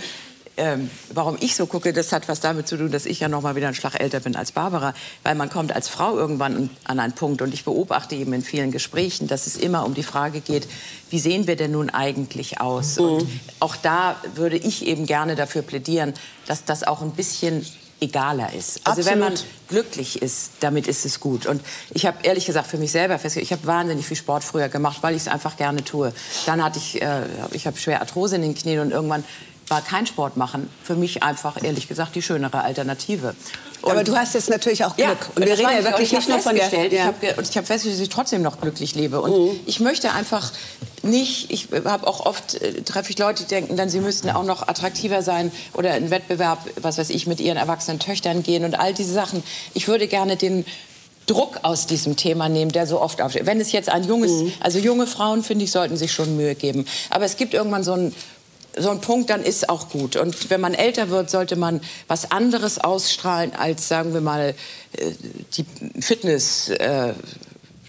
Ähm, warum ich so gucke, das hat was damit zu tun, dass ich ja noch mal wieder einen Schlag älter bin als Barbara, weil man kommt als Frau irgendwann an einen Punkt und ich beobachte eben in vielen Gesprächen, dass es immer um die Frage geht, wie sehen wir denn nun eigentlich aus? Und auch da würde ich eben gerne dafür plädieren, dass das auch ein bisschen egaler ist. Also wenn man Absolut. glücklich ist, damit ist es gut. Und ich habe ehrlich gesagt für mich selber festgestellt, ich habe wahnsinnig viel Sport früher gemacht, weil ich es einfach gerne tue. Dann hatte ich, äh, ich habe schwer Arthrose in den Knien und irgendwann war kein Sport machen für mich einfach ehrlich gesagt die schönere Alternative. Aber du hast jetzt natürlich auch Glück. Ja, und wir reden ja ich. Und wirklich ich nicht nur hab von der. Ja. Ich habe und habe festgestellt, dass ich trotzdem noch glücklich lebe. Und Mhm. ich möchte einfach nicht, ich habe auch oft, äh, treffe ich Leute, die denken dann, sie müssten auch noch attraktiver sein oder in Wettbewerb, was weiß ich, mit ihren erwachsenen Töchtern gehen und all diese Sachen. Ich würde gerne den Druck aus diesem Thema nehmen, der so oft aufsteht. Wenn es jetzt ein junges, Mhm. also junge Frauen, finde ich, sollten sich schon Mühe geben. Aber es gibt irgendwann so einen so ein Punkt, dann ist auch gut. Und wenn man älter wird, sollte man was anderes ausstrahlen als, sagen wir mal, äh, die Fitness äh,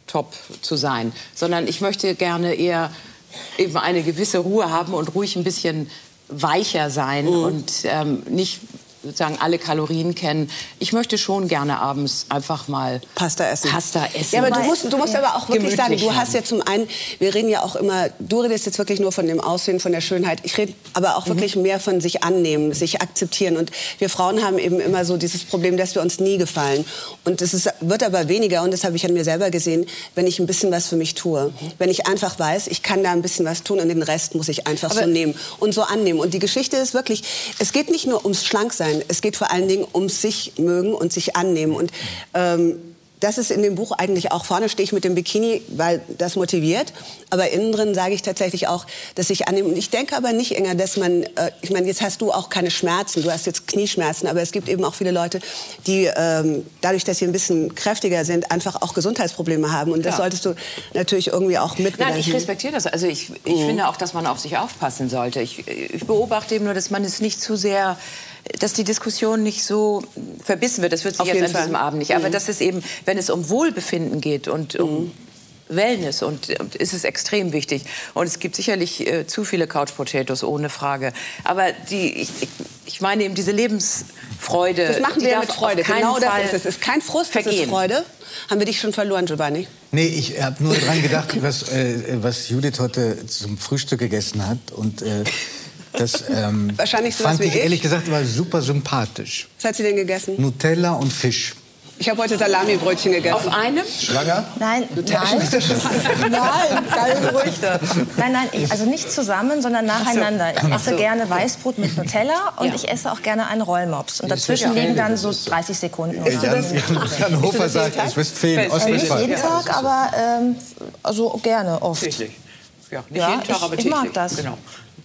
top zu sein. Sondern ich möchte gerne eher eben eine gewisse Ruhe haben und ruhig ein bisschen weicher sein und ähm, nicht sozusagen alle Kalorien kennen. Ich möchte schon gerne abends einfach mal Pasta essen. Pasta essen. Ja, aber du musst, du musst aber auch wirklich sagen, du hast ja zum einen, wir reden ja auch immer, du redest jetzt wirklich nur von dem Aussehen, von der Schönheit. Ich rede aber Mhm. auch wirklich mehr von sich annehmen, sich akzeptieren. Und wir Frauen haben eben immer so dieses Problem, dass wir uns nie gefallen. Und es ist, wird aber weniger, und das habe ich an mir selber gesehen, wenn ich ein bisschen was für mich tue. Mhm. Wenn ich einfach weiß, ich kann da ein bisschen was tun und den Rest muss ich einfach so Aber- nehmen und so annehmen. Und die Geschichte ist wirklich, es geht nicht nur ums Schlanksein, es geht vor allen Dingen ums sich mögen und sich annehmen. Und ähm, das ist in dem Buch eigentlich auch vorne stehe ich mit dem Bikini, weil das motiviert. Aber innen drin sage ich tatsächlich auch, dass ich annehme. Und ich denke aber nicht, Inga, dass man, äh, ich meine, jetzt hast du auch keine Schmerzen, du hast jetzt Knieschmerzen, aber es gibt eben auch viele Leute, die ähm, dadurch, dass sie ein bisschen kräftiger sind, einfach auch Gesundheitsprobleme haben. Und das Ja. solltest du natürlich irgendwie auch mit Nein, ich respektiere das. Also ich, ich Mhm. finde auch, dass man auf sich aufpassen sollte. Ich, ich beobachte eben nur, dass man es nicht zu sehr dass die Diskussion nicht so verbissen wird. Das wird sich Auf jetzt an Fall. diesem Abend nicht. Aber Mhm. das ist eben, wenn es um Wohlbefinden geht und um Wellness und, und ist es extrem wichtig. Und es gibt sicherlich äh, zu viele Couch Potatoes, ohne Frage. Aber die, ich, ich, meine eben diese Lebensfreude. Das machen wir mit Freude. Genau das Fall ist es. Es ist kein Frust, es ist vergehen. Freude. Haben wir dich schon verloren, Giovanni? Nee, ich habe nur dran gedacht, was, äh, was Judith heute zum Frühstück gegessen hat. Und äh, das ähm, Wahrscheinlich sowas fand wie ich ich. ehrlich gesagt war super sympathisch. Was hat sie denn gegessen? Nutella und Fisch. Ich habe heute Salami-Brötchen gegessen. Auf einem? Schwanger? Nein, nein. nein, keine Gerüchte. Nein, nein, ich, also nicht zusammen, sondern nacheinander. Ich esse so. gerne Weißbrot mit Nutella und Ja. ich esse auch gerne einen Rollmops. Und Das ist dazwischen liegen dann so Westfalen. 30 Sekunden. Oder Jan, so. Jan Hofer sagt, es ist Westfalen, Äh, Nicht Ostwestfalen. jeden Tag, aber ähm, also gerne oft. Täglich. Ja, nicht Ja, jeden Tag, ich- aber ich täglich. mag das. Genau.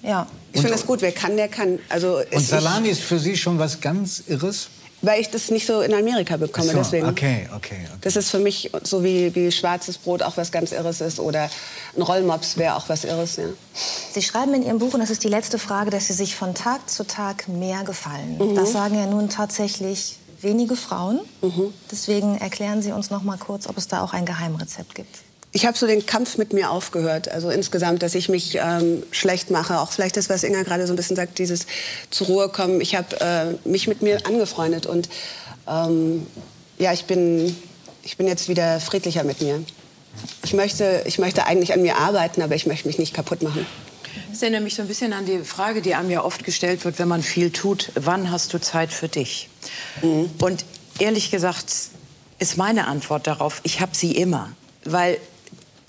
Ja. Ich finde das gut. Wer kann, der kann. Also Und Salami ist für Sie schon was ganz Irres? Weil ich das nicht so in Amerika bekomme, so, deswegen. Okay, okay. Das ist für mich so wie, wie schwarzes Brot auch was ganz Irres ist oder ein Rollmops wäre auch was Irres. Ja. Sie schreiben in Ihrem Buch, und das ist die letzte Frage, dass Sie sich von Tag zu Tag mehr gefallen. Mhm. Das sagen ja nun tatsächlich wenige Frauen. Mhm. Deswegen erklären Sie uns noch mal kurz, ob es da auch ein Geheimrezept gibt. Ich habe so den Kampf mit mir aufgehört. Also insgesamt, dass ich mich ähm, schlecht mache. Auch vielleicht das, was Inga gerade so ein bisschen sagt, dieses zur Ruhe kommen. Ich habe äh, mich mit mir angefreundet und ähm, ja, ich bin, ich bin jetzt wieder friedlicher mit mir. Ich möchte, ich möchte eigentlich an mir arbeiten, aber ich möchte mich nicht kaputt machen. Das erinnert mich so ein bisschen an die Frage, die einem ja oft gestellt wird, wenn man viel tut, wann hast du Zeit für dich? Und ehrlich gesagt ist meine Antwort darauf, ich habe sie immer. Weil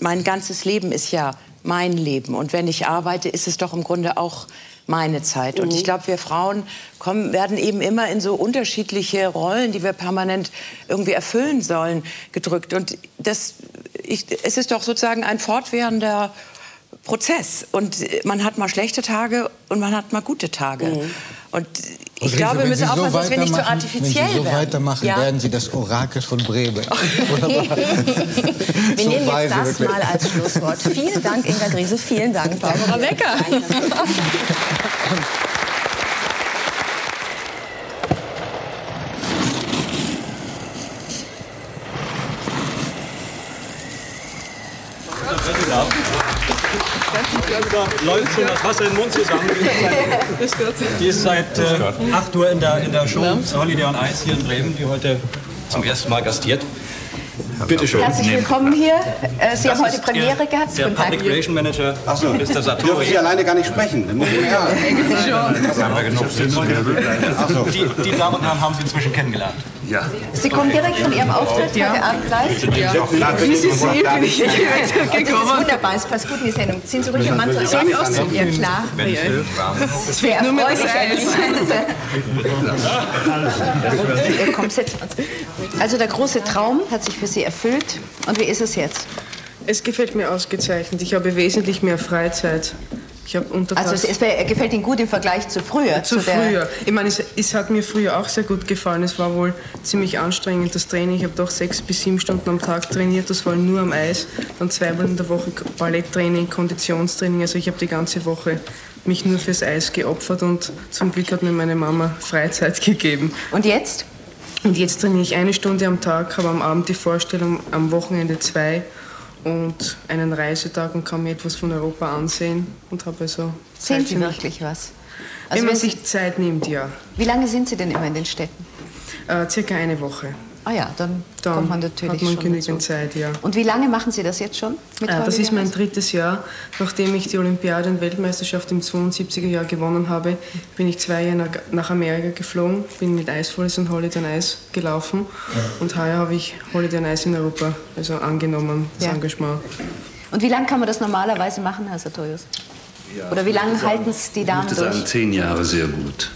mein ganzes Leben ist ja mein Leben. Und wenn ich arbeite, ist es doch im Grunde auch meine Zeit. Und Mhm. ich glaube, wir Frauen kommen, werden eben immer in so unterschiedliche Rollen, die wir permanent irgendwie erfüllen sollen, gedrückt. Und das, ich, es ist doch sozusagen ein fortwährender Prozess. Und man hat mal schlechte Tage und man hat mal gute Tage. Und ich glaube, wir müssen Sie so aufpassen, dass wir nicht so weitermachen- artifiziell Wenn Sie so werden. weitermachen, Ja. werden Sie das Orakel von Bremen. Wir So nehmen jetzt das wirklich. mal als Schlusswort. Vielen Dank, Inga Griese. Vielen Dank, Barbara Becker. Da läuft schon das Wasser im Mund zusammen. Die ist seit äh, 8 Uhr in der, in der Show Holiday on Ice hier in Bremen, die heute zum ersten Mal gastiert. Bitte schön. Herzlich willkommen hier. Äh, Sie Das haben heute Premiere gehabt. Der Guten Tag. Public Relation Manager, Ach so. Mr. Satori. Dürfen Sie alleine gar nicht sprechen. Dann muss ich mir Das haben wir genug. Ach so. Die, die Damen und Herren haben Sie inzwischen kennengelernt. Ja. Sie kommen direkt von Ihrem Auftritt heute Abend gleich? Ja. Wie Sie sehen, bin ich direkt Das ist gekommen. wunderbar, es passt gut in die Sendung. Ziehen Sie ruhig Ihr Mantel Soll ich aus. Ja, klar. Wenn es wäre Nur mit das erfreulich. Äh, Komm, wir uns. Also der große Traum hat sich für Sie erfüllt. Und wie ist es jetzt? Es gefällt mir ausgezeichnet. Ich habe wesentlich mehr Freizeit. Ich habe untertags... Also es, es gefällt Ihnen gut im Vergleich zu früher? Zu der- früher. Ich meine, es, es hat mir früher auch sehr gut gefallen. Es war wohl ziemlich anstrengend, das Training. Ich habe doch sechs bis sieben Stunden am Tag trainiert, das war nur am Eis. Dann zweimal in der Woche Balletttraining, Konditionstraining. Also ich habe die ganze Woche mich nur fürs Eis geopfert und zum Glück hat mir meine Mama Freizeit gegeben. Und jetzt? Und jetzt trainiere ich eine Stunde am Tag, habe am Abend die Vorstellung, am Wochenende zwei und einen Reisetag und kann mir etwas von Europa ansehen und habe also Sehen Sie wirklich was? Wenn man sich Zeit nimmt, ja. Wie lange sind Sie denn immer in den Städten? Äh, circa eine Woche. Ah ja, dann, Dann kommt man natürlich hat man schon genügend dazu. Zeit, ja. Und wie lange machen Sie das jetzt schon? mit Äh, das ist mein drittes Jahr. Nachdem ich die Olympiade und Weltmeisterschaft im 72er Jahr gewonnen habe, bin ich zwei Jahre nach, nach Amerika geflogen, bin mit Eisvolleys und Holiday on Ice gelaufen und heuer habe ich Holiday on Ice in Europa also angenommen, das Ja. Engagement. Und wie lange kann man das normalerweise machen, Herr Sartorius? Oder wie lange halten es die Ich Damen würde sagen, durch? zehn Jahre sehr gut.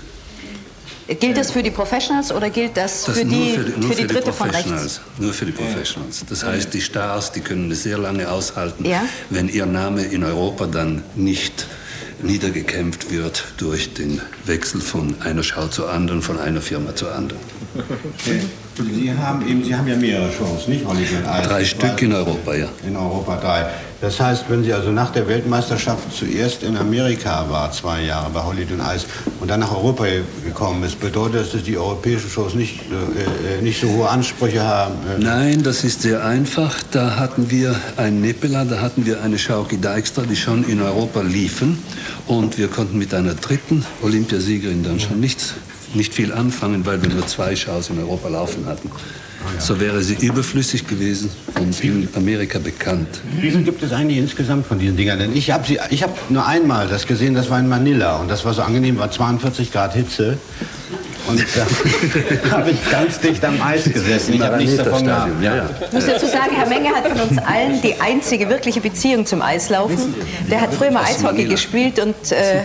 Gilt das für die Professionals oder gilt das, Das für, nur die, für die, nur für die Dritte von Professionals. rechts? Nur für die Professionals. Das heißt, die Stars, die können es sehr lange aushalten, Ja. wenn ihr Name in Europa dann nicht niedergekämpft wird durch den Wechsel von einer Schau zur anderen, von einer Firma zur anderen. Sie haben eben, Sie haben ja mehrere Shows, nicht Ice? Drei Stück in Europa, ja. In Europa drei. Das heißt, wenn Sie also nach der Weltmeisterschaft zuerst in Amerika war, zwei Jahre bei on Ice, und dann nach Europa gekommen ist, bedeutet das, dass die europäischen Shows nicht, äh, äh, nicht so hohe Ansprüche haben? Äh, Nein, das ist sehr einfach. Da hatten wir ein Nepela, da hatten wir eine Schauki Dijkstra, die schon in Europa liefen. Und wir konnten mit einer dritten Olympiasiegerin dann schon nichts, nicht viel anfangen, weil wir nur zwei Schaus in Europa laufen hatten. So wäre sie überflüssig gewesen und in Amerika bekannt. Wie viel gibt es eigentlich insgesamt von diesen Dingern? Denn ich habe sie, ich habe nur einmal das gesehen, das war in Manila und das war so angenehm, war 42 Grad Hitze. Und da habe ich ganz dicht am Eis gesessen. Ich habe nichts davon gehabt. Ich muss dazu sagen, Herr Menge hat von uns allen die einzige wirkliche Beziehung zum Eislaufen. Der hat früher mal Eishockey gespielt und äh,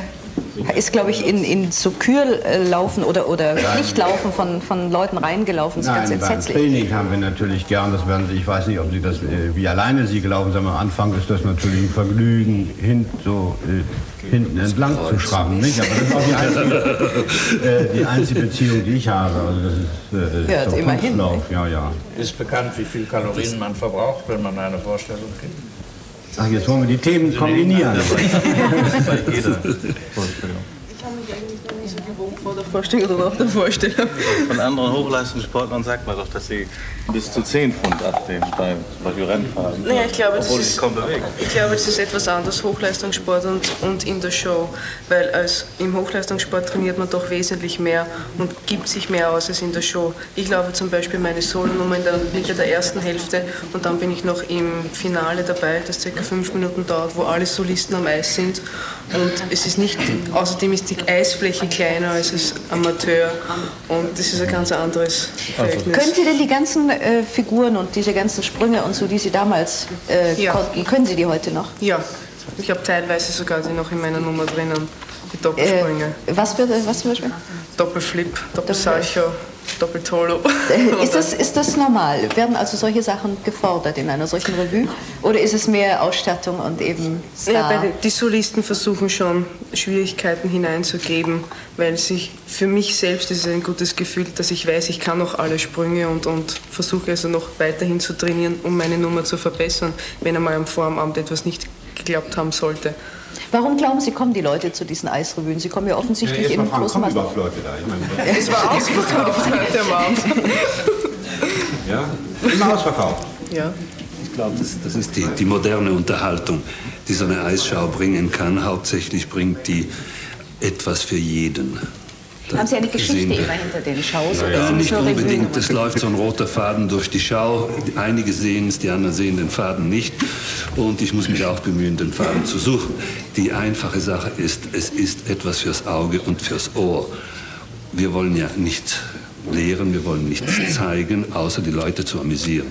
ist, glaube ich, in, in so Kürlaufen oder, oder Pflichtlaufen von, von Leuten reingelaufen. Das ist ganz Nein, beim entsetzlich. Training haben wir natürlich gern, das werden Sie, ich weiß nicht, ob Sie das, äh, wie alleine Sie gelaufen sind, am Anfang ist das natürlich ein Vergnügen, hin, so äh, hinten entlang zu schrammen, nicht? Aber das ist auch die einzige, äh, die einzige Beziehung, die ich habe. Also das ist, äh, Ja, so immerhin, ja, ja. Ist bekannt, wie viel Kalorien man verbraucht, wenn man eine Vorstellung gibt? Ach, jetzt wollen wir die Themen kombinieren. Ich habe mich eigentlich noch nicht so gewogen vor der Vorstellung oder nach der Vorstellung. Von anderen Hochleistungssportlern sagt man doch, dass sie bis zu 10 Pfund abnehmen beim zum Beispiel Rennfahren. Naja, ich glaube, das ist, kaum bewegen. ich glaube, das ist etwas anderes, Hochleistungssport und, und in der Show. Weil als im Hochleistungssport trainiert man doch wesentlich mehr und gibt sich mehr aus als in der Show. Ich laufe zum Beispiel meine Solonummer in der Mitte der ersten Hälfte und dann bin ich noch im Finale dabei, das circa fünf Minuten dauert, wo alle Solisten am Eis sind. Und es ist nicht, außerdem ist die Eisfläche kleiner als als Amateur und das ist ein ganz anderes Verhältnis. Können Sie denn die ganzen äh, Figuren und diese ganzen Sprünge und so, die Sie damals äh, Ja. konnten, können Sie die heute noch? Ja, ich habe teilweise sogar die noch in meiner Nummer drinnen, die Doppelsprünge. Äh, was für was zum Beispiel? Doppelflip, Doppelsalcho, Doppeltolo. Äh, Ist das, ist das normal? Werden also solche Sachen gefordert in einer solchen Revue? Oder ist es mehr Ausstattung und eben Star? Ja, bei den, die Solisten versuchen schon, Schwierigkeiten hineinzugeben, weil sich für mich selbst ist es ein gutes Gefühl, dass ich weiß, ich kann noch alle Sprünge und, und versuche also noch weiterhin zu trainieren, um meine Nummer zu verbessern, wenn einmal am Vorabend etwas nicht geklappt haben sollte. Warum glauben Sie, kommen die Leute zu diesen Eisrevuen? Sie kommen ja offensichtlich in großem Maß. Leute da. Ich meine, Es war ausverkauft ja, immer ausverkauft. Ja. Ich glaube, das, das ist die, die moderne Unterhaltung, die so eine Eisschau bringen kann. Hauptsächlich bringt die etwas für jeden. Haben Sie eine Geschichte immer hinter den Shows? Ja, oder nicht unbedingt. Es läuft so ein roter Faden durch die Schau. Einige sehen es, die anderen sehen den Faden nicht. Und ich muss mich auch bemühen, den Faden zu suchen. Die einfache Sache ist, es ist etwas fürs Auge und fürs Ohr. Wir wollen ja nicht lehren, wir wollen nichts zeigen, außer die Leute zu amüsieren.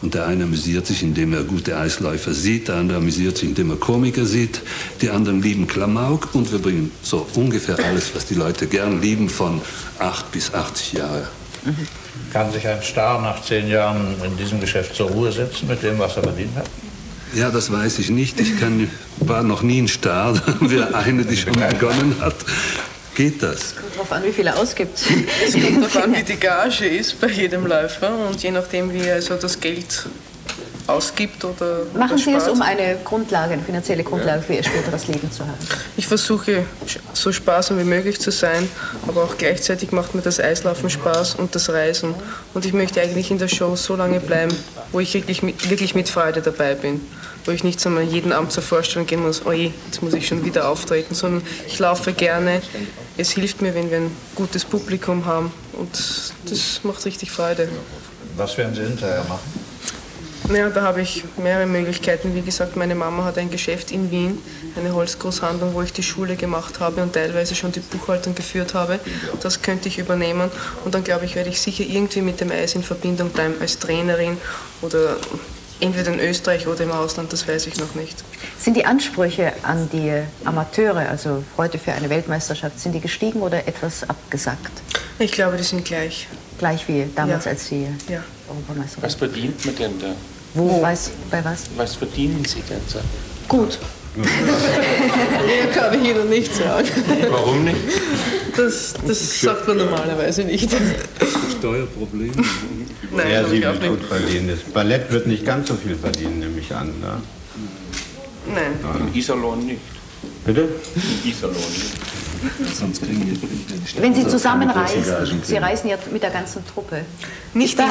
Und der eine amüsiert sich, indem er gute Eisläufer sieht, der andere amüsiert sich, indem er Komiker sieht, die anderen lieben Klamauk und wir bringen so ungefähr alles, was die Leute gern lieben, von 8 bis 80 Jahre. Kann sich ein Star nach zehn Jahren in diesem Geschäft zur Ruhe setzen mit dem, was er verdient hat? Ja, das weiß ich nicht. Ich kann, war noch nie ein Star. Da haben wir eine, die schon begonnen hat. Geht das? Kommt drauf an, wie viel er ausgibt. Es kommt darauf an, wie die Gage ist bei jedem Läufer und je nachdem, wie er also das Geld ausgibt oder Machen oder Sie es, um eine Grundlage, eine finanzielle Grundlage für Ihr späteres Leben zu haben. Ich versuche so sparsam wie möglich zu sein, aber auch gleichzeitig macht mir das Eislaufen Spaß und das Reisen. Und ich möchte eigentlich in der Show so lange bleiben, wo ich wirklich mit, wirklich mit Freude dabei bin. Wo ich nicht so mal jeden Abend zur Vorstellung gehen muss, oh je, jetzt muss ich schon wieder auftreten, sondern ich laufe gerne. Es hilft mir, wenn wir ein gutes Publikum haben und das macht richtig Freude. Was werden Sie hinterher machen? Ja, da habe ich mehrere Möglichkeiten. Wie gesagt, meine Mama hat ein Geschäft in Wien, eine Holzgroßhandlung, wo ich die Schule gemacht habe und teilweise schon die Buchhaltung geführt habe. Das könnte ich übernehmen. Und dann glaube ich, werde ich sicher irgendwie mit dem Eis in Verbindung bleiben als Trainerin oder entweder in Österreich oder im Ausland, das weiß ich noch nicht. Sind die Ansprüche an die Amateure, also heute für eine Weltmeisterschaft, sind die gestiegen oder etwas abgesackt? Ich glaube, die sind gleich. Gleich wie damals, Ja. als Sie Ja. Europameister Was waren. verdient man denn da? Wo? Was, bei was? Was verdienen Sie derzeit? Gut. Mehr kann ich Ihnen nicht sagen. Warum nicht? Das, das sagt man normalerweise nicht. Steuerprobleme? Nein, ja, sie wird nicht. gut verdienen. Das Ballett wird nicht ganz so viel verdienen, nehme ich an. Ne? Nein. In Iserlohn nicht. Bitte? In Iserlohn nicht. Sonst kriegen wir Wenn Sie zusammen keine großen reisen, Gagen Sie reisen ja mit der ganzen Truppe. Nicht da,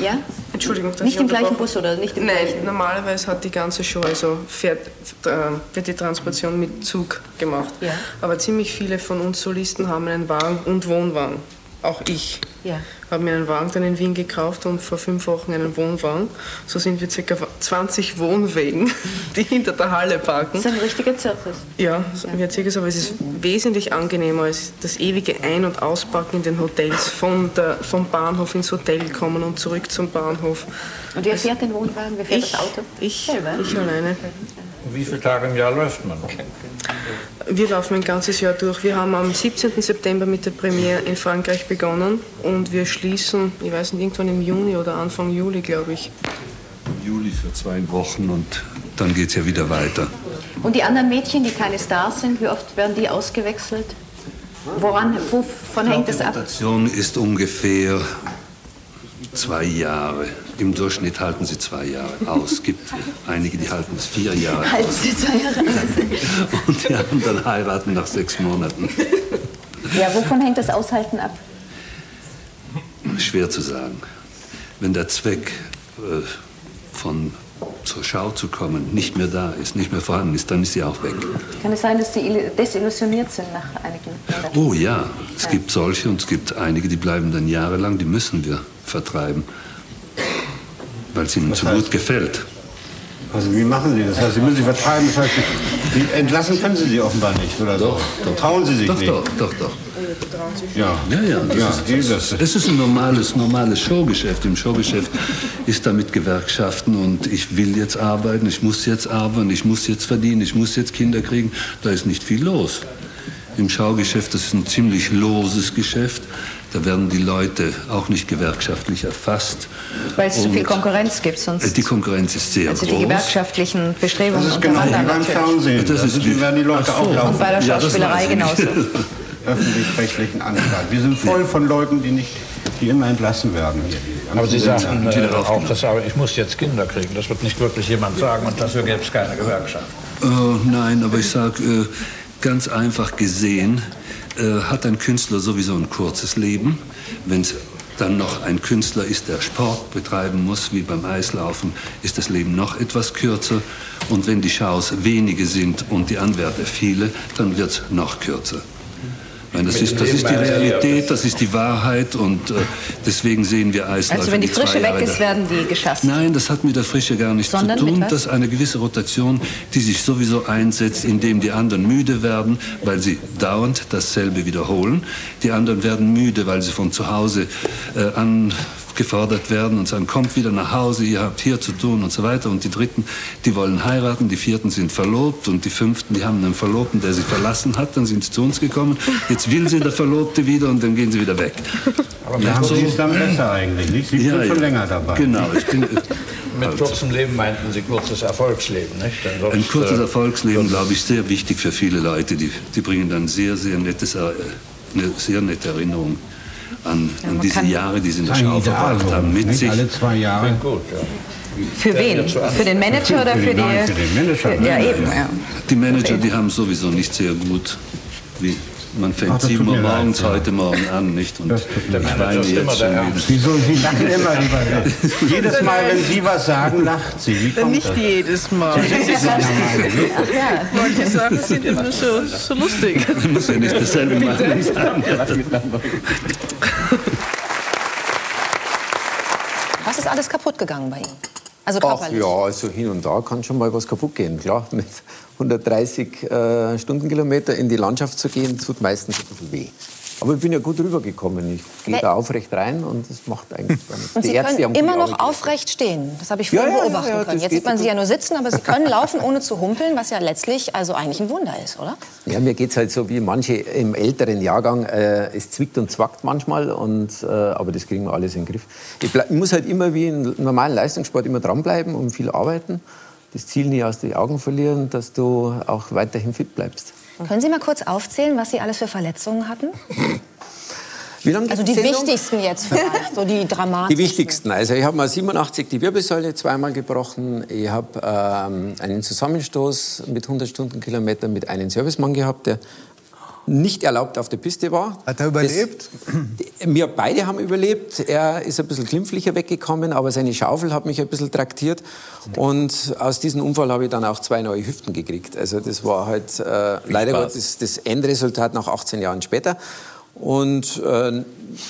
ja? Entschuldigung, dass Nicht ich im gleichen Bus oder nicht im Nein, gleichen? normalerweise hat die ganze Show, also fährt, äh, wird die Transportation mit Zug gemacht. Ja. Aber ziemlich viele von uns Solisten haben einen Wagen und Wohnwagen. Auch ich Ja. habe mir einen Wagen dann in Wien gekauft und vor fünf Wochen einen Wohnwagen. So sind wir ca. 20 Wohnwegen, die hinter der Halle parken. Das ist ein richtiger Zirkus. Ja, so wie Zirkus, aber es ist wesentlich angenehmer als das ewige Ein- und Auspacken in den Hotels, von der, vom Bahnhof ins Hotel kommen und zurück zum Bahnhof. Und wer fährt den Wohnwagen? Wer fährt Ich, das Auto? ich, Selber? ich alleine. Wie viele Tage im Jahr läuft man? Wir laufen ein ganzes Jahr durch. Wir haben am 17. September mit der Premiere in Frankreich begonnen und wir schließen, ich weiß nicht, irgendwann im Juni oder Anfang Juli, glaube ich. Juli für zwei Wochen und dann geht es ja wieder weiter. Und die anderen Mädchen, die keine Stars sind, wie oft werden die ausgewechselt? Woran, wovon hängt es ab? Rotation ist ungefähr zwei Jahre. Im Durchschnitt halten sie zwei Jahre aus. Es gibt einige, die halten es vier Jahre Halten aus. Sie zwei Jahre aus. Und die anderen heiraten nach sechs Monaten. Ja, wovon hängt das Aushalten ab? Schwer zu sagen. Wenn der Zweck äh, von zur Schau zu kommen nicht mehr da ist, nicht mehr vorhanden ist, dann ist sie auch weg. Kann es sein, dass die illu- desillusioniert sind nach einigen Monaten? Oh ja, es gibt solche und es gibt einige, die bleiben dann jahrelang, die müssen wir vertreiben, weil es ihnen zu gut gefällt. Also wie machen Sie das? Das heißt, Sie müssen sie vertreiben. Das heißt, Sie entlassen können Sie sie offenbar nicht, oder so? Trauen Sie sich Doch, nicht? doch, doch, doch. Ja, Ja, ja, das, Ja, ist, dieses. das ist ein normales, normales Showgeschäft. Im Showgeschäft ist da mit Gewerkschaften und ich will jetzt arbeiten, ich muss jetzt arbeiten, ich muss jetzt verdienen, ich muss jetzt Kinder kriegen. Da ist nicht viel los. Im Schaugeschäft, das ist ein ziemlich loses Geschäft. Da werden die Leute auch nicht gewerkschaftlich erfasst. Weil es zu viel Und, Konkurrenz gibt, äh, sonst Die Konkurrenz ist sehr also die groß. gewerkschaftlichen Bestrebungen Das ist genau wie beim natürlich. Fernsehen. Das Das ist wie- werden die Leute Ach so. auch laufen. Und bei der Ja, Schauspielerei nicht. genauso. öffentlich-rechtlichen Anstalt. Wir sind voll von Leuten, die, nicht, die immer entlassen werden. Hier. Die Aber Sie sagen sind äh, auch, dass, aber ich muss jetzt Kinder kriegen. Das wird nicht wirklich jemand sagen und dafür gäbe es keine Gewerkschaft. Äh, nein, aber ich sage äh, ganz einfach gesehen, äh, hat ein Künstler sowieso ein kurzes Leben. Wenn es dann noch ein Künstler ist, der Sport betreiben muss, wie beim Eislaufen, ist das Leben noch etwas kürzer. Und wenn die Shows wenige sind und die Anwärter viele, dann wird es noch kürzer. Nein, das ist, das ist die Realität, das ist die Wahrheit und äh, deswegen sehen wir Eisläufer. Also wenn die zwei Frische weg ist, werden die geschasst. Nein, das hat mit der Frische gar nichts Sondern zu tun. Das ist eine gewisse Rotation, die sich sowieso einsetzt, indem die anderen müde werden, weil sie dauernd dasselbe wiederholen. Die anderen werden müde, weil sie von zu Hause äh, angefordert werden und sagen, kommt wieder nach Hause, ihr habt hier zu tun und so weiter. Und die Dritten, die wollen heiraten, die Vierten sind verlobt und die Fünften, die haben einen Verlobten, der sie verlassen hat, dann sind sie zu uns gekommen. Jetzt will sie der Verlobte wieder und dann gehen sie wieder weg. Aber ja, Sie ist dann besser eigentlich, nicht? Sie Ja, sind schon ja. länger dabei. Genau, ich bin, Mit kurzem Leben meinten Sie kurzes Erfolgsleben, nicht? Sonst, Ein kurzes äh, Erfolgsleben, glaube ich, sehr wichtig für viele Leute. Die, die bringen dann sehr, sehr nettes, äh, eine sehr nette Erinnerung an, an man diese Jahre, die sie in der Schau verbracht haben, mit nicht sich. alle zwei Jahre. Gut, ja. Für wen? Für den Manager oder für die... Nein, für den Manager. Für, ja, eben, ja. Die Manager, die haben sowieso nicht sehr gut, wie man fängt Ach, das 7 tut Uhr mir leid, morgens ja. heute Morgen an, nicht? Und Das tut weine Das ist immer jetzt der. Wieso? Sie lachen immer lieber. Jedes Mal, wenn Sie was sagen, lacht sie. Wie kommt Nicht das? jedes Mal. Manche Sachen sind immer so, so lustig. Man muss ja nicht dasselbe machen. Was ist alles kaputt gegangen bei Ihnen? Also Ach ja, also hin und da kann schon mal was kaputt gehen. Klar, mit 130 äh, Stundenkilometer in die Landschaft zu gehen, tut meistens ein bisschen weh. Aber ich bin ja gut rübergekommen. Ich gehe da aufrecht rein und das macht eigentlich gar nichts. Und Sie Ärzte können immer noch aufrecht stehen. Das habe ich vorhin ja, ja, beobachten ja, können. Jetzt sieht man Sie ja nur sitzen, aber Sie können laufen, ohne zu humpeln, was ja letztlich also eigentlich ein Wunder ist, oder? Ja, mir geht es halt so wie manche im älteren Jahrgang. Äh, es zwickt und zwackt manchmal, und, äh, aber das kriegen wir alles in den Griff. Ich, bleib, ich muss halt immer wie im normalen Leistungssport immer dranbleiben und viel arbeiten. Das Ziel nie aus den Augen verlieren, dass du auch weiterhin fit bleibst. Können Sie mal kurz aufzählen, was Sie alles für Verletzungen hatten? Also die Sendung? wichtigsten jetzt vielleicht, so die Die dramatischen. wichtigsten. Also ich habe mal 87 die Wirbelsäule zweimal gebrochen. Ich habe ähm, einen Zusammenstoß mit 100 Stundenkilometern mit einem Servicemann gehabt, der nicht erlaubt auf der Piste war. Hat er überlebt? Das, wir beide haben überlebt. Er ist ein bisschen glimpflicher weggekommen, aber seine Schaufel hat mich ein bisschen traktiert. Und aus diesem Unfall habe ich dann auch zwei neue Hüften gekriegt. Also das war halt äh, leider. Gottes das Endresultat nach 18 Jahren später. Und äh,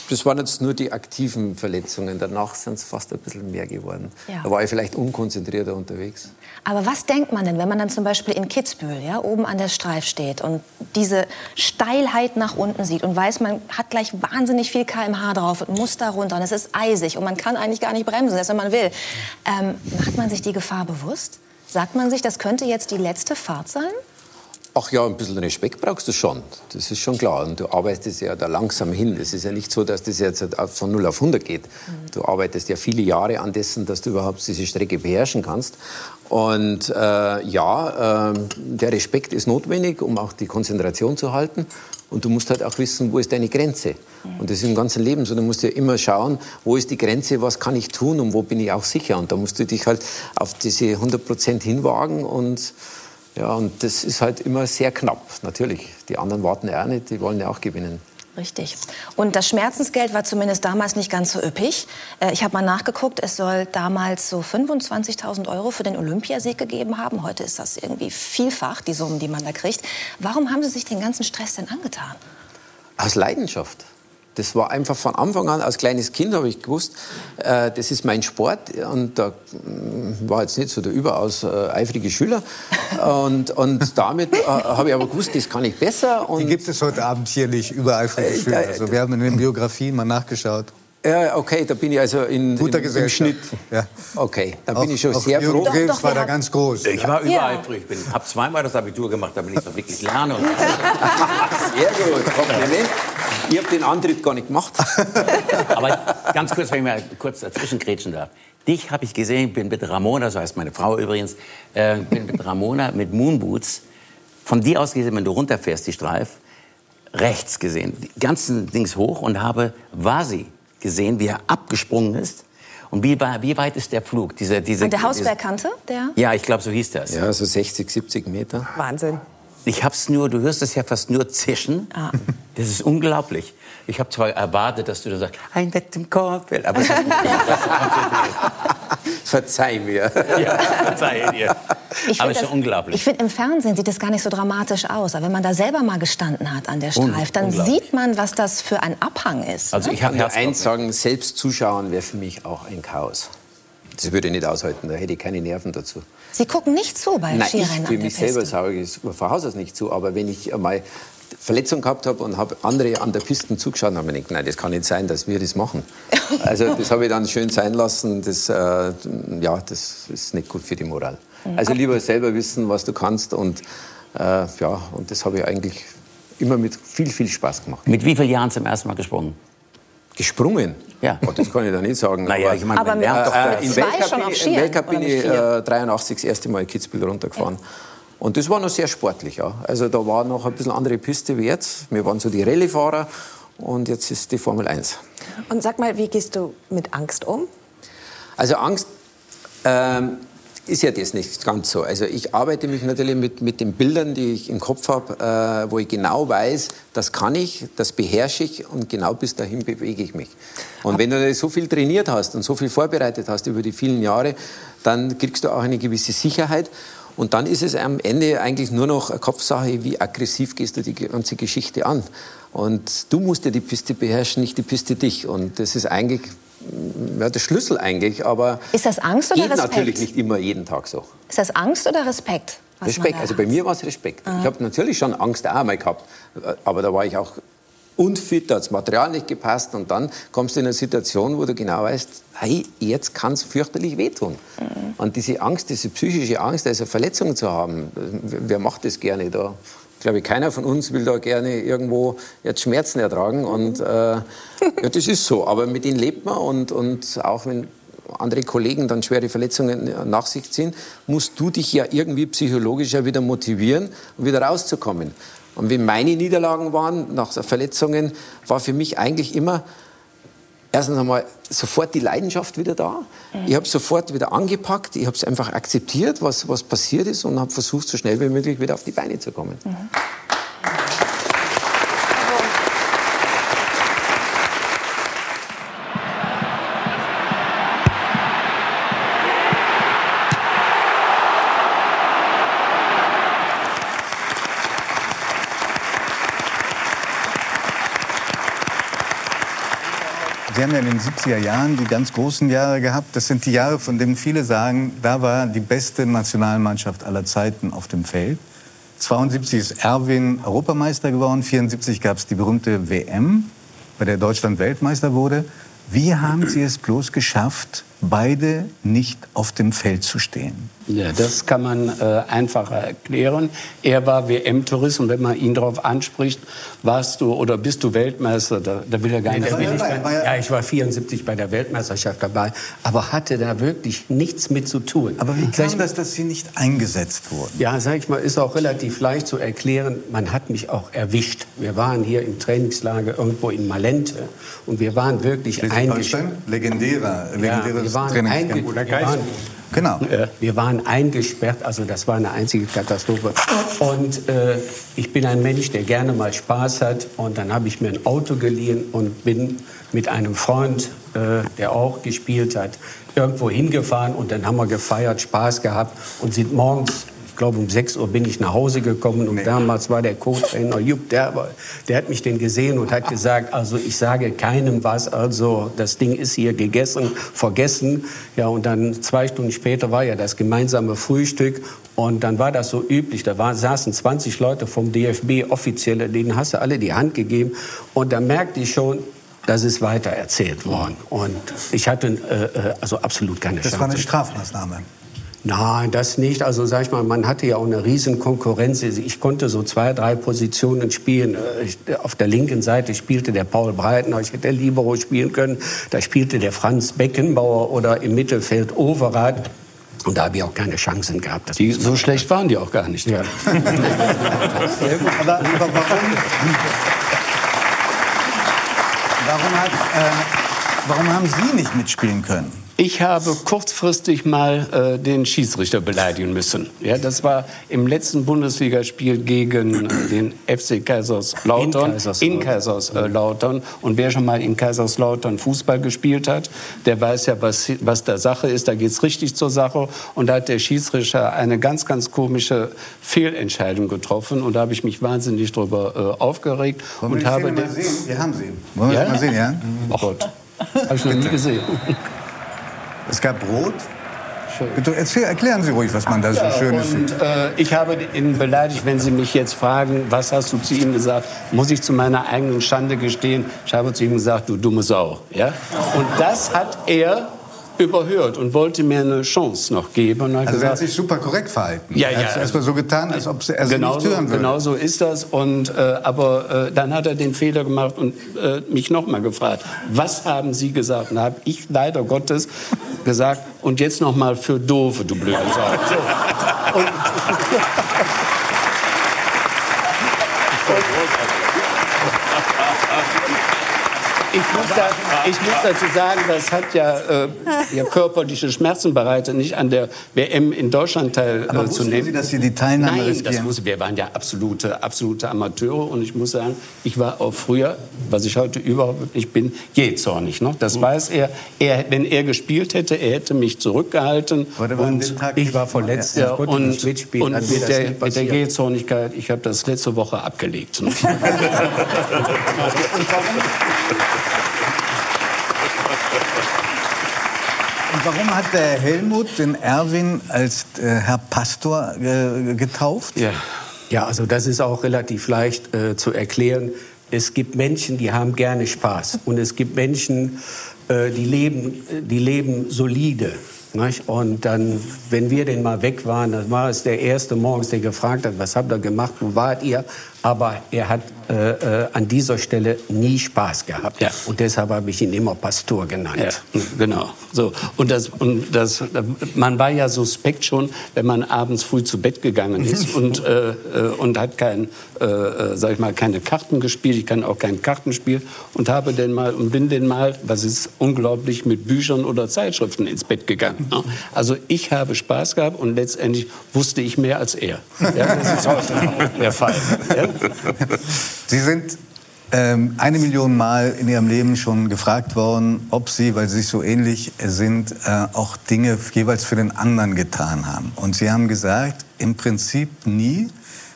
das waren jetzt nur die aktiven Verletzungen. Danach sind es fast ein bisschen mehr geworden. Ja. Da war ich vielleicht unkonzentrierter unterwegs. Aber was denkt man denn, wenn man dann zum Beispiel in Kitzbühel ja, oben an der Streif steht und diese Steilheit nach unten sieht und weiß, man hat gleich wahnsinnig viel kmh drauf und muss da runter und es ist eisig und man kann eigentlich gar nicht bremsen, selbst wenn man will. Ähm, macht man sich die Gefahr bewusst? Sagt man sich, das könnte jetzt die letzte Fahrt sein? Ach ja, ein bisschen Respekt brauchst du schon. Das ist schon klar. Und du arbeitest ja da langsam hin. Es ist ja nicht so, dass das jetzt von 0 auf 100 geht. Du arbeitest ja viele Jahre an dessen, dass du überhaupt diese Strecke beherrschen kannst. Und äh, ja, äh, der Respekt ist notwendig, um auch die Konzentration zu halten. Und du musst halt auch wissen, wo ist deine Grenze. Und das ist im ganzen Leben so. Du musst ja immer schauen, wo ist die Grenze, was kann ich tun und wo bin ich auch sicher. Und da musst du dich halt auf diese 100 Prozent hinwagen und ja, und das ist halt immer sehr knapp, natürlich. Die anderen warten ja auch nicht, die wollen ja auch gewinnen. Richtig. Und das Schmerzensgeld war zumindest damals nicht ganz so üppig. Äh, Ich habe mal nachgeguckt, es soll damals so 25.000 Euro für den Olympiasieg gegeben haben. Heute ist das irgendwie vielfach, die Summen, die man da kriegt. Warum haben Sie sich den ganzen Stress denn angetan? Aus Leidenschaft. Das war einfach von Anfang an, als kleines Kind habe ich gewusst, äh, das ist mein Sport. Und da mm, war jetzt nicht so der überaus äh, eifrige Schüler. Und, und damit äh, habe ich aber gewusst, das kann ich besser. Und Die gibt es heute Abend hier nicht, übereifrige Äh, Schüler. Also wir haben in den Biografien mal nachgeschaut. Ja, okay, da bin ich also in, Guter im, im. Schnitt. Ja. Okay, da bin ich schon auch sehr Jürgen froh. Drews war da ganz groß. Ich war Ja. übereifrig. Ich habe zweimal das Abitur gemacht, damit ich noch wirklich lerne. Sehr gut, Kompliment. Ich habe den Antritt gar nicht gemacht. Aber ganz kurz, wenn ich mal kurz dazwischen grätschen darf. Dich habe ich gesehen, bin mit Ramona, so heißt meine Frau übrigens, äh, bin mit Ramona mit Moonboots von dir aus gesehen, wenn du runterfährst, die Streif, rechts gesehen, die ganzen Dings hoch und habe Vasi gesehen, wie er abgesprungen ist. Und wie, wie weit ist der Flug? Diese, diese, An der Hausbergkante, der? Ja, ich glaube, so hieß das. Ja, so 60, 70 Meter. Wahnsinn. Ich hab's nur, du hörst es ja fast nur zischen. Ah. Das ist unglaublich. Ich habe zwar erwartet, dass du da sagst, ein Bett im Kornfeld, aber es ist Verzeih mir. ja, verzeih dir. Ich Aber find ist schon unglaublich. Ich finde, im Fernsehen sieht das gar nicht so dramatisch aus. Aber wenn man da selber mal gestanden hat an der Streif, dann sieht man, was das für ein Abhang ist. Also ne? ich kann nur eins sagen, selbst zuschauen wäre für mich auch ein Chaos. Das würde ich nicht aushalten, da hätte ich keine Nerven dazu. Sie gucken nicht zu bei Nein, ich Skirennen für an der mich selber sage ich es von Haus aus nicht zu, aber wenn ich einmal Verletzung gehabt habe und habe andere an der Piste zugeschaut, habe ich gedacht, nein, das kann nicht sein, dass wir das machen. Also das habe ich dann schön sein lassen. Das, äh, ja, das ist nicht gut für die Moral. Mhm. Also lieber selber wissen, was du kannst und äh, ja, und das habe ich eigentlich immer mit viel, viel Spaß gemacht. Mit wie vielen Jahren zum ersten Mal gesprungen? Gesprungen? Ja. Gott, das kann ich da nicht sagen. Naja, ich meine, Aber man lernt doch äh, zwei Weltcup schon bin auf Skiern, im Weltcup bin ich äh, 83 das erste Mal Kitzbühel runtergefahren. Und das war noch sehr sportlich. Ja. Also da war noch ein bisschen andere Piste wie jetzt. Wir waren so die Rallye-Fahrer und jetzt ist die Formel 1. Und sag mal, wie gehst du mit Angst um? Also Angst ähm, ist ja das nicht ganz so. Also ich arbeite mich natürlich mit, mit den Bildern, die ich im Kopf habe, äh, wo ich genau weiß, das kann ich, das beherrsche ich und genau bis dahin bewege ich mich. Und wenn du so viel trainiert hast und so viel vorbereitet hast über die vielen Jahre, dann kriegst du auch eine gewisse Sicherheit. Und dann ist es am Ende eigentlich nur noch eine Kopfsache, wie aggressiv gehst du die ganze Geschichte an. Und du musst ja die Piste beherrschen, nicht die Piste dich. Und das ist eigentlich ja, der Schlüssel eigentlich, aber Ist das Angst oder geht Respekt? natürlich nicht immer jeden Tag so. Ist das Angst oder Respekt? Respekt, also bei mir war es Respekt. Ah. Ich habe natürlich schon Angst auch einmal gehabt, aber da war ich auch unfit, da hat das Material nicht gepasst und dann kommst du in eine Situation, wo du genau weißt, hey, jetzt kann es fürchterlich wehtun. Mhm. Und diese Angst, diese psychische Angst, also Verletzungen zu haben, wer macht das gerne da? Ich glaube, keiner von uns will da gerne irgendwo jetzt Schmerzen ertragen und äh, ja, das ist so. Aber mit denen lebt man und, und auch wenn andere Kollegen dann schwere Verletzungen nach sich ziehen, musst du dich ja irgendwie psychologisch ja wieder motivieren, um wieder rauszukommen. Und wie meine Niederlagen waren nach Verletzungen, war für mich eigentlich immer erstens einmal sofort die Leidenschaft wieder da. Ich habe sofort wieder angepackt, ich habe es einfach akzeptiert, was, was passiert ist und habe versucht, so schnell wie möglich wieder auf die Beine zu kommen. Sie den 70er Jahren die ganz großen Jahre gehabt. Das sind die Jahre, von denen viele sagen, da war die beste Nationalmannschaft aller Zeiten auf dem Feld. 72 ist Erwin Europameister geworden, 74 gab es die berühmte WM, bei der Deutschland Weltmeister wurde. Wie haben Sie es bloß geschafft, beide nicht auf dem Feld zu stehen? Ja, das kann man äh, einfacher erklären. Er war WM-Tourist und wenn man ihn darauf anspricht, warst du oder bist du Weltmeister, da, da will er gar Nee, nicht. bin ich dabei. gar- ja, ich war 74 bei der Weltmeisterschaft dabei, aber hatte da wirklich nichts mit zu tun. Aber wie kam das, dass Sie nicht eingesetzt wurden? Ja, sag ich mal, ist auch relativ leicht zu erklären. Man hat mich auch erwischt. Wir waren hier im Trainingslager irgendwo in Malente und wir waren wirklich eingesperrt. Schleswig-Holstein? Legendärer, Ja, legendäres wir waren, Trainingscamp. einge wir, waren, Genau. wir waren eingesperrt, also das war eine einzige Katastrophe. Und äh, ich bin ein Mensch, der gerne mal Spaß hat. Und dann habe ich mir ein Auto geliehen und bin mit einem Freund, äh, der auch gespielt hat, irgendwo hingefahren. Und dann haben wir gefeiert, Spaß gehabt und sind morgens glaube, um 6 Uhr bin ich nach Hause gekommen und damals war der Co-Trainer Jupp Derber, der hat mich denn gesehen und hat gesagt, also ich sage keinem was, also das Ding ist hier gegessen, vergessen. Ja, und dann zwei Stunden später war ja das gemeinsame Frühstück und dann war das so üblich, da war, saßen 20 Leute vom DFB, Offizielle, denen hast du alle die Hand gegeben und da merkte ich schon, das ist weiter erzählt worden. Und ich hatte äh, äh, also absolut keine Das Chance. war eine Strafmaßnahme. Nein, das nicht. Also sag ich mal, man hatte ja auch eine riesen Konkurrenz. Ich konnte so zwei, drei Positionen spielen. Ich, auf der linken Seite spielte der Paul Breitner, ich hätte Libero spielen können. Da spielte der Franz Beckenbauer oder im Mittelfeld Overath. Und da habe ich auch keine Chancen gehabt. Die, so schlecht waren die auch gar nicht. Ja. Aber, aber warum, warum, hat, äh, warum haben Sie nicht mitspielen können? Ich habe kurzfristig mal äh, den Schiedsrichter beleidigen müssen. Ja, das war im letzten Bundesligaspiel gegen den FC Kaiserslautern In Kaiserslautern. in Kaiserslautern. Und wer schon mal in Kaiserslautern Fußball gespielt hat, der weiß ja, was, was da Sache ist. Da geht es richtig zur Sache. Und da hat der Schiedsrichter eine ganz, ganz komische Fehlentscheidung getroffen. Und da habe ich mich wahnsinnig drüber äh, aufgeregt. Wollen und wir die habe Szene mal den- sehen? Wir haben sie. Wollen wir Ja? das mal sehen, ja? Oh Gott. Habe ich noch nie gesehen. Es gab Brot. Bitte erzähl, erklären Sie ruhig, was man da so Ja, Schönes und, sieht. äh, ich habe ihn beleidigt, wenn Sie mich jetzt fragen, was hast du zu ihm gesagt, muss ich zu meiner eigenen Schande gestehen. Ich habe zu ihm gesagt, du dumme Sau. Ja? Und das hat er überhört und wollte mir eine Chance noch geben. Und hat Also er hat gesagt, sich super korrekt verhalten. Ja, er ja. hat erstmal so getan, als ob er sie genau, nicht hören würde. genau so ist das. Und, äh, aber äh, dann hat er den Fehler gemacht und äh, mich noch mal gefragt, was haben Sie gesagt? Und da habe ich leider Gottes gesagt, und jetzt noch mal für Doofe, du blöde Sau. So. Und, Ich muss, da, ich muss dazu sagen, das hat ja, äh, ja körperliche Schmerzen bereitet, nicht an der WM in Deutschland teilzunehmen. wussten Sie, dass Sie die Teilnahme Nein, riskieren? das wusste, wir waren ja absolute, absolute Amateure und ich muss sagen, ich war auch früher, was ich heute überhaupt nicht bin, jähzornig. Ne? Das weiß er. er. Wenn er gespielt hätte, er hätte mich zurückgehalten. und ich war verletzt, Ja, und, und wäre mit der, mit der passiert. Jähzornigkeit, ich habe das letzte Woche abgelegt. Ne? Und warum hat der Helmut den Erwin als äh, Herr Pastor äh, getauft? Ja. ja, also das ist auch relativ leicht äh, zu erklären. Es gibt Menschen, die haben gerne Spaß. Und es gibt Menschen, äh, die, leben, die leben solide. Nicht? Und dann, wenn wir denn mal weg waren, dann war es der erste morgens, der gefragt hat, was habt ihr gemacht, wo wart ihr? Aber er hat äh, äh, an dieser Stelle nie Spaß gehabt. Und deshalb habe ich ihn immer Pastor genannt. Ja, genau. So und das und das, man war ja suspekt schon, wenn man abends früh zu Bett gegangen ist und äh, äh, und hat kein, äh, äh, sag ich mal, keine Karten gespielt. Ich kann auch kein Kartenspiel und habe denn mal und bin denn mal, was ist unglaublich, mit Büchern oder Zeitschriften ins Bett gegangen. ne? Also ich habe Spaß gehabt und letztendlich wusste ich mehr als er. Ja, das ist heute auch der Fall. Ja? Sie sind ähm, eine Million Mal in Ihrem Leben schon gefragt worden, ob Sie, weil Sie sich so ähnlich sind, äh, auch Dinge jeweils für den anderen getan haben. Und Sie haben gesagt, im Prinzip nie,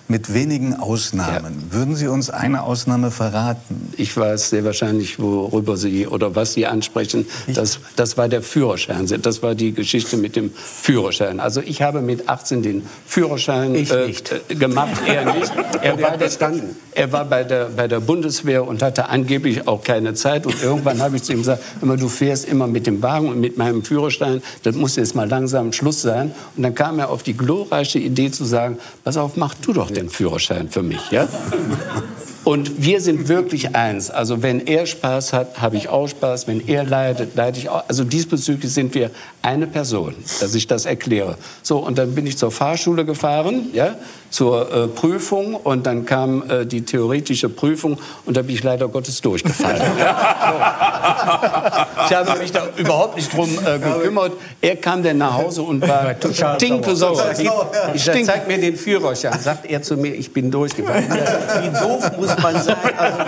mit wenigen Ausnahmen. Würden Sie uns eine Ausnahme verraten? Ich weiß sehr wahrscheinlich, worüber Sie oder was Sie ansprechen. Das, das war der Führerschein. Das war die Geschichte mit dem Führerschein. Also ich habe mit 18 den Führerschein äh, nicht. äh, gemacht. Er nicht. Er war, der, er war bei, der, bei der Bundeswehr und hatte angeblich auch keine Zeit. Und irgendwann habe ich zu ihm gesagt, immer du fährst immer mit dem Wagen und mit meinem Führerschein. Das muss jetzt mal langsam Schluss sein. Und dann kam er auf die glorreiche Idee zu sagen, pass auf, mach du doch den Führerschein für mich. Ja? Und wir sind wirklich eins. Also wenn er Spaß hat, habe ich auch Spaß. Wenn er leidet, leide ich auch. Also diesbezüglich sind wir eine Person, dass ich das erkläre. So, und dann bin ich zur Fahrschule gefahren, ja, zur äh, Prüfung. Und dann kam äh, die theoretische Prüfung und da bin ich leider Gottes durchgefallen. Ich habe mich da überhaupt nicht drum äh, gekümmert. Er kam dann nach Hause und war stinkesauer. sauer. Ich Ich sag, stink- zeig mir den Führerschein. Sagt er zu mir, ich bin durchgefallen. Wie doof muss man sein? Also,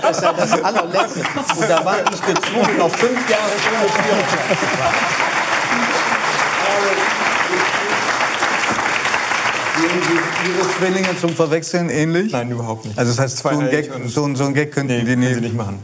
das ist ja das allerletzte. Und da war ich gezwungen, noch fünf Jahre ohne Führerschein zu fahren. Ihre Zwillinge zum Verwechseln ähnlich? Nein, überhaupt nicht. Also das heißt, so ein Gag, so, ein- so ein Gag könnten die nicht, machen.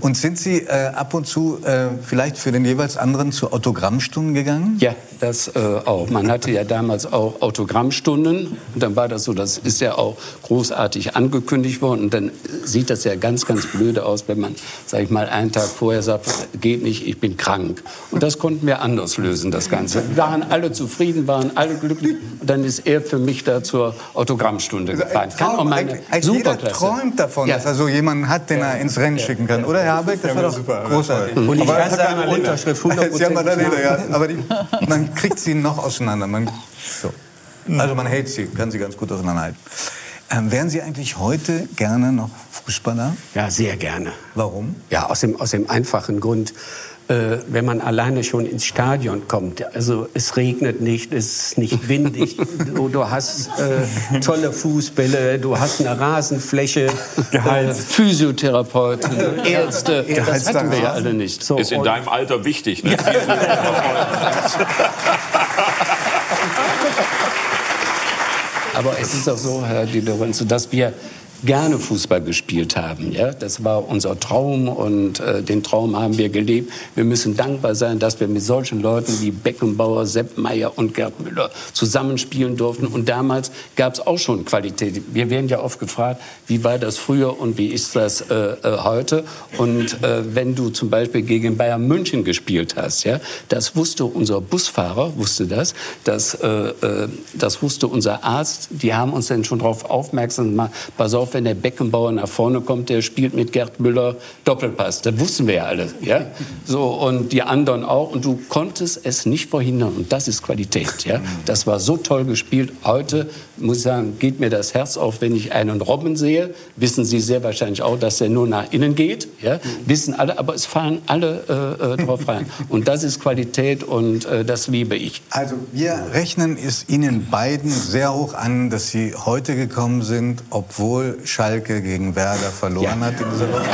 Und sind Sie äh, ab und zu äh, vielleicht für den jeweils anderen zu Autogrammstunden gegangen? Ja, das äh, auch. Man hatte ja damals auch Autogrammstunden. Und dann war das so, das ist ja auch großartig angekündigt worden. Und dann sieht das ja ganz, ganz blöde aus, wenn man, sag ich mal, einen Tag vorher sagt, geht nicht, ich bin krank. Und das konnten wir anders lösen, das Ganze. Wir waren alle zufrieden, waren alle glücklich. Und dann ist er für mich da zur Autogrammstunde gefahren. Kann auch meine Eigentlich jeder Superklasse. träumt davon, Ja. dass er so jemanden hat, den er ins Rennen schicken kann. Oder, Herr Habeck? Das Ja, war doch super, großartig. Und ich Aber kann seine. Unterschrift Sie haben 100% Annalena, ja. Aber die, man kriegt sie noch auseinander. Man, so. Also man hält sie, kann sie ganz gut auseinanderhalten. Ähm, wären Sie eigentlich heute gerne noch Fußballer? Ja, sehr gerne. Warum? Ja, aus dem, aus dem einfachen Grund, äh, wenn man alleine schon ins Stadion kommt. Also es regnet nicht, es ist nicht windig, du, du hast äh, tolle Fußbälle, du hast eine Rasenfläche, Gehalt. Physiotherapeuten, Ärzte, das Geheizter hatten wir ja alle nicht. So, Ist in deinem Alter wichtig, ne? Aber es ist auch so, Herr Di Lorenzo, dass wir gerne Fußball gespielt haben. Ja? Das war unser Traum und äh, den Traum haben wir gelebt. Wir müssen dankbar sein, dass wir mit solchen Leuten wie Beckenbauer, Sepp Meier und Gerd Müller zusammenspielen durften. Und damals gab es auch schon Qualität. Wir werden ja oft gefragt, wie war das früher und wie ist das äh, äh, heute? Und äh, wenn du zum Beispiel gegen Bayern München gespielt hast, ja, das wusste unser Busfahrer, wusste das, das, äh, äh, das wusste unser Arzt. Die haben uns dann schon darauf aufmerksam gemacht, pass auf, wenn der Beckenbauer nach vorne kommt, der spielt mit Gerd Müller Doppelpass. Das wussten wir ja alle. Ja? So, und die anderen auch. Und du konntest es nicht verhindern. Und das ist Qualität. Ja? Das war so toll gespielt. Heute, muss ich sagen, geht mir das Herz auf, wenn ich einen Robben sehe. Wissen Sie sehr wahrscheinlich auch, dass er nur nach innen geht. Ja? Wissen alle, aber es fallen alle äh, äh, drauf rein. Und das ist Qualität und äh, das liebe ich. Also wir rechnen es Ihnen beiden sehr hoch an, dass Sie heute gekommen sind, obwohl Schalke gegen Werder verloren hat in dieser Woche.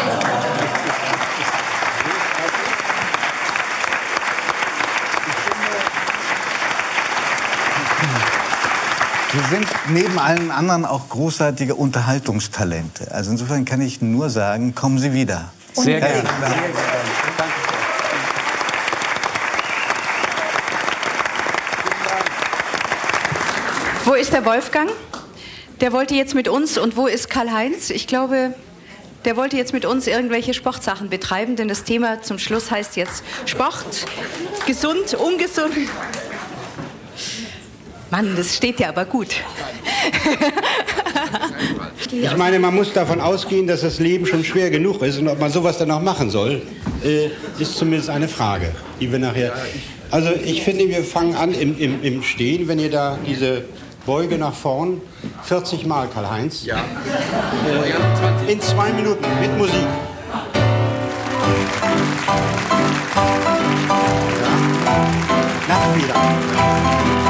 Sie sind neben allen anderen auch großartige Unterhaltungstalente. Also insofern kann ich nur sagen, kommen Sie wieder. Sehr gerne. Dank. Wo ist der Wolfgang? Der wollte jetzt mit uns. Und wo ist Karl-Heinz? Ich glaube, der wollte jetzt mit uns irgendwelche Sportsachen betreiben, denn das Thema zum Schluss heißt jetzt Sport, gesund, ungesund. Mann, das steht ja aber gut. Ich meine, man muss davon ausgehen, dass das Leben schon schwer genug ist und ob man sowas dann auch machen soll, äh, ist zumindest eine Frage, die wir nachher. Also ich finde, wir fangen an im, im, im Stehen, wenn ihr da diese Beuge nach vorn, 40 Mal, Karl-Heinz. Ja. Äh, in zwei Minuten mit Musik. Ja. Nach wieder.